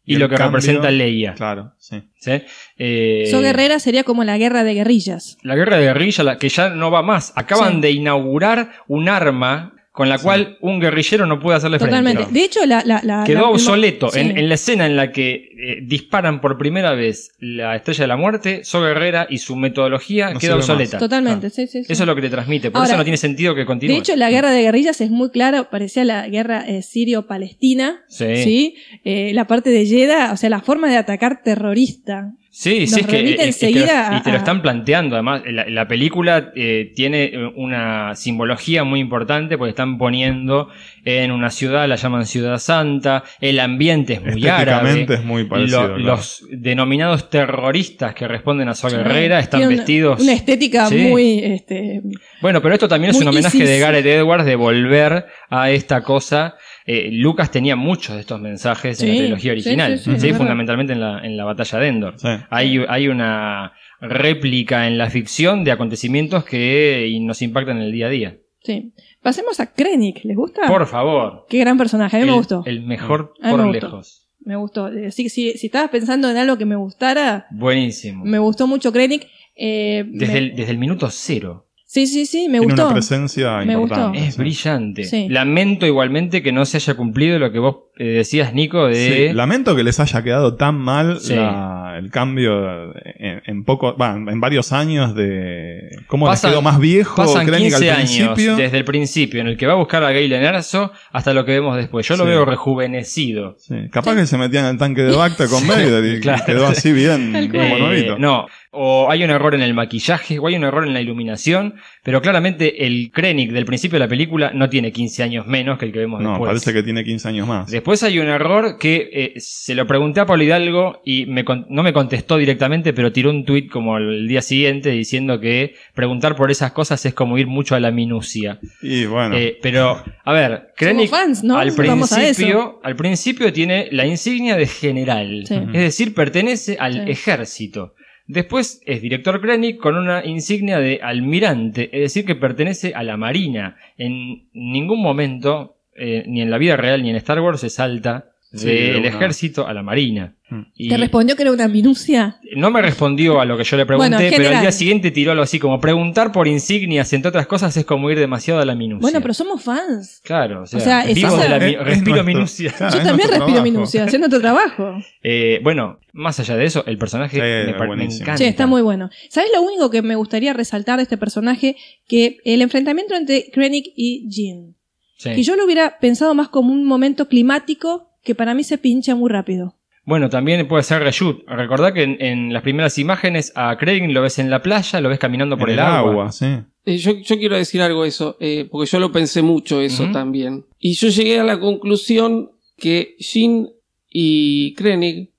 y, Y lo que cambio- representa Leia. Claro, sí. ¿sí? Eh, So Guerrera sería como la guerra de guerrillas. la guerra de guerrilla, la que ya no va más. Acaban Sí. de inaugurar un arma con la cual un guerrillero no puede hacerle Totalmente. frente. De hecho, la. la, la Quedó la- obsoleto. Sí. En, en la escena en la que eh, disparan por primera vez la estrella de la muerte, So Guerrera y su metodología No queda sirve más. obsoleta. Totalmente, sí, sí, sí. Eso es lo que te transmite. Por Ahora, eso no tiene sentido que continúe. De hecho, la guerra de guerrillas es muy clara, parecía la guerra eh, sirio-palestina. Sí. ¿sí? Eh, la parte de Yeda, o sea, la forma de atacar terrorista. Sí, Nos sí, es que, remite es que lo- enseguida y te lo están planteando. Además, la, la película eh, tiene una simbología muy importante porque están poniendo en una ciudad, la llaman Ciudad Santa, el ambiente es muy árabe. Es muy parecido, Lo- claro. Los denominados terroristas que responden a Sol Guerrera están Tiene una- vestidos. Una estética Sí. muy. Este, Bueno, pero esto también es un homenaje ISIS. de Gareth Edwards de volver a esta cosa. Eh, Lucas tenía muchos de estos mensajes en Sí, la trilogía sí, original, sí, sí, fundamentalmente en la, en la batalla de Endor. Hay, hay una réplica en la ficción de acontecimientos que y nos impactan en el día a día. sí. Pasemos a Krennic, ¿les gusta? Por favor. Qué gran personaje, a mí el, me gustó. El mejor A por me lejos. Me gustó. Eh, Si, si, si estabas pensando en algo que me gustara, Buenísimo. me gustó mucho Krennic. Eh, desde, me- el, desde el minuto cero. Sí, sí, sí, me Tiene gustó. una presencia Me importante. Es brillante. Sí. Lamento igualmente que no se haya cumplido lo que vos eh, decías, Nico, de... Sí, lamento que les haya quedado tan mal Sí. la- el cambio en, en poco, va, en varios años de cómo Pasan- les quedó más viejo Pasan Krennic 15 al años principio. desde el principio en el que va a buscar a Galen Erso hasta lo que vemos después. Yo lo Sí. veo rejuvenecido. Sí, capaz que se metía en el tanque de Bacta con Vader y claro. quedó así bien como nuevito. Eh, no, o hay un error en el maquillaje, o hay un error en la iluminación, pero claramente el Krennic del principio de la película no tiene 15 años menos que el que vemos No, después. parece que tiene 15 años más. Después hay un error que eh, se lo pregunté a Pablo Hidalgo y me con- no me contestó directamente, pero tiró un tuit como el día siguiente diciendo que preguntar por esas cosas es como ir mucho a la minucia. Y bueno, Eh, pero, a ver, Krennic fans, ¿no? al, Vamos a eso. principio, al principio tiene la insignia de general, Sí. es decir, pertenece al Sí. ejército. Después es director Krennic con una insignia de almirante, es decir, que pertenece a la marina. En ningún momento, eh, ni en la vida real ni en Star Wars, se salta Sí, de del ejército a la marina. Mm. Y ¿Te respondió que era una minucia? no me respondió a lo que yo le pregunté, Bueno, pero al día siguiente tiró algo así como preguntar por insignias, entre otras cosas, es como ir demasiado a la minucia. Bueno, pero somos fans. Claro, o sea, O sea, es vivo de la Es- es respiro nuestro- minucia. claro, Yo es también respiro trabajo. minucia, haciendo tu trabajo. Eh, bueno, más allá de eso, el personaje Sí, me, me encanta. Che, está muy bueno. ¿Sabes lo único que me gustaría resaltar de este personaje? Que el enfrentamiento entre Krennic y Jean. Sí. Que yo lo hubiera pensado más como un momento climático que para mí se pincha muy rápido. Bueno, también puede ser reshoot. Recordá que en, en las primeras imágenes a Craig lo ves en la playa, lo ves caminando por En el, agua. sí. Eh, yo, yo quiero decir algo eso, eh, porque yo lo pensé mucho eso también. Y yo llegué a la conclusión que Jin y Krennic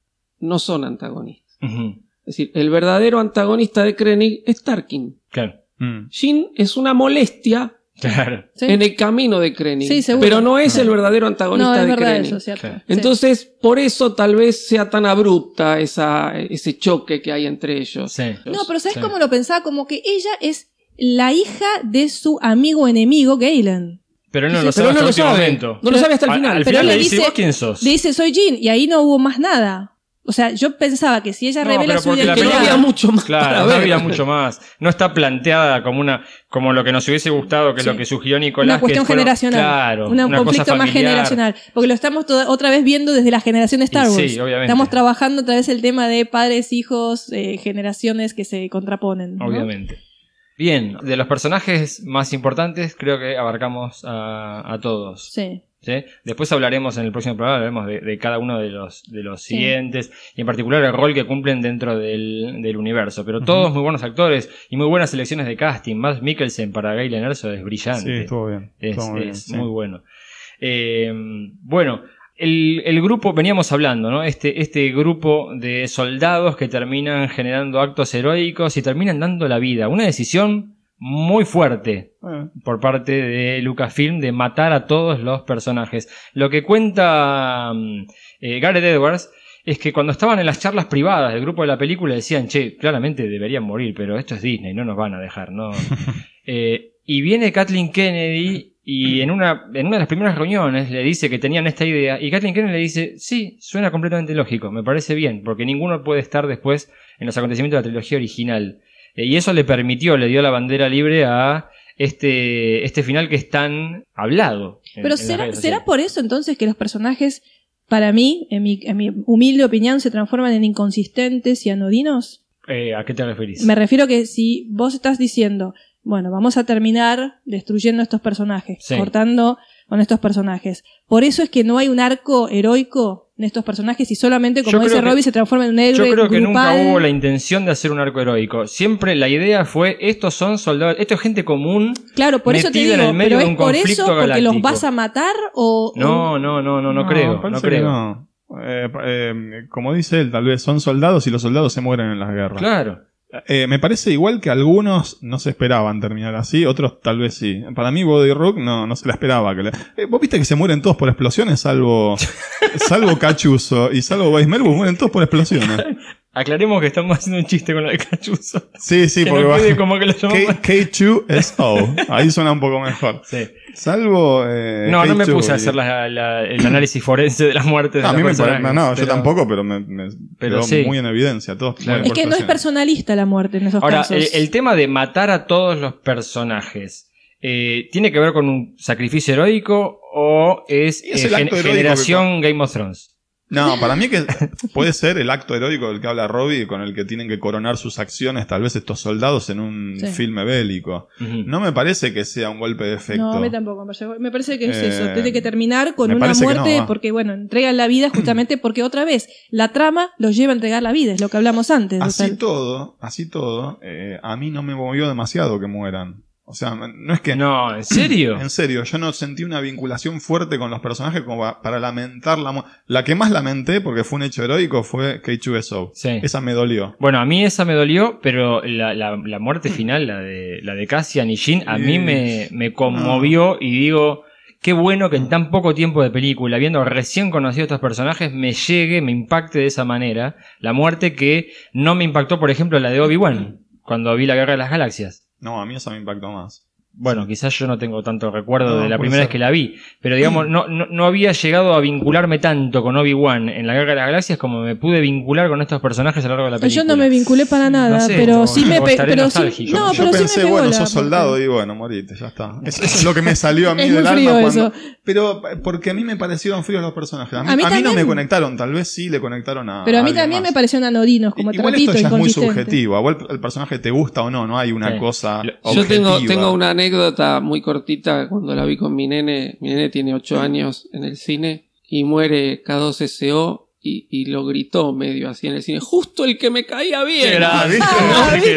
no son antagonistas. Es decir, el verdadero antagonista de Krennic es Tarkin. Claro, Mm. Jin es una molestia claro. ¿Sí? en el camino de Krennic. Sí, seguro. pero no es el verdadero antagonista No, es de verdad Krennic. eso, ¿cierto? Claro. Sí. Entonces, por eso tal vez sea tan abrupta esa, ese choque que hay entre ellos. Sí. No, pero ¿sabes Sí. cómo lo pensaba? Como que ella es la hija de su amigo enemigo, Galen. Pero no lo pero sabe no hasta el lo sabe. momento. No lo sabe hasta el Al- final. Al, Pero final le le dice, dice- ¿vos quién sos? Le dice, soy Jean, y ahí no hubo más nada. O sea, yo pensaba que si ella No, revela su que no había mucho más Claro, no había mucho más. No está planteada como una como lo que nos hubiese gustado, que es lo que sugirió Nicolás. una cuestión que fueron- generacional. Claro, Una- un una conflicto más generacional. Porque lo estamos toda- otra vez viendo desde la generación de Star Y Wars. sí, obviamente. Estamos trabajando otra vez el tema de padres, hijos, eh, generaciones que se contraponen. ¿no? Obviamente. Bien, de los personajes más importantes creo que abarcamos a, a todos. Sí. ¿Sí? Después hablaremos en el próximo programa, hablaremos de, de cada uno de los, de los Sí. siguientes y en particular el rol que cumplen dentro del, del universo. Pero todos muy buenos actores y muy buenas selecciones de casting. Más Mikkelsen para Galen Erso es Sí, brillante. estuvo bien. Es, estuvo muy bien, es sí. muy bueno. Eh, bueno, el, el grupo, veníamos hablando, ¿no? Este, este grupo de soldados que terminan generando actos heroicos y terminan dando la vida. Una decisión muy fuerte Eh, por parte de Lucasfilm de matar a todos los personajes. Lo que cuenta mm, eh, Gareth Edwards es que cuando estaban en las charlas privadas del grupo de la película decían, che, claramente deberían morir, pero esto es Disney, no nos van a dejar, ¿no? Eh, y viene Kathleen Kennedy y en una, en una de las primeras reuniones le dice que tenían esta idea y Kathleen Kennedy le dice, sí, suena completamente lógico, me parece bien, porque ninguno puede estar después en los acontecimientos de la trilogía original. Eh, y eso le permitió, le dio la bandera libre a este, este final que es tan hablado. en- Pero en ¿será, ¿será por eso entonces que los personajes, para mí, en mi, en mi humilde opinión, se transforman en inconsistentes y anodinos? Eh, ¿A qué te referís? Me refiero que si vos estás diciendo, bueno, vamos a terminar destruyendo estos personajes, Sí. cortando con estos personajes. Por eso es que no hay un arco heroico en estos personajes y solamente, como Yo dice que- Robbie, se transforma en un héroe Yo creo que nunca hubo la intención de hacer un arco heroico. Siempre la idea fue, estos son soldados, esto es gente común. Claro, por eso te en digo, el medio pero de es por eso, porque los vas a matar o... No, no, no, no, no, creo, no creo. no. Eh, eh, como dice él, tal vez son soldados y los soldados se mueren en las guerras. Claro. Eh, me parece igual que algunos no se esperaban terminar así, otros tal vez sí. Para mí Body Rock no, no se la esperaba. Que le- Eh, ¿Vos viste que se mueren todos por explosiones? Salvo, salvo Cachuzo y salvo Vice Melbu, mueren todos por explosiones. Aclaremos que estamos haciendo un chiste con lo de Cachuzo. Sí, sí, que porque no va. como que lo llamamos. K- K2SO. Ahí suena un poco mejor. Sí. Salvo. eh, No, no me K2 puse a hacer la- la- el análisis forense de las muertes de a mí me parece. No, yo pero- tampoco, pero me, me Pero quedó sí. muy en evidencia. Todos Claro. Es que no es personalista la muerte en esos Ahora, casos. el, el tema de matar a todos los personajes, eh, ¿tiene que ver con un sacrificio heroico o es, eh, gen- generación Game of Thrones? No, para mí que puede ser el acto heroico del que habla Robbie, con el que tienen que coronar sus acciones, tal vez estos soldados en un Sí. filme bélico. No me parece que sea un golpe de efecto. No, a mí tampoco. me parece- Me parece que es Eh, eso. Tiene que terminar con una muerte no, porque, bueno, entregan la vida justamente porque otra vez la trama los lleva a entregar la vida. Es lo que hablamos antes. Así todo, así todo, eh, a mí no me movió demasiado que mueran. O sea, no es que... No, ¿en serio? En serio, yo no sentí una vinculación fuerte con los personajes como pa- para lamentar la muerte. La que más lamenté, porque fue un hecho heroico, fue K2SO. Sí. Esa me dolió. Bueno, a mí esa me dolió, pero la, la- la muerte final, la de, la de Cassian y Jin, a mí me, me conmovió y digo, qué bueno que en tan poco tiempo de película, habiendo recién conocido a estos personajes, me llegue, me impacte de esa manera la muerte que no me impactó, por ejemplo, la de Obi-Wan, cuando vi la Guerra de las Galaxias. No, a mí eso me impactó más. Bueno, quizás yo no tengo tanto recuerdo No, de la primera vez ser. que la vi, pero digamos, no, no, no había llegado a vincularme tanto con Obi-Wan en la Guerra de las Galaxias como me pude vincular con estos personajes a lo largo de la película. Yo no me vinculé para nada, sé, pero sí me pe- pero sí, no, yo pero pensé, sí me pegó bueno, la- sos soldado y bueno, morite, ya está. Eso, es lo que me salió a mí del frío alma cuando. Pero eh, porque a mí me parecieron fríos los personajes. A mí, A mí a mí no me conectaron, tal vez sí le conectaron a. Pero a mí también más. me parecieron anodinos, como Igual esto ya es muy subjetivo. Igual el personaje te gusta o no, no hay una Sí. cosa. Yo tengo una anécdota muy cortita cuando la vi con mi nene. Mi nene tiene 8 años en el cine y muere K2SO y, y lo gritó medio así en el cine. Justo el que me caía bien. Grande, Ah. ¿viste?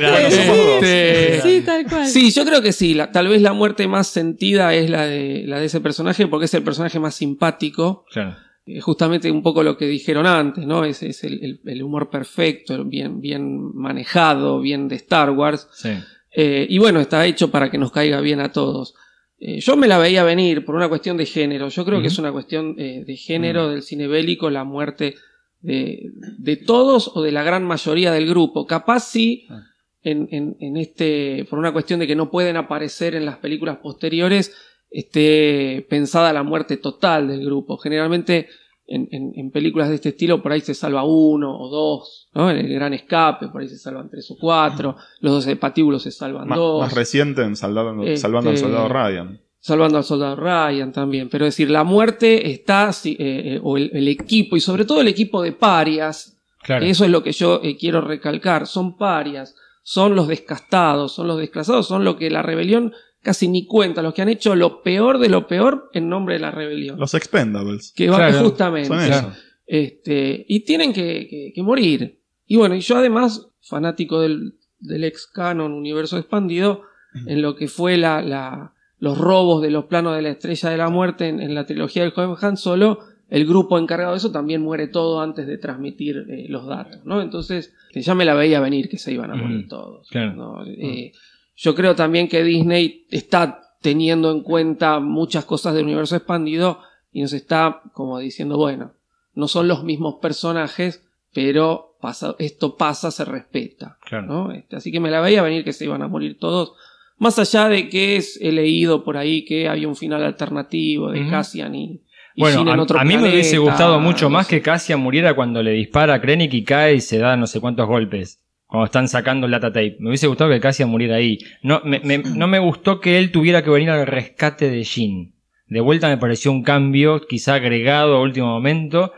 Este, Sí, tal cual. Sí, yo creo que sí. La- tal vez la muerte más sentida es la de, la de ese personaje porque es el personaje más simpático. Claro. Eh, justamente un poco lo que dijeron antes, ¿no? Es, es el, el- el humor perfecto, bien, bien manejado, bien de Star Wars. Sí. Eh, y bueno, está hecho para que nos caiga bien a todos. Eh, yo me la veía venir por una cuestión de género. Yo creo que es una cuestión eh, de género del cine bélico, la muerte de, de todos o de la gran mayoría del grupo. Capaz sí, Ah. en, en- en este, por una cuestión de que no pueden aparecer en las películas posteriores, esté pensada la muerte total del grupo. Generalmente en, en- en películas de este estilo por ahí se salva uno o dos, ¿no? En el gran escape por ahí se salvan tres o cuatro, los dos de patíbulos se salvan Más, dos. más reciente en Salvando, Este- salvando al soldado Ryan. Salvando al soldado Ryan también. Pero es decir, la muerte está, eh, eh, o el, el equipo, y sobre todo el equipo de parias, Claro. eso es lo que yo eh, quiero recalcar, son parias, son los descastados, son los desclasados, son lo que la rebelión casi ni cuenta, los que han hecho lo peor de lo peor en nombre de la rebelión. Los Expendables. que va Claro, justamente. son Claro. eso. Este, y tienen que, que- que morir. Y bueno, y yo además, fanático del, del ex canon universo expandido, en lo que fue la, la- los robos de los planos de la estrella de la muerte en, en la trilogía del joven Han Solo, el grupo encargado de eso también muere todo antes de transmitir eh, los datos, ¿no? Entonces, que ya me la veía venir que se iban a morir todos. claro. ¿no? Eh, yo creo también que Disney está teniendo en cuenta muchas cosas del universo expandido y nos está como diciendo, bueno, no son los mismos personajes, pero pasa, esto pasa, se respeta. Claro. ¿no? Este, así que me la veía venir que se iban a morir todos. Más allá de que es, he leído por ahí que había un final alternativo de. Cassian y, y Bueno, en a, otro a mí me hubiese gustado mucho no más sé. que Cassian muriera cuando le dispara a Krennic y cae y se da no sé cuántos golpes. Cuando están sacando el data tape. Me hubiese gustado que Cassian muriera ahí. No me, me- no me gustó que él tuviera que venir al rescate de Jin. De vuelta me pareció un cambio, quizá agregado a último momento,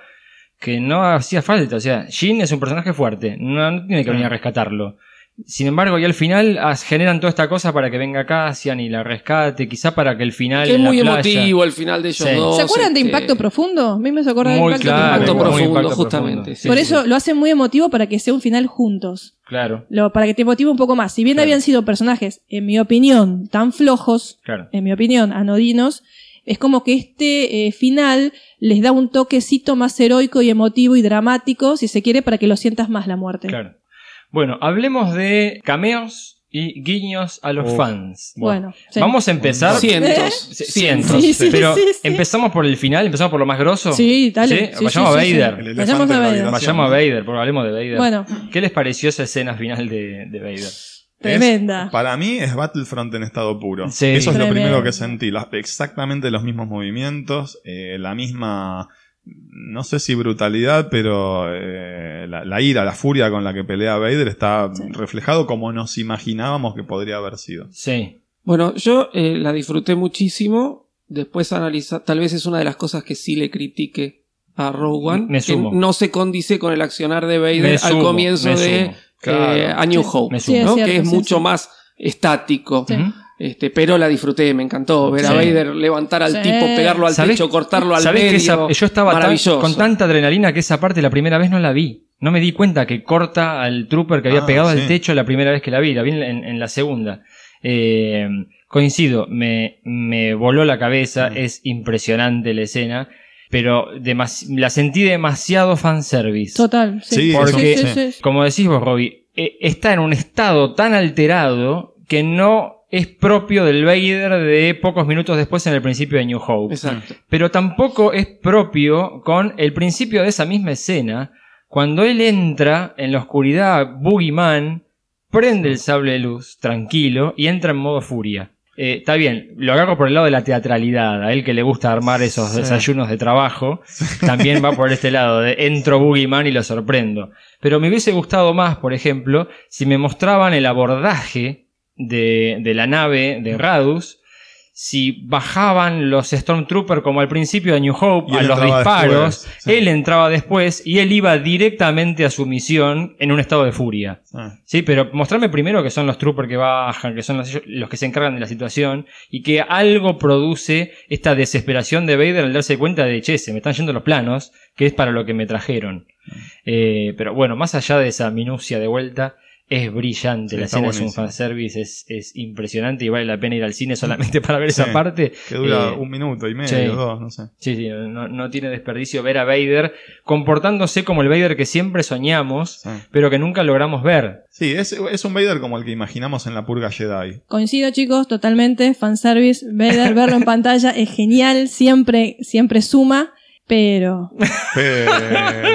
que no hacía falta. O sea, Jin es un personaje fuerte. No, no tiene que venir a rescatarlo. Sin embargo, y al final as- generan toda esta cosa para que venga Cassian y la rescate, quizá para que el final Que es en la muy playa- emotivo el final de ellos Sí. dos. ¿Se acuerdan de este, Impacto Profundo? A mí me acordar de Impacto claro, Impacto Profundo. muy Profundo, Impacto justamente. Profundo. sí, Por sí. eso lo hacen muy emotivo para que sea un final juntos. Claro, Lo, para que te motive un poco más. Si bien Claro. habían sido personajes, en mi opinión, tan flojos, claro. en mi opinión, anodinos, es como que este eh, final les da un toquecito más heroico y emotivo y dramático, si se quiere, para que lo sientas más la muerte. Claro. Bueno, hablemos de cameos y guiños a los Oh. fans. Bueno, sí. Vamos a empezar. Cientos. Cientos. Cientos. Sí, sí, pero sí, sí. empezamos por el final, empezamos por lo más grosso. Sí, dale. Vayamos sí, a sí, sí. Vader. Vayamos a Vader. Vayamos a Vader, porque hablemos de Vader. Bueno, ¿Qué les pareció esa escena final de, de Vader? tremenda. Es- para mí es Battlefront en estado puro. Sí. Eso es lo primero que sentí. las- exactamente los mismos movimientos, eh, la misma, no sé si brutalidad, pero eh, la, la ira, la furia con la que pelea Vader está Sí. reflejado como nos imaginábamos que podría haber sido. Sí. Bueno, yo eh, la disfruté muchísimo. Después analizar, tal vez es una de las cosas que sí le critique a Rogue One. Me que sumo. no se condice con el accionar de Vader al comienzo de sumo. Claro. eh, A New Sí. Hope, Me Sí, es ¿no? cierto, que es sí, mucho sí. más estático. Sí. Ujú. Este, pero la disfruté, me encantó ver a. Vader levantar al Sí. tipo, pegarlo al ¿Sabés- techo, cortarlo al ¿Sabés medio. que esa- yo estaba tan- Maravilloso. con tanta adrenalina que esa parte la primera vez no la vi. No me di cuenta que corta al trooper que había Ah, pegado al techo la primera vez que la vi. La vi en, en- en la segunda. Eh, coincido, me, me voló la cabeza. Mm. Es impresionante la escena. Pero demas- la sentí demasiado fanservice. Total. Sí, Sí, Porque, Sí, sí, sí. como decís vos, Robbie, eh, está en un estado tan alterado que no es propio del Vader de pocos minutos después en el principio de New Hope. Exacto. Pero tampoco es propio con el principio de esa misma escena, cuando él entra en la oscuridad, Boogeyman prende el sable de luz, tranquilo, y entra en modo furia. Eh, está bien, lo agarro por el lado de la teatralidad. A él que le gusta armar esos desayunos de trabajo, también va por este lado de entro Boogeyman y lo sorprendo. Pero me hubiese gustado más, por ejemplo, si me mostraban el abordaje de, de la nave de Radus, si bajaban los Stormtroopers como al principio de New Hope a los disparos, después, sí. él entraba después y él iba directamente a su misión en un estado de furia. Ah. Sí, pero mostrarme primero que son los troopers que bajan, que son los, los que se encargan de la situación y que algo produce esta desesperación de Vader al darse cuenta de, che, se me están yendo los planos, que es para lo que me trajeron. Eh, pero bueno, más allá de esa minucia de vuelta, es brillante. Sí, la escena es un buenísimo. fanservice, es, es impresionante y vale la pena ir al cine solamente para ver Sí, esa parte. Que dura Eh, un minuto y medio, sí. dos, no sé. Sí, sí, no, no tiene desperdicio ver a Vader comportándose como el Vader que siempre soñamos, Sí. pero que nunca logramos ver. Sí, es, es un Vader como el que imaginamos en la purga Jedi. Coincido, chicos, totalmente. Fanservice, Vader, verlo en pantalla es genial, siempre, siempre suma. Pero, Pero,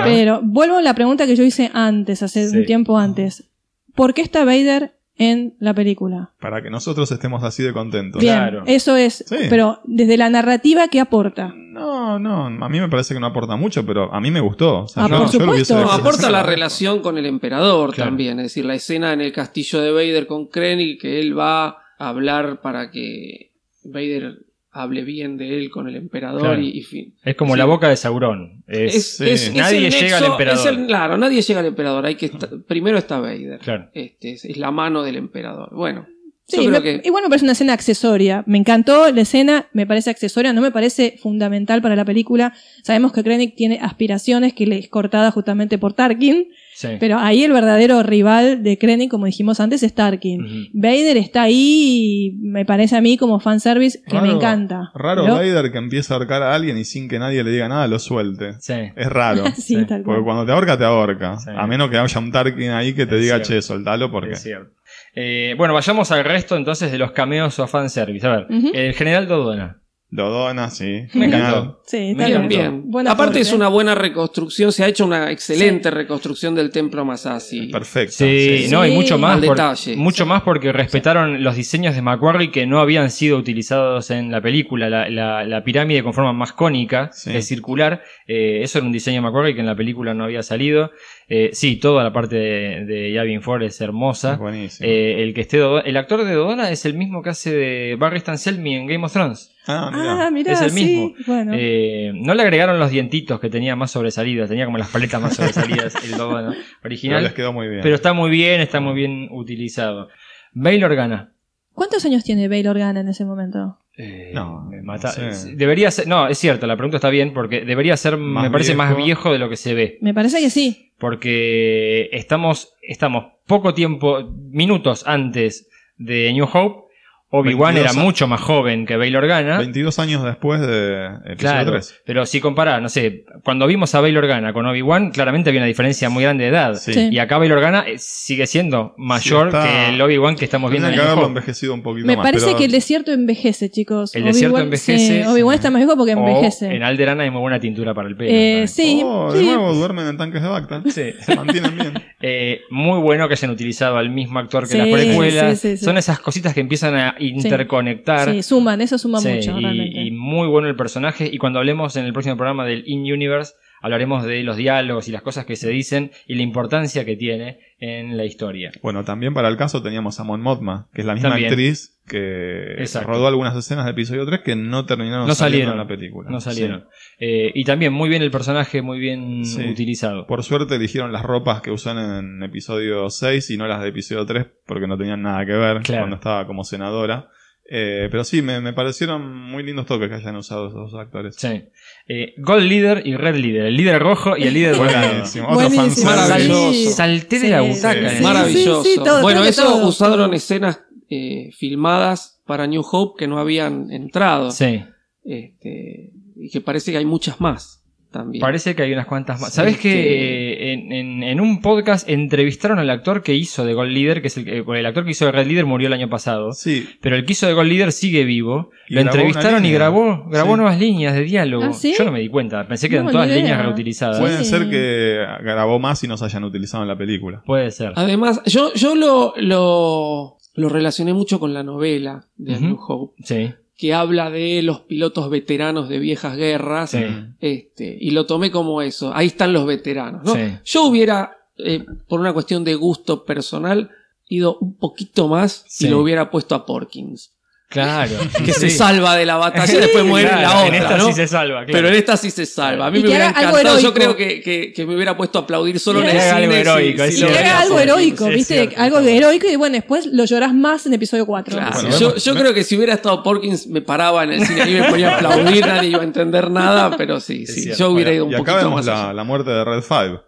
pero, vuelvo a la pregunta que yo hice antes, hace Sí. un tiempo antes. ¿Por qué está Vader en la película? para que nosotros estemos así de contentos. Bien, Claro. eso es. Sí. Pero desde la narrativa, ¿qué aporta? No, no, a mí me parece que no aporta mucho, pero a mí me gustó. O sea, Ah, yo- por yo lo hubiese supuesto. No, aporta la relación con el emperador Claro. también, es decir, la escena en el castillo de Vader con Krennic, que él va a hablar para que Vader hable bien de él con el emperador Claro. y, y fin. Es como Sí. la boca de Sauron. Es, Es- sí. es- es Nadie llega al emperador. es el- claro, nadie llega al emperador. Hay que esta- primero está Vader. Claro. Este, es, es la mano del emperador. Bueno, Sí, yo creo me- que igual me parece una escena accesoria. Me encantó la escena, me parece accesoria, no me parece fundamental para la película. Sabemos que Krennic tiene aspiraciones que le es cortada justamente por Tarkin, sí. pero ahí el verdadero rival de Krennic, como dijimos antes, es Tarkin. Vader está ahí y me parece a mí como fanservice que me encanta. Raro Pero- Vader que empieza a ahorcar a alguien y sin que nadie le diga nada lo suelte. Sí. Es raro. sí, Sí, tal Porque cual. cuando te ahorca, te ahorca. Sí. A menos que haya un Tarkin ahí que te Es diga, cierto. che, soltalo porque. Es cierto. Eh, bueno, vayamos al resto entonces de los cameos o fanservice. A ver, el general Dodona. Dodona, sí. Me encantó. Sí, Me está bien, encantó. bien. Buena Aparte es una buena reconstrucción, se ha hecho una excelente reconstrucción del templo Masashi. Perfecto. Sí, sí. no, y mucho más, Al por- detalle. mucho más porque respetaron los diseños de Macquarie que no habían sido utilizados en la película. La, la- la pirámide con forma más cónica, Sí. es circular. eh, eso era un diseño de Macquarie que en la película no había salido. Eh, sí, toda la parte de, de Yavin Ford es hermosa. Es buenísimo. Eh, el que esté el actor de Dodona es el mismo que hace de Barry Stan Selmy en Game of Thrones. Ah, mira. Ah, mirá, es el sí, mismo. Bueno. Eh, no le agregaron los dientitos que tenía más sobresalidas, tenía como las paletas más sobresalidas el Pero original. les quedó muy bien. Pero está muy bien, está muy bien utilizado. Bail Organa. ¿Cuántos años tiene Bail Organa en ese momento? Eh, No, me mata. Debería ser. No, es cierto, la pregunta está bien porque debería ser, Más me parece, más viejo. viejo de lo que se ve. Me parece que sí. Porque estamos, estamos poco tiempo, minutos antes de New Hope. Obi-Wan 22 era años. mucho más joven que Bail Organa. 22 años después de episodio Claro, 3. pero si comparás, no sé, cuando vimos a Bail Organa con Obi-Wan, claramente había una diferencia muy grande de edad. Sí. Sí. Y acá Bail Organa eh, sigue siendo mayor Sí, está- que el Obi-Wan que estamos viendo en haberlo Hope. envejecido un poquito Me más. parece pero- que el desierto envejece, chicos. El desierto Obi-Wan- envejece. Obi-Wan está más viejo porque envejece. O en Alderaan hay muy buena tintura para el pelo. Eh, sí, Oh, de sí. nuevo duermen en tanques de Bacta. Sí. Se mantienen bien. Eh, muy bueno que hayan utilizado al mismo actor que Sí, la precuela. sí, sí, sí. Son esas cositas que empiezan a interconectar. Sí, suman, eso suma mucho, y, realmente. y muy bueno el personaje. Y cuando hablemos en el próximo programa del In-Universe, hablaremos de los diálogos y las cosas que se dicen y la importancia que tiene en la historia. Bueno, también para el caso teníamos a Mon Mothma, que es la misma También. actriz que Exacto. rodó algunas escenas de episodio 3 que no terminaron No saliendo salieron en la película. No salieron. Sí. Eh, y también muy bien el personaje, muy bien Sí. utilizado. Por suerte eligieron las ropas que usan en episodio 6 y no las de episodio 3 porque no tenían nada que ver Claro. cuando estaba como senadora. Eh, pero sí, me, me parecieron muy lindos toques que hayan usado esos dos actores. Sí. Eh, Gold Leader y Red Leader. El líder rojo y el líder. Buenísimo. Otro Buenísimo. Maravilloso. Salté de Sí, la butaca. sí, eh. sí. Maravilloso. sí, todo, bueno, eso todo. usaron escenas eh, filmadas para New Hope que no habían entrado. Sí. Este, y que parece que hay muchas más también. Parece que hay unas cuantas más. Sí, ¿Sabes que que- eh, en, en- en un podcast entrevistaron al actor que hizo de Gold Leader, que es el, eh, el actor que hizo de Red Leader murió el año pasado, Sí, pero el que hizo de Gold Leader sigue vivo. Y Lo entrevistaron y grabó, grabó Sí. nuevas líneas de diálogo. ¿Ah, sí? Yo no me di cuenta, pensé que No, eran todas idea. líneas reutilizadas. pueden Sí. ser que grabó más y no se hayan utilizado en la película. Puede ser. Además, yo, yo lo, lo, lo relacioné mucho con la novela de Ujú. Andrew Hope, Sí, que habla de los pilotos veteranos de viejas guerras. sí. Este, y lo tomé como eso. Ahí están los veteranos. ¿no? Sí. Yo hubiera, eh, por una cuestión de gusto personal, ido un poquito más Sí. y lo hubiera puesto a Porkins. Claro. Que se Sí. salva de la batalla y después muere en la Claro, otra. En esta ¿no? sí se salva, claro. Pero en esta sí se salva. A mí Y me hubiera algo encantado. Yo creo que, que- que me hubiera puesto a aplaudir solo en el algo cine. si- heroico, si lo haga algo heroico, ¿viste? cierto, algo heroico y bueno, después lo llorás más en episodio 4. Claro, Bueno, yo, creo que si hubiera estado Porkins me paraba en el cine y me ponía a aplaudir, nadie iba a entender nada, pero sí, sí, yo hubiera Bueno, ido un y acá vemos más la, allá. la muerte de Red 5,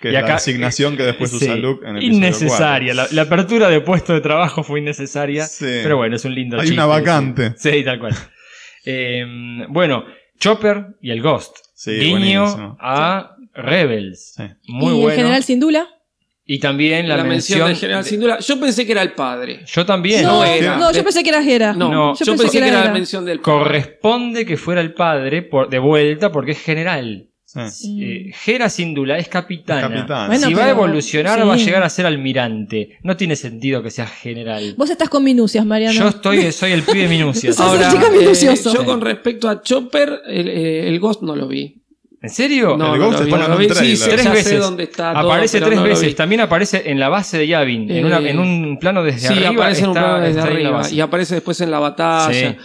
que Y es acá- la asignación que después usa Sí. Luke en el Innecesaria. La, 4. la apertura de puesto de trabajo fue innecesaria. Sí. Pero bueno, es un lindo Hay chiste, una vacante. Sí, Sí, tal cual. Eh, bueno, Chopper y el Ghost. Sí, Guiño buenísimo. a Rebels. Sí. Muy y bueno. el general Sindula. Y también la, La, mención del general de- Sindula. Yo pensé que era el padre. Yo también. No No, era. no, yo pensé que era Hera. No, No, yo, pensé, que era, la mención del padre. Corresponde que fuera el padre por, de vuelta porque es general. Sí. Eh, Hera Syndulla es capitana. Capitana. Bueno, si va a evolucionar, sí. va a llegar a ser almirante. No tiene sentido que sea general. Vos estás con minucias, Mariano. Yo estoy, soy el pibe minucias. Sos un Ahora, eh, yo con respecto a Chopper, el, eh, el Ghost no lo vi. ¿En serio? No, El no Ghost lo vi, está no lo un vi. Sí, Tres veces. dónde está todo, aparece tres veces. También aparece en la base de Yavin. en, una- en un plano desde Sí, arriba. aparece en un plano desde arriba. Y aparece después en la batalla.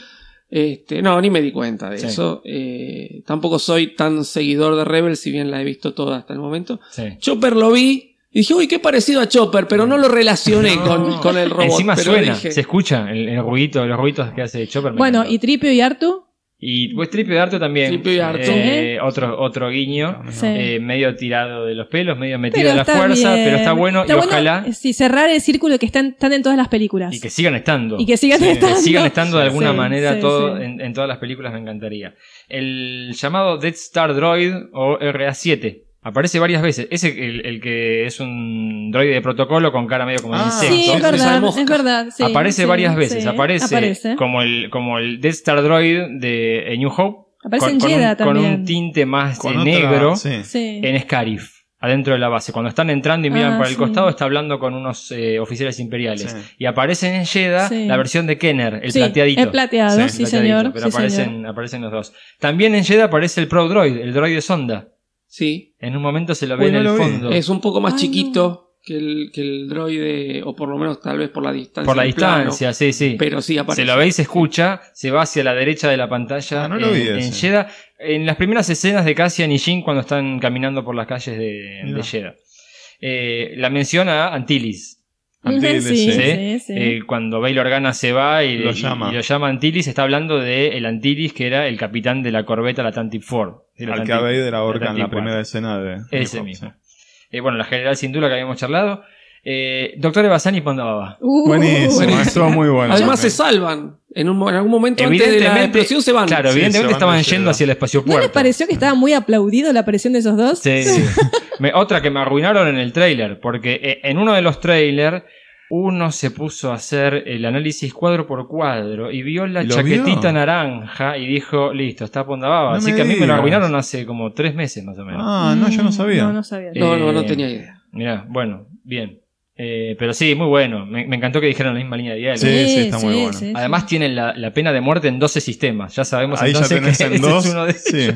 Este, no, ni me di cuenta de Sí. eso. Eh, tampoco soy tan seguidor de Rebel, si bien la he visto toda hasta el momento. Sí. Chopper lo vi y dije, uy, qué parecido a Chopper, pero no lo relacioné con, con el robot. Encima pero suena, dije, se escucha el, el ruidito, los ruiditos que hace Chopper. Bueno, encantó. y Tripio y Artu. Y pues Tripio de Arto también. Tripio. Eh, otro, otro guiño. Sí. Eh, medio tirado de los pelos, medio metido Pero de la fuerza, bien. pero está bueno Está y bueno, ojalá. Sí, cerrar el círculo que están, están en todas las películas. Y que sigan estando. Y que sigan Sí, estando. Que sigan estando de alguna Sí, manera sí, todo sí. En, en todas las películas me encantaría. El llamado Death Star Droid o RA7. Aparece varias veces. Ese el, el que es un droide de protocolo con cara medio como de Ah, insecto. Sí, es verdad, mosca. es verdad. sí, aparece sí, varias veces. sí. Aparece, Como, el, como el Death Star Droid de eh, New Hope. Aparece con, en con Jeddah un, con también. un tinte más Con otra- negro sí. Sí. en Scarif. Adentro de la base. Cuando están entrando y miran Ah, por el sí. costado, está hablando con unos eh, oficiales imperiales. Sí. Y aparece en Jeddah Sí. la versión de Kenner, el Sí, plateadito. El plateado, Sí, sí, plateadito, señor. Pero sí, aparecen, señor. aparecen los dos. También en Jeddah aparece el Pro Droid, el droid de sonda. Sí, En un momento se lo ve en no el fondo. es un poco más Ay, chiquito que, el, que el droide, o por lo menos tal vez por la distancia. por la plano, distancia, sí, sí. pero sí aparece. se lo ve y se escucha, se va hacia la derecha de la pantalla Ah, no lo en, en. Jeddah. En las primeras escenas de Cassian y Jin cuando están caminando por las calles de, Jeddah. Eh, la menciona Antilles. Antilles, sí, sí. sí, sí. Eh, cuando Bail Organa se va y Lo y- llama. y lo llama Antilles, está hablando de el Antilles que era el capitán de la corbeta la 4. Sí, la Al que Atlantic- a Vader ahorca en la primera 4. escena de. Ese de mismo. Eh, bueno, la general Sindula que habíamos charlado. Eh, Doctor Evasani Pondababa. sí. Uh, Buenísimo, Buenísimo. estuvo muy bueno. Además se salvan. En, un, en algún momento antes de la explosión se van. Claro, Sí, evidentemente van estaban yendo hacia el espacio ¿No puerto. les pareció que estaba muy aplaudido la aparición de esos dos? Sí. Me- otra que me arruinaron en el trailer, porque eh, en uno de los trailers uno se puso a hacer el análisis cuadro por cuadro y vio la ¿Lo chaquetita vio? naranja y dijo, listo, está Pondababa. No Así que a mí me lo arruinaron hace como tres meses más o menos. Ah, no, yo no sabía. No, no sabía. No, no, no Eh, tenía idea. Mirá, bueno, bien. Eh, pero sí, muy bueno. Me, me encantó que dijeran la misma línea de diálogo. Sí, sí, está muy bueno. sí. Además tienen la, la pena de muerte en 12 sistemas. Ya sabemos Ahí ya entonces que en dos. es uno de Sí.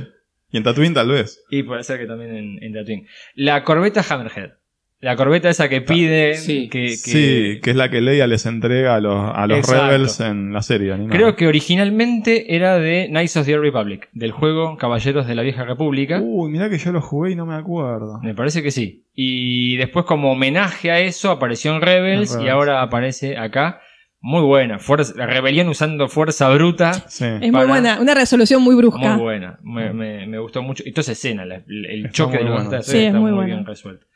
Y en Tatooine tal vez. Y puede ser que también en, en Tatooine. La corbeta Hammerhead. La corbeta esa que pide Sí. que, que- Sí, que es la que Leia les entrega a los, a los. Rebels en la serie. animada. Creo que originalmente era de Knights of the Old Republic, del juego Caballeros de la Vieja República. Uy, mirá que yo lo jugué y no me acuerdo. Me parece que sí. Y después como homenaje a eso apareció en Rebels, y ahora aparece acá. Muy buena. Fuerza, la rebelión usando fuerza bruta. Sí. Es muy para- buena, una resolución muy brusca. Muy buena. Me, me- me gustó mucho. Y toda esa escena, la- el, Está choque de los bueno. Sí, es está muy muy, bueno. bien resuelto.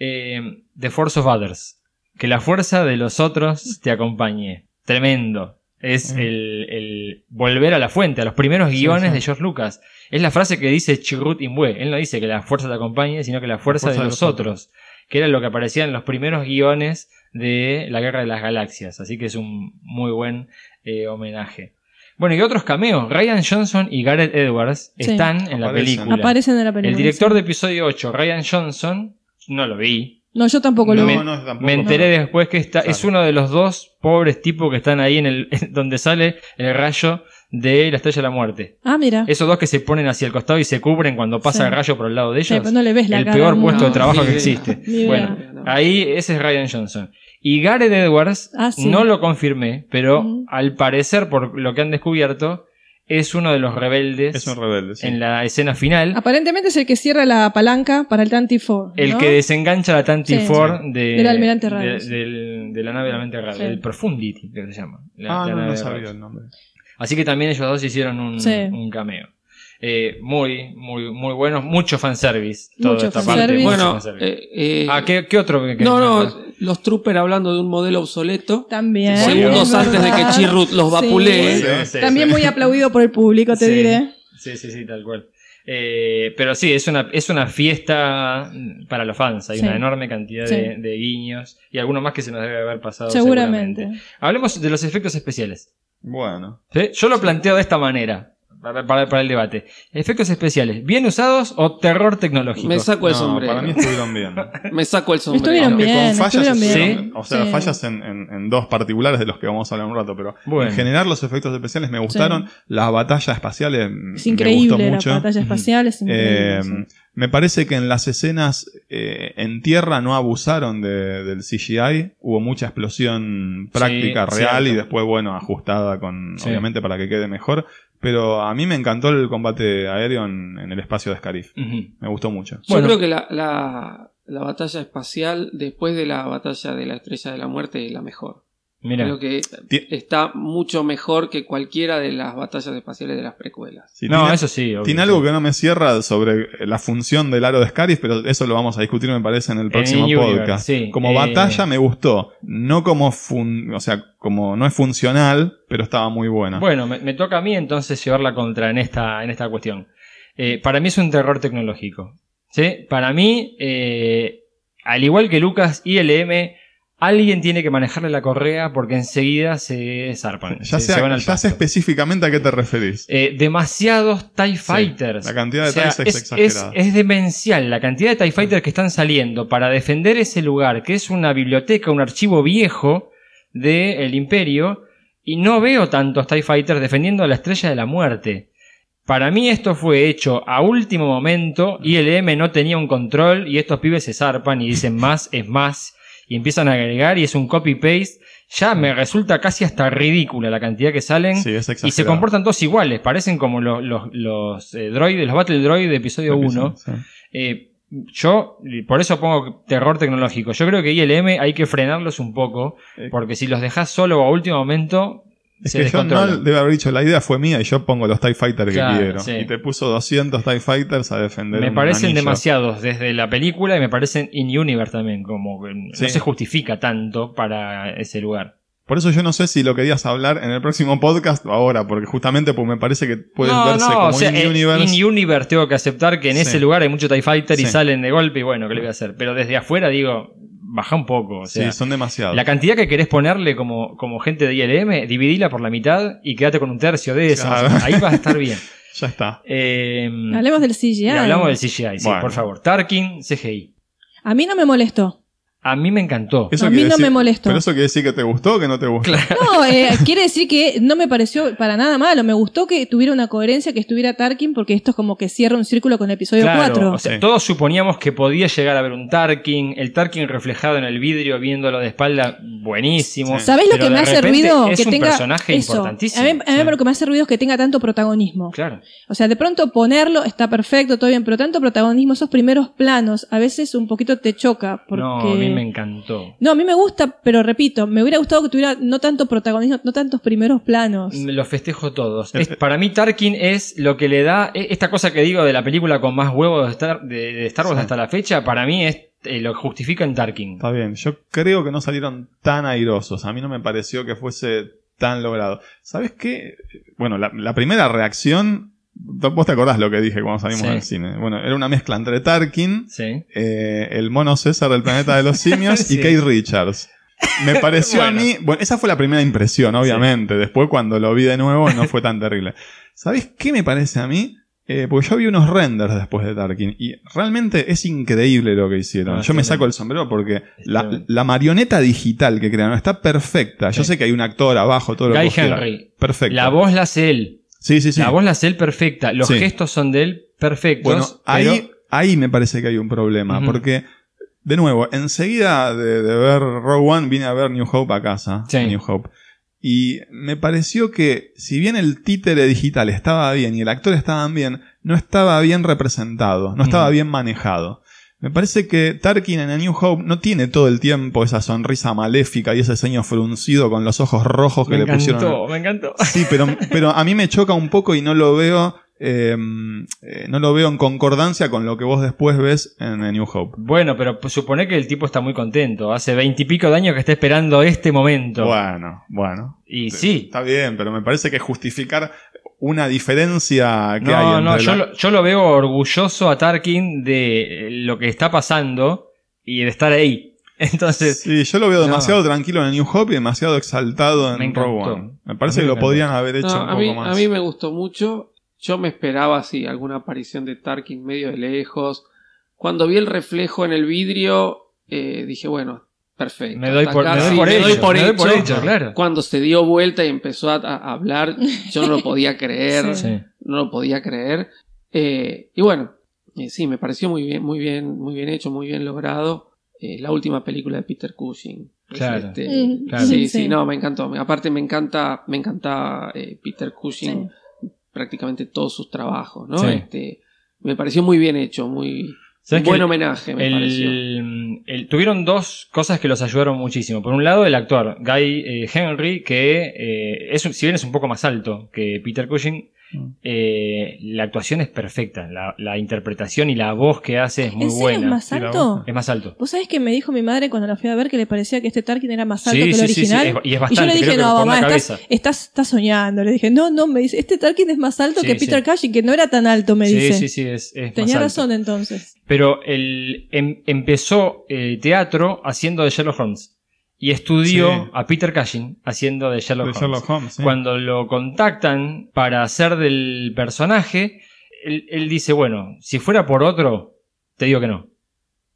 Eh, The Force of Others. Que la fuerza de los otros te acompañe. Tremendo. Es Mm. el, el volver a la fuente, a los primeros guiones sí. de George Lucas. Es la frase que dice Chirrut Imwe. Él no dice que la fuerza te acompañe, sino que la fuerza, de, los otros. Que era lo que aparecía en los primeros guiones de la Guerra de las Galaxias. Así que es un muy buen eh, homenaje. Bueno, y otros cameos. Ryan Johnson y Gareth Edwards Sí. están en la película. Aparecen en la película. El director sí. de episodio 8, Ryan Johnson, no lo vi, No, yo tampoco lo me, vi. no, tampoco, me enteré después que está, es uno de los dos pobres tipos que están ahí en el donde sale el rayo de la estrella de la muerte. Ah, mira. Esos dos que se ponen hacia el costado y se cubren cuando pasa Sí. el rayo por el lado de Sí, ellos. pero no le ves la el cara peor puesto de trabajo que existe. Bueno, No. ahí ese es Ryan Johnson. Y Gareth Edwards, Ah, sí. no lo confirmé, pero al parecer, por lo que han descubierto, es uno de los rebeldes Es un rebelde, sí. en la escena final. Aparentemente es el que cierra la palanca para el Tanty Four. El ¿no? que desengancha la Tanti Sí. Four de, Del almirante de- Radius. del- de la nave del almirante Sí. el Profundity, que se llama. la- Ah, la no, nave no de sabía el nombre. Así que también ellos dos hicieron un, Sí. un cameo. Eh, muy, muy, muy buenos, mucho fanservice. Toda Mucho esta fanservice. parte, mucho Bueno, fanservice. eh, eh, ah, ¿qué, qué otro? que- no, no, los troopers hablando de un modelo obsoleto. También. Segundos es antes de que. Chirrut los vapulee. Sí, sí, También sí. muy aplaudido por el público, te Sí. diré. Sí, sí, sí, tal cual. Eh, pero sí, es una, es una fiesta para los fans. Hay Sí. una enorme cantidad Sí. de, de guiños y alguno más que se nos debe haber pasado. Seguramente. Hablemos de los efectos especiales. Bueno. ¿sí? Yo lo planteo de esta manera para, para- para el debate. Efectos especiales, ¿bien usados o terror tecnológico? Me saco el No, sombrero. para mí estuvieron bien. Me saco el sombrero. Estuvieron Aunque bien, con fallas, estuvieron bien. o sea, Sí. fallas en, en- en dos particulares de los que vamos a hablar un rato, pero Bueno. en general los efectos especiales me gustaron, las batallas espaciales mm, Es me increíble gustó la mucho. batalla espacial, es increíble. Eh, sí. Me parece que en las escenas eh, en tierra no abusaron de- del CGI. Hubo mucha explosión práctica Sí, real y después, bueno, ajustada con, Sí. obviamente, para que quede mejor. Pero a mí me encantó el combate aéreo en, en el espacio de Scarif. Ujú. Me gustó mucho. Yo Bueno. creo que la, la, la batalla espacial, después de la batalla de la Estrella de la Muerte, es la mejor. Mira, Creo que está mucho mejor que cualquiera de las batallas espaciales de las precuelas. Sí, no, tiene- eso sí. obvio, Tiene sí. algo que no me cierra sobre la función del aro de Scarif, pero eso lo vamos a discutir, me parece, en el próximo podcast. sí. Como Eh, batalla me gustó, no como fun- o sea, como no es funcional, pero estaba muy buena. Bueno, me, me toca a mí entonces llevarla contra en esta, en esta cuestión. Eh, para mí es un terror tecnológico. ¿sí? Para mí, eh, al igual que Lucas y LM, alguien tiene que manejarle la correa porque enseguida se zarpan. ya se, sé, se van al ya sé pasto. específicamente a qué te referís. Eh, demasiados TIE Fighters. la cantidad de O sea, TIEs es es, exagerada. es- es demencial la cantidad de TIE Fighters que están saliendo para defender ese lugar, que es una biblioteca, un archivo viejo del Imperio, y no veo tantos TIE Fighters defendiendo a la estrella de la muerte. Para mí esto fue hecho a último momento, ILM no tenía un control y estos pibes se zarpan y dicen más es más y empiezan a agregar y es un copy-paste. Ya me resulta casi hasta ridícula la cantidad que salen. Sí, es Y se comportan todos iguales, parecen como los, los, los eh, droides, los Battle Droid de episodio 1. Sí. Eh, yo, por eso pongo terror tecnológico. Yo creo que ILM hay que frenarlos un poco, Eh. porque si los dejas solo a último momento, Es se que John. Knoll debe haber dicho, la idea fue mía y yo pongo los TIE Fighters Claro, que quiero. sí. Y te puso 200 TIE Fighters a defender Me parecen demasiados desde la película y me parecen in-universe también, como que Sí. no se justifica tanto para ese lugar. Por eso yo no sé si lo querías hablar en el próximo podcast o ahora, porque justamente pues, me parece que puedes no, verse no, como o sea, eh, in-universe. in-universe tengo que aceptar que en Sí. ese lugar hay mucho TIE Fighter y salen de golpe y bueno, ¿qué le voy a hacer? Pero desde afuera digo, baja un poco. O sea, sí, son demasiados. La cantidad que querés ponerle como, como gente de ILM, dividila por la mitad y quédate con un tercio de eso. Claro. Ahí vas a estar bien. Ya está. Eh, Hablemos del CGI. hablamos del CGI, sí, Bueno. por favor. Tarkin, CGI. A mí no me molestó. A mí me encantó. Eso A mí no decir- me molestó. Pero eso quiere decir que te gustó o que no te gustó. No, eh, quiere decir que no me pareció para nada malo. Me gustó que tuviera una coherencia, que estuviera Tarkin, porque esto es como que cierra un círculo con el episodio Claro, 4. o sea, Sí. todos suponíamos que podía llegar a haber un Tarkin, el Tarkin reflejado en el vidrio, viéndolo de espalda, buenísimo. Sí. ¿Sabés lo que me hace repente ruido? Es que un tenga personaje eso. importantísimo. A mí, a mí Sí. lo que me hace ruido es que tenga tanto protagonismo. Claro. O sea, de pronto ponerlo está perfecto, todo bien, pero tanto protagonismo, esos primeros planos, a veces un poquito te choca. Porque... No, a mí me encantó. No, a mí me gusta, pero repito, me hubiera gustado que tuviera no tanto protagonismo, no tantos primeros planos. Los festejo todos. Es- para mí Tarkin es lo que le da e- esta cosa que digo de la película con más huevos de Star, de, de Star Wars Sí. hasta la fecha. Para mí es eh, lo que justifica en Tarkin. Está bien. Yo creo que no salieron tan airosos. A mí no me pareció que fuese tan logrado. ¿Sabes qué? Bueno, la, la primera reacción. Vos te acordás lo que dije cuando salimos Sí. del cine. Bueno, era una mezcla entre Tarkin, Sí. eh, el mono César del planeta de los simios Sí. y Kate Richards. Me pareció Bueno. a mí. Bueno, esa fue la primera impresión, obviamente. Después, cuando lo vi de nuevo, no fue tan terrible. ¿Sabés qué me parece a mí? Eh, porque yo vi unos renders después de Tarkin y realmente es increíble lo que hicieron. Ah, yo me saco el sombrero porque la, tremendo. la marioneta digital que crearon está perfecta. Yo sé que hay un actor abajo, todo lo que. Henry. Perfecto. La voz la hace él. Sí, sí, sí. La voz la hace él perfecta. Los Sí. gestos son de él perfectos. Bueno, ahí, pero- ahí me parece que hay un problema, porque, de nuevo, enseguida de, de ver Rogue One vine a ver New Hope a casa. Sí. New Hope. Y me pareció que, si bien el títere digital estaba bien y el actor estaba bien, no estaba bien representado, no estaba bien manejado. Me parece que Tarkin en A New Hope no tiene todo el tiempo esa sonrisa maléfica y ese ceño fruncido con los ojos rojos que me le pusieron. encantó, me encantó. Sí, pero, pero a mí me choca un poco y no lo veo. eh, eh, no lo veo en concordancia con lo que vos después ves en A New Hope. Bueno, pero pues, supone que el tipo está muy contento. Hace veintipico de años que está esperando este momento. Bueno, bueno. Y sí. Está bien, pero me parece que justificar una diferencia que hay No, entre no, yo, la- lo, yo lo veo orgulloso a Tarkin de lo que está pasando y de estar ahí. Entonces, Sí, yo lo veo No. demasiado tranquilo en New Hope y demasiado exaltado en Rogue encantó. One. Me parece que lo podrían haber hecho No, un a, poco mí, más. a mí me gustó mucho. Yo me esperaba así, alguna aparición de Tarkin medio de lejos. Cuando vi el reflejo en el vidrio, eh, dije, bueno, perfecto. me doy por, acá me doy sí, por me hecho. doy por me doy por hecho. hecho, claro. Cuando se dio vuelta y empezó a, a hablar, yo no lo podía creer. Sí. No lo podía creer. Eh, y bueno, eh, sí, me pareció muy bien, muy bien, muy bien hecho, muy bien logrado. Eh, la última película de Peter Cushing. Claro. este, Mm, claro. Sí, sí. sí, no, me encantó. Aparte me encanta, me encanta eh, Peter Cushing, prácticamente todos sus trabajos, ¿no? Sí. Este, me pareció muy bien hecho, muy ¿Sabes buen homenaje, me pareció. el, tuvieron dos cosas que los ayudaron muchísimo. Por un lado, el actor, Guy eh, Henry, que eh, es, si bien es un poco más alto que Peter Cushing. Eh, la actuación es perfecta. La, la interpretación y la voz que hace es muy ¿En serio buena. es más Sí, alto? Es más alto. ¿Vos sabés que me dijo mi madre cuando la fui a ver que le parecía que este Tarkin era más alto Sí, que el sí, sí, sí, original? es- y es y yo bastante, le dije, no, mamá, estás, estás, estás soñando. Le dije, no, no, me dice, este Tarkin es más alto Sí, que Peter sí. Cushing, que no era tan alto, me sí, dice. sí, sí, es, es más Tenía alto. razón entonces. Pero el, em- empezó eh, teatro haciendo de Sherlock Holmes. Y estudió Sí. a Peter Cushing haciendo de Sherlock De Holmes. Sherlock Holmes. sí. Cuando lo contactan para hacer del personaje, él, él dice, bueno, si fuera por otro, te digo que no.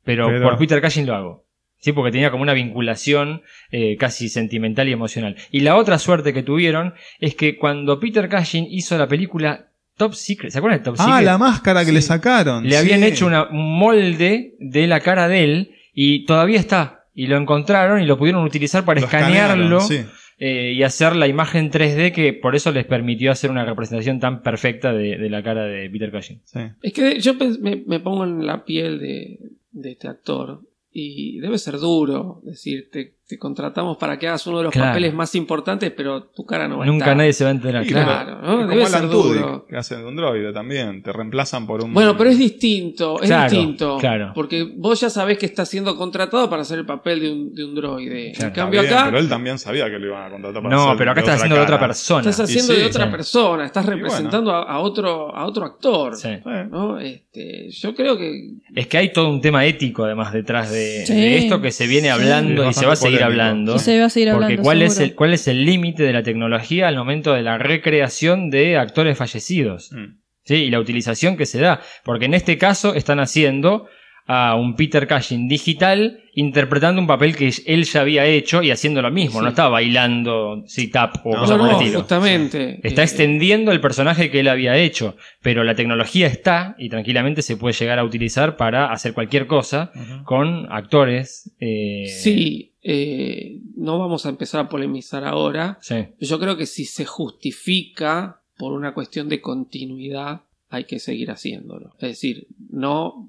Pero, Pero- por Peter Cushing lo hago. Sí, porque tenía como una vinculación eh, casi sentimental y emocional. Y la otra suerte que tuvieron es que cuando Peter Cushing hizo la película Top Secret, ¿se acuerdan de Top Ah, Secret? la máscara que Sí. le sacaron. Le habían hecho una- un molde de la cara de él y todavía está. Y lo encontraron y lo pudieron utilizar para Lo escanearlo sí. eh, y hacer la imagen 3D que por eso les permitió hacer una representación tan perfecta de, de la cara de Peter Cushing. sí. Es que yo me, me pongo en la piel de, de este actor y debe ser duro decir, te, contratamos para que hagas uno de los Claro. papeles más importantes, pero tu cara no va a Nunca estar. nadie se va a enterar. Sí, claro. claro, ¿no? Es Debe como ser duro. Tudyk, que hacen de un droide también. Te reemplazan por un. Bueno, pero es distinto, es Claro, distinto. claro. Porque vos ya sabés que está siendo contratado para hacer el papel de un, de un droide. Claro. en cambio bien, acá Pero él también sabía que lo iban a contratar para No, hacer pero acá estás haciendo de otra persona. estás haciendo sí, de otra sí. persona, estás representando a, a otro, a otro actor. Sí. ¿no? Este, yo creo que Es que hay todo un tema ético además detrás de, Sí. de esto que se viene Sí. hablando y se va a bastante seguir hablando. Y se va a seguir Porque. ¿cuál es, el, ¿cuál es el límite de la tecnología al momento de la recreación de actores fallecidos? Mm. ¿Sí? Y la utilización que se da. Porque en este caso están haciendo a un Peter Cushing digital interpretando un papel que él ya había hecho y haciendo lo mismo. Sí. No estaba bailando sit-up o No, cosas no, por el estilo. justamente. Está Eh, extendiendo el personaje que él había hecho, pero la tecnología está y tranquilamente se puede llegar a utilizar para hacer cualquier cosa con actores. eh, Sí, eh, no vamos a empezar a polemizar ahora. sí. Yo creo que si se justifica por una cuestión de continuidad, hay que seguir haciéndolo. Es decir, no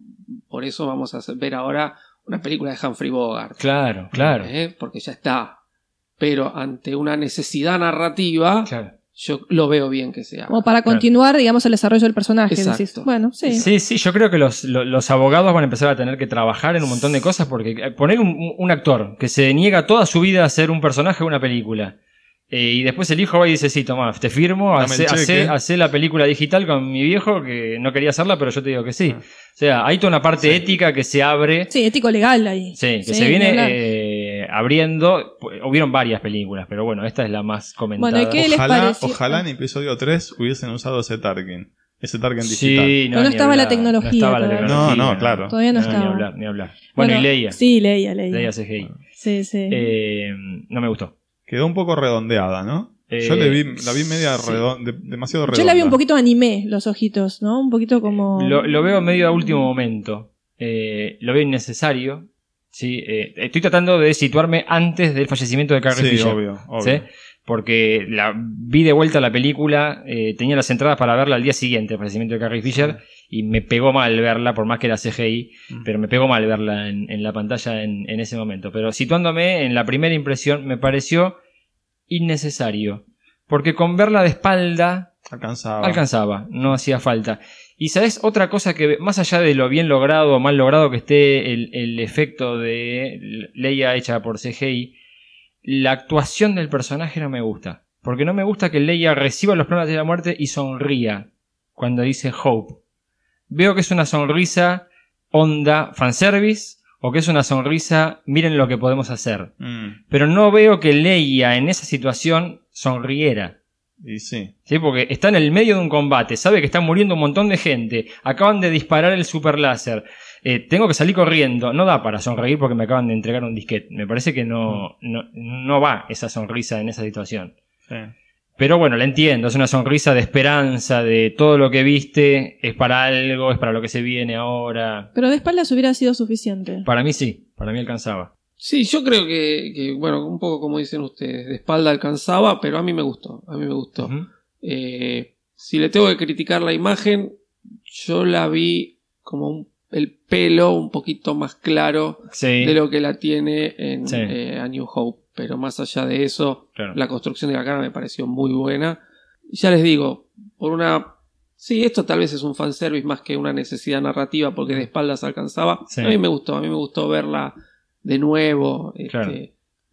por eso vamos a ver ahora una película de Humphrey Bogart. Claro, claro. ¿eh? Porque ya está. Pero ante una necesidad narrativa, claro. Yo lo veo bien que se haga. Como para continuar, digamos, el desarrollo del personaje. Exacto. decís. Bueno, sí. Sí, sí, yo creo que los, lo- los abogados van a empezar a tener que trabajar en un montón de cosas porque eh, poner un, un actor que se niega toda su vida a ser un personaje de una película eh, y después el hijo va y dice, sí, toma, te firmo, hace, el cheque". hace- hace la película digital con mi viejo que no quería hacerla, pero yo te digo que sí. Ah. O sea, hay toda una parte ética que se abre. Sí, ético legal ahí. Sí, que Sí, se viene. Eh, abriendo. Hubieron varias películas, pero bueno, esta es la más comentada. Bueno, ¿y qué les Ojalá, pareció? ojalá en episodio 3 hubiesen usado ese Tarkin. ese target digital. Sí, no ni estaba la hablar, tecnología No estaba la tecnología. No, no, claro. Todavía no, Ni estaba. hablar, ni hablar. Bueno, y Leia. Sí, Leia, Leia. Leia CGI. Sí, sí. Eh, no me gustó. Quedó un poco redondeada, ¿no? Eh, Yo le vi, la vi media sí. redon- de- demasiado redonda. Yo la vi un poquito anime, los ojitos, ¿no? Un poquito como... Lo, lo veo medio a último momento. Eh, lo veo innecesario. Sí, eh, estoy tratando de situarme antes del fallecimiento de Carrie Sí, Fisher. obvio, obvio. ¿sí? Porque la, vi de vuelta la película, eh, tenía las entradas para verla al día siguiente del fallecimiento de Carrie Fisher y me pegó mal verla, por más que era CGI, pero me pegó mal verla en, en la pantalla en, en ese momento. Pero situándome en la primera impresión, me pareció innecesario. Porque con verla de espalda Alcanzaba. alcanzaba, no hacía falta. Y sabes, otra cosa que, más allá de lo bien logrado o mal logrado que esté el, el efecto de Leia hecha por CGI, la actuación del personaje no me gusta. Porque no me gusta que Leia reciba los planos de la muerte y sonría cuando dice Hope. Veo que es una sonrisa onda fanservice o que es una sonrisa miren lo que podemos hacer. Mm, Pero no veo que Leia en esa situación sonriera. Y sí. ¿Sí? Porque está en el medio de un combate, sabe que están muriendo un montón de gente, acaban de disparar el super láser, eh, tengo que salir corriendo, no da para sonreír porque me acaban de entregar un disquete, me parece que no, no, no va esa sonrisa en esa situación. sí. Pero bueno, la entiendo, es una sonrisa de esperanza, de todo lo que viste es para algo, es para lo que se viene ahora. Pero de espaldas hubiera sido suficiente. Para mí sí, para mí alcanzaba. Sí, yo creo que, que, bueno, un poco como dicen ustedes, de espalda alcanzaba, pero a mí me gustó, a mí me gustó. Eh, si le tengo que criticar la imagen, yo la vi como un- el pelo un poquito más claro Sí, de lo que la tiene en Sí. eh, A New Hope. Pero más allá de eso, claro. la construcción de la cara me pareció muy buena. Ya les digo, por una... Sí, esto tal vez es un fanservice más que una necesidad narrativa porque de espaldas alcanzaba. Sí. A mí me gustó, a mí me gustó verla de nuevo. este, Claro.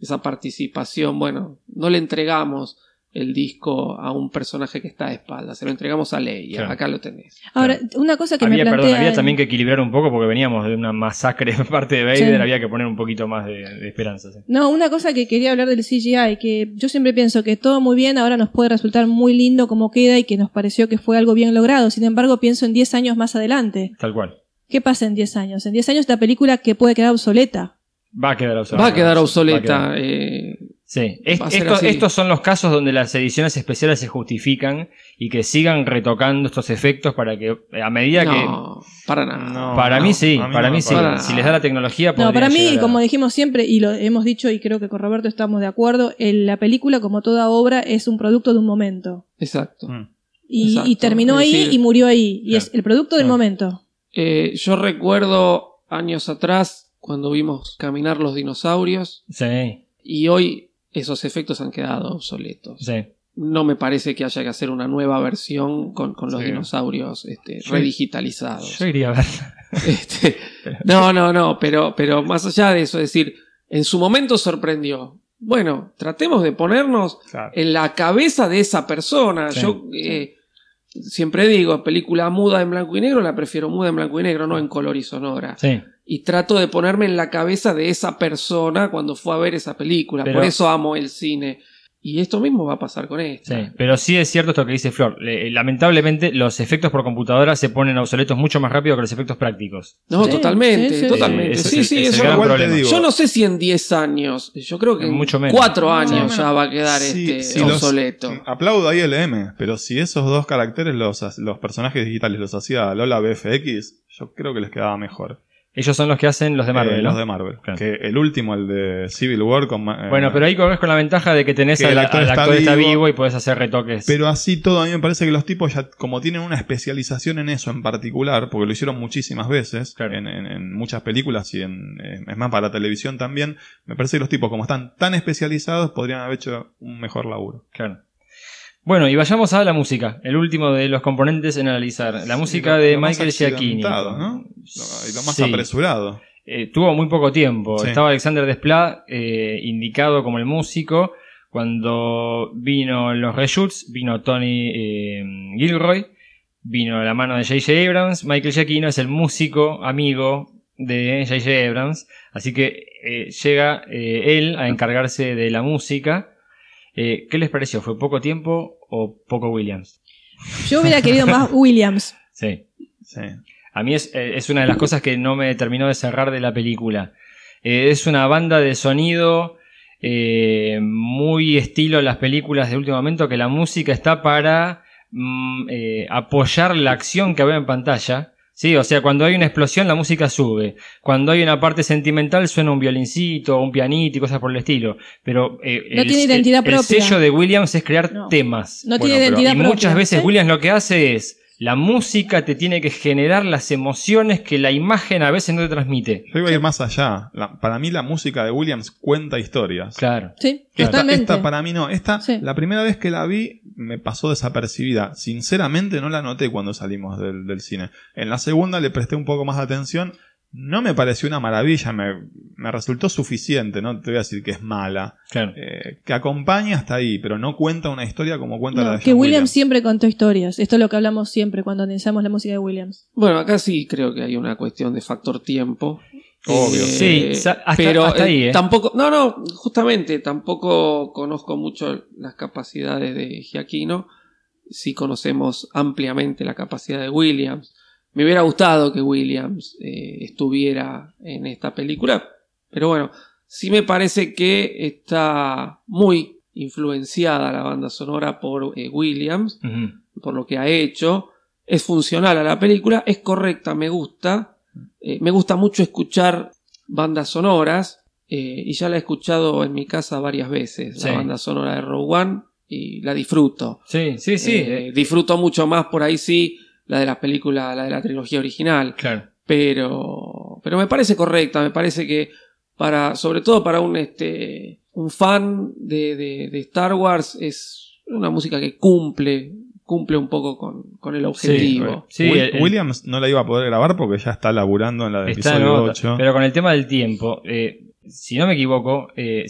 Esa participación, bueno, no le entregamos el disco a un personaje que está de espaldas, se lo entregamos a Leia, Claro. acá lo tenés. Ahora, una cosa que había, me perdón, plantea... había también que equilibrar un poco porque veníamos de una masacre de parte de Vader, Sí. había que poner un poquito más de, de esperanza. sí. No, una cosa que quería hablar del CGI, que yo siempre pienso que todo muy bien, ahora nos puede resultar muy lindo como queda y que nos pareció que fue algo bien logrado. Sin embargo, pienso en 10 años más adelante. Tal cual. ¿Qué pasa en 10 años? En 10 años esta película que puede quedar obsoleta. Va a quedar obsoleta. Va a quedar Va a obsoleta. quedar. eh, Sí, Es- a estos, son los casos donde las ediciones especiales se justifican y que sigan retocando estos efectos para que a medida no, para nada. No. que... Para mí sí, mí para no mí sí. Si les da la tecnología... No, para mí, a- como dijimos siempre, y lo hemos dicho y creo que con Roberto estamos de acuerdo, el- la película, como toda obra, es un producto de un momento. Exacto. Mm. Y, Exacto. y terminó ahí y murió ahí. Y claro. es el producto del Claro. momento. Eh, yo recuerdo años atrás cuando vimos caminar los dinosaurios Sí, y hoy esos efectos han quedado obsoletos. sí. No me parece que haya que hacer una nueva versión con, con los Sí. dinosaurios este, Yo- redigitalizados. Yo iría a ver. Este, no, no, no, pero, pero más allá de eso, es decir, en su momento sorprendió. Bueno, tratemos de ponernos Claro. en la cabeza de esa persona. Sí, Yo eh, siempre digo, película muda en blanco y negro, la prefiero muda en blanco y negro, no en color y sonora. Sí. Y trato de ponerme en la cabeza de esa persona cuando fue a ver esa película. Pero- Por eso amo el cine. Y esto mismo va a pasar con esto. Sí, pero sí es cierto esto que dice Flor. Le- lamentablemente, los efectos por computadora se ponen obsoletos mucho más rápido que los efectos prácticos. No, Sí, totalmente, sí, totalmente. sí. Sí, Ese sí, es eso no- Yo no sé si en 10 años, yo creo que en Mucho menos. 4 años Mucho ya va a quedar Sí, este los- obsoleto. Aplaudo ahí el M, pero si esos dos caracteres los, los personajes digitales los hacía Lola BFX, yo creo que les quedaba mejor. Ellos son los que hacen los de Marvel, Eh, ¿no? Los de Marvel. Claro. Que el último, el de Civil War con... eh, Bueno, pero ahí corres con la ventaja de que tenés Que al el al actor actor, está está, vivo. vivo. y podés hacer retoques. Pero así todo, a mí me parece que los tipos ya, como tienen una especialización en eso en particular, porque lo hicieron muchísimas veces, Claro. en, en- en muchas películas y en, eh, es más para televisión también, me parece que los tipos, como están tan especializados, podrían haber hecho un mejor laburo. Claro. Bueno, y vayamos a la música, el último de los componentes en analizar. La música de lo Michael Giacchini. ¿no? Lo- y lo más Sí. apresurado. Eh, tuvo muy poco tiempo. Sí. Estaba Alexander Desplat eh, indicado como el músico. Cuando vino los reshoots, vino Tony eh, Gilroy, vino la mano de J.J. Abrams. Michael Giacchino es el músico amigo de J.J. Abrams. Así que eh, llega él a encargarse de la música. Eh, ¿Qué les pareció? ¿Fue poco tiempo o poco Williams? Yo hubiera querido más Williams. Sí. Sí. A mí es, eh, es una de las cosas que no me terminó de cerrar de la película. Eh, es una banda de sonido eh, muy estilo las películas de último momento, que la música está para mm, eh, apoyar la acción que veo en pantalla. Sí, o sea, cuando hay una explosión la música sube. Cuando hay una parte sentimental suena un violincito, un pianito y cosas por el estilo. Pero eh, No el, tiene identidad el- el propia. sello de Williams es crear No. temas. No tiene pero- identidad y propia, muchas veces ¿sí? Williams lo que hace es la música te tiene que generar las emociones que la imagen a veces no te transmite. Yo iba a ir más allá. La- para mí la música de Williams cuenta historias. Claro. Sí, Esta, totalmente. esta para mí no. Esta, Sí. la primera vez que la vi, me pasó desapercibida. Sinceramente no la noté cuando salimos del, del cine. En la segunda le presté un poco más de atención. No me pareció una maravilla, me, me resultó suficiente, no te voy a decir que es mala. Claro. Eh, que acompaña hasta ahí, pero no cuenta una historia como cuenta No, la de que Williams siempre contó historias. Esto es lo que hablamos siempre cuando analizamos la música de Williams. Bueno, acá sí creo que hay una cuestión de factor tiempo. Obvio. Sí, sa- hasta- pero hasta eh, ahí, ¿eh? tampoco, no, no, justamente tampoco conozco mucho las capacidades de Giaquino. Sí conocemos ampliamente la capacidad de Williams. Me hubiera gustado que Williams eh, estuviera en esta película, pero bueno, sí me parece que está muy influenciada la banda sonora por eh, Williams por lo que ha hecho. Es funcional a la película, es correcta, me gusta. Eh, me gusta mucho escuchar bandas sonoras eh, y ya la he escuchado en mi casa varias veces, Sí. la banda sonora de Rogue One y la disfruto. Sí, sí, sí. Disfruto mucho más por ahí sí la de la película, la de la trilogía original, claro. pero pero me parece correcta, me parece que para sobre todo para un este un fan de, de- de Star Wars es una música que cumple cumple un poco con, con el objetivo. Sí, Will- el- el- Williams no la iba a poder grabar porque ya está laburando en la de episodio otra. 8. Pero con el tema del tiempo, eh, si no me equivoco, eh,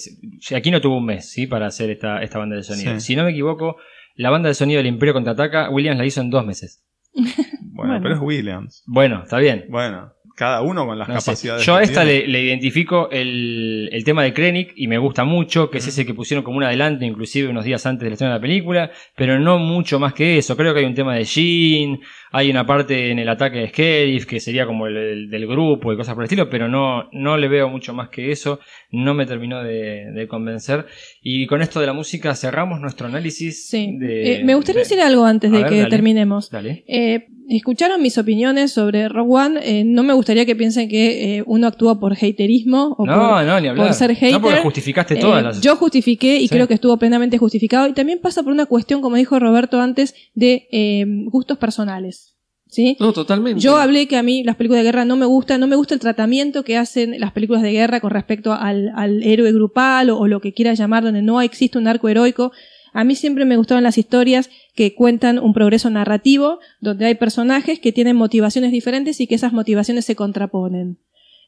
aquí no tuvo un mes, ¿sí? Para hacer esta, esta banda de sonido. Sí. Si no me equivoco, la banda de sonido del Imperio Contraataca, Williams la hizo en dos meses. Bueno, Bueno. pero es Williams. Bueno, está bien. Bueno, cada uno con las No sé. capacidades. Yo a esta le, le identifico el, el tema de Krennic y me gusta mucho, que es ese que pusieron como un adelanto, inclusive unos días antes del estreno de la película, pero no mucho más que eso. Creo que hay un tema de Jean, hay una parte en el ataque de Skerif que sería como el, el del grupo y cosas por el estilo, pero no, no le veo mucho más que eso. No me terminó de, de convencer. Y con esto de la música cerramos nuestro análisis. Sí. de- Eh, me gustaría de- decir algo antes A de ver, que dale. terminemos. Dale. Eh, escucharon mis opiniones sobre Rogue One. Eh, no me gustaría que piensen que eh, uno actúa por haterismo o No, por, no, ni hablar. por ser hater. No, porque justificaste todas Eh, las. Yo justifiqué y Sí. creo que estuvo plenamente justificado. Y también pasa por una cuestión, como dijo Roberto antes, de eh, gustos personales. ¿Sí? No, totalmente. Yo hablé que a mí las películas de guerra no me gustan, no me gusta el tratamiento que hacen las películas de guerra con respecto al, al héroe grupal o, o lo que quieras llamar, donde no existe un arco heroico. A mí siempre me gustaban las historias que cuentan un progreso narrativo, donde hay personajes que tienen motivaciones diferentes y que esas motivaciones se contraponen.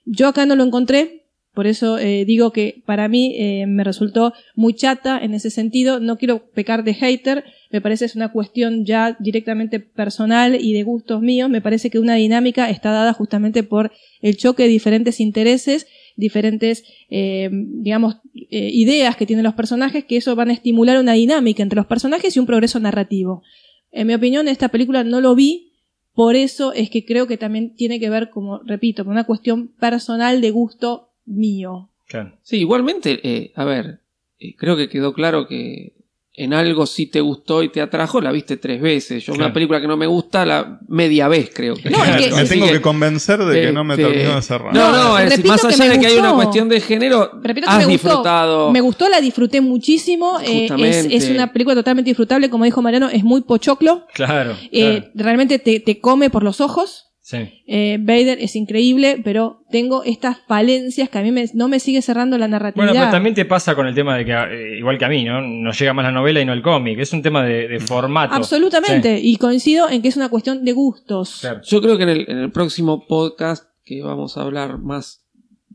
Yo acá no lo encontré, por eso eh, digo que para mí eh, me resultó muy chata en ese sentido. No quiero pecar de hater, me parece es una cuestión ya directamente personal y de gustos míos. Me parece que una dinámica está dada justamente por el choque de diferentes intereses, diferentes, eh, digamos, eh, ideas que tienen los personajes, que eso van a estimular una dinámica entre los personajes y un progreso narrativo. En mi opinión, esta película no lo vi, por eso es que creo que también tiene que ver, como repito, con una cuestión personal de gusto mío. Claro. Sí, igualmente, eh, a ver, eh, creo que quedó claro que en algo sí te gustó y te atrajo, la viste tres veces. Yo Claro. una película que no me gusta, la media vez creo que. No, es que- me es tengo que- que convencer de que no me Este, terminó de cerrar. No, no, es decir, repito más que allá de que hay una gustó. cuestión de género, Repito que has me gustó. disfrutado. Me gustó, la disfruté muchísimo. eh, es una película totalmente disfrutable, como dijo Mariano, es muy pochoclo. Claro. eh, claro. Realmente te, te come por los ojos. Sí. Eh, Vader es increíble, pero tengo estas falencias que a mí me- no me sigue cerrando la narratividad. Bueno, pero también te pasa con el tema de que, eh, igual que a mí, ¿no? Nos llega más la novela y no el cómic. Es un tema de, de formato. Absolutamente. Y coincido en que es una cuestión de gustos. Claro. Yo creo que en el, en el próximo podcast que vamos a hablar más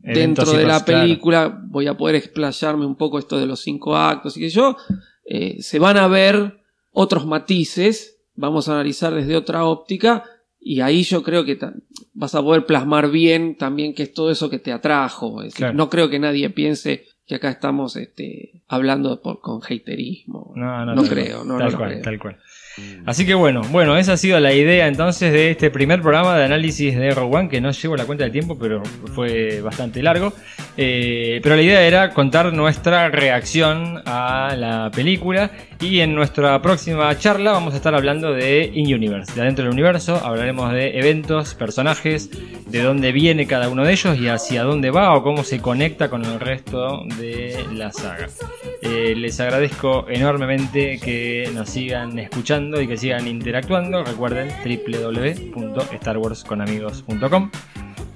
Eventos dentro de la claro. película voy a poder explayarme un poco esto de los cinco actos y que yo eh, se van a ver otros matices, vamos a analizar desde otra óptica y ahí yo creo que vas a poder plasmar bien también que es todo eso que te atrajo. Es decir, Claro. No creo que nadie piense que acá estamos este, hablando por, con haterismo. No, no, No creo, no, tal no cual, creo. tal cual. Así que bueno, bueno, esa ha sido la idea entonces de este primer programa de análisis de Rogue One, que no llevo la cuenta de tiempo, pero fue bastante largo. Eh, pero la idea era contar nuestra reacción a la película y en nuestra próxima charla vamos a estar hablando de In-Universe, de adentro del universo, hablaremos de eventos, personajes, de dónde viene cada uno de ellos y hacia dónde va o cómo se conecta con el resto de la saga. Eh, les agradezco enormemente que nos sigan escuchando y que sigan interactuando. Recuerden www.starwarsconamigos.com.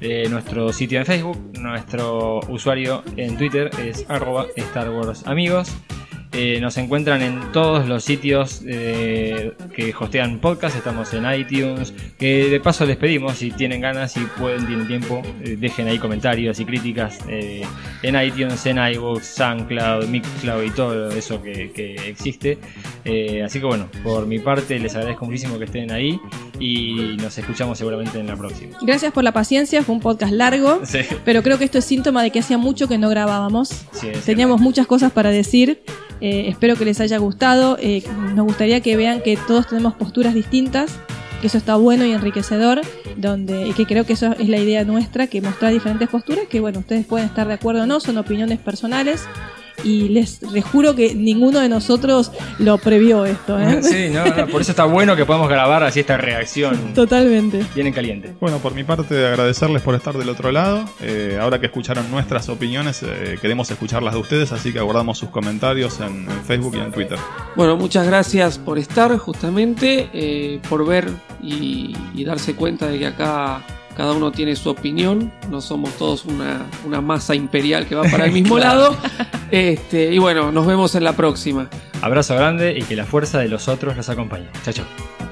Eh, nuestro sitio en Facebook, nuestro usuario en Twitter es arroba Star Wars Amigos. Eh, nos encuentran en todos los sitios eh, que hostean podcast. Estamos en iTunes. Que de paso les pedimos, si tienen ganas y pueden, tienen tiempo, eh, dejen ahí comentarios y críticas en iTunes, en iBooks, SoundCloud, Mixcloud y todo eso que, que existe. Así que bueno, por mi parte les agradezco muchísimo que estén ahí y nos escuchamos seguramente en la próxima. Gracias por la paciencia, fue un podcast largo, Sí. pero creo que esto es síntoma de que hacía mucho que no grabábamos. Sí, Teníamos muchas cosas para decir. eh, espero que les haya gustado. eh, nos gustaría que vean que todos tenemos posturas distintas, que eso está bueno y enriquecedor, donde y que creo que eso es la idea nuestra, que mostrar diferentes posturas, que bueno, ustedes pueden estar de acuerdo o no, son opiniones personales. Y les, les juro que ninguno de nosotros lo previó esto. ¿eh? Sí, no, no, por eso está bueno que podamos grabar así esta reacción Totalmente. bien en caliente. Bueno, por mi parte, agradecerles por estar del otro lado. Eh, ahora que escucharon nuestras opiniones, eh, queremos escuchar las de ustedes, así que aguardamos sus comentarios en, en Facebook y en Twitter. Bueno, muchas gracias por estar justamente, eh, por ver y, y darse cuenta de que acá cada uno tiene su opinión, no somos todos una, una masa imperial que va para el mismo lado. Este, y bueno, nos vemos en la próxima. Abrazo grande y que la fuerza de los otros los acompañe. Chao, chao.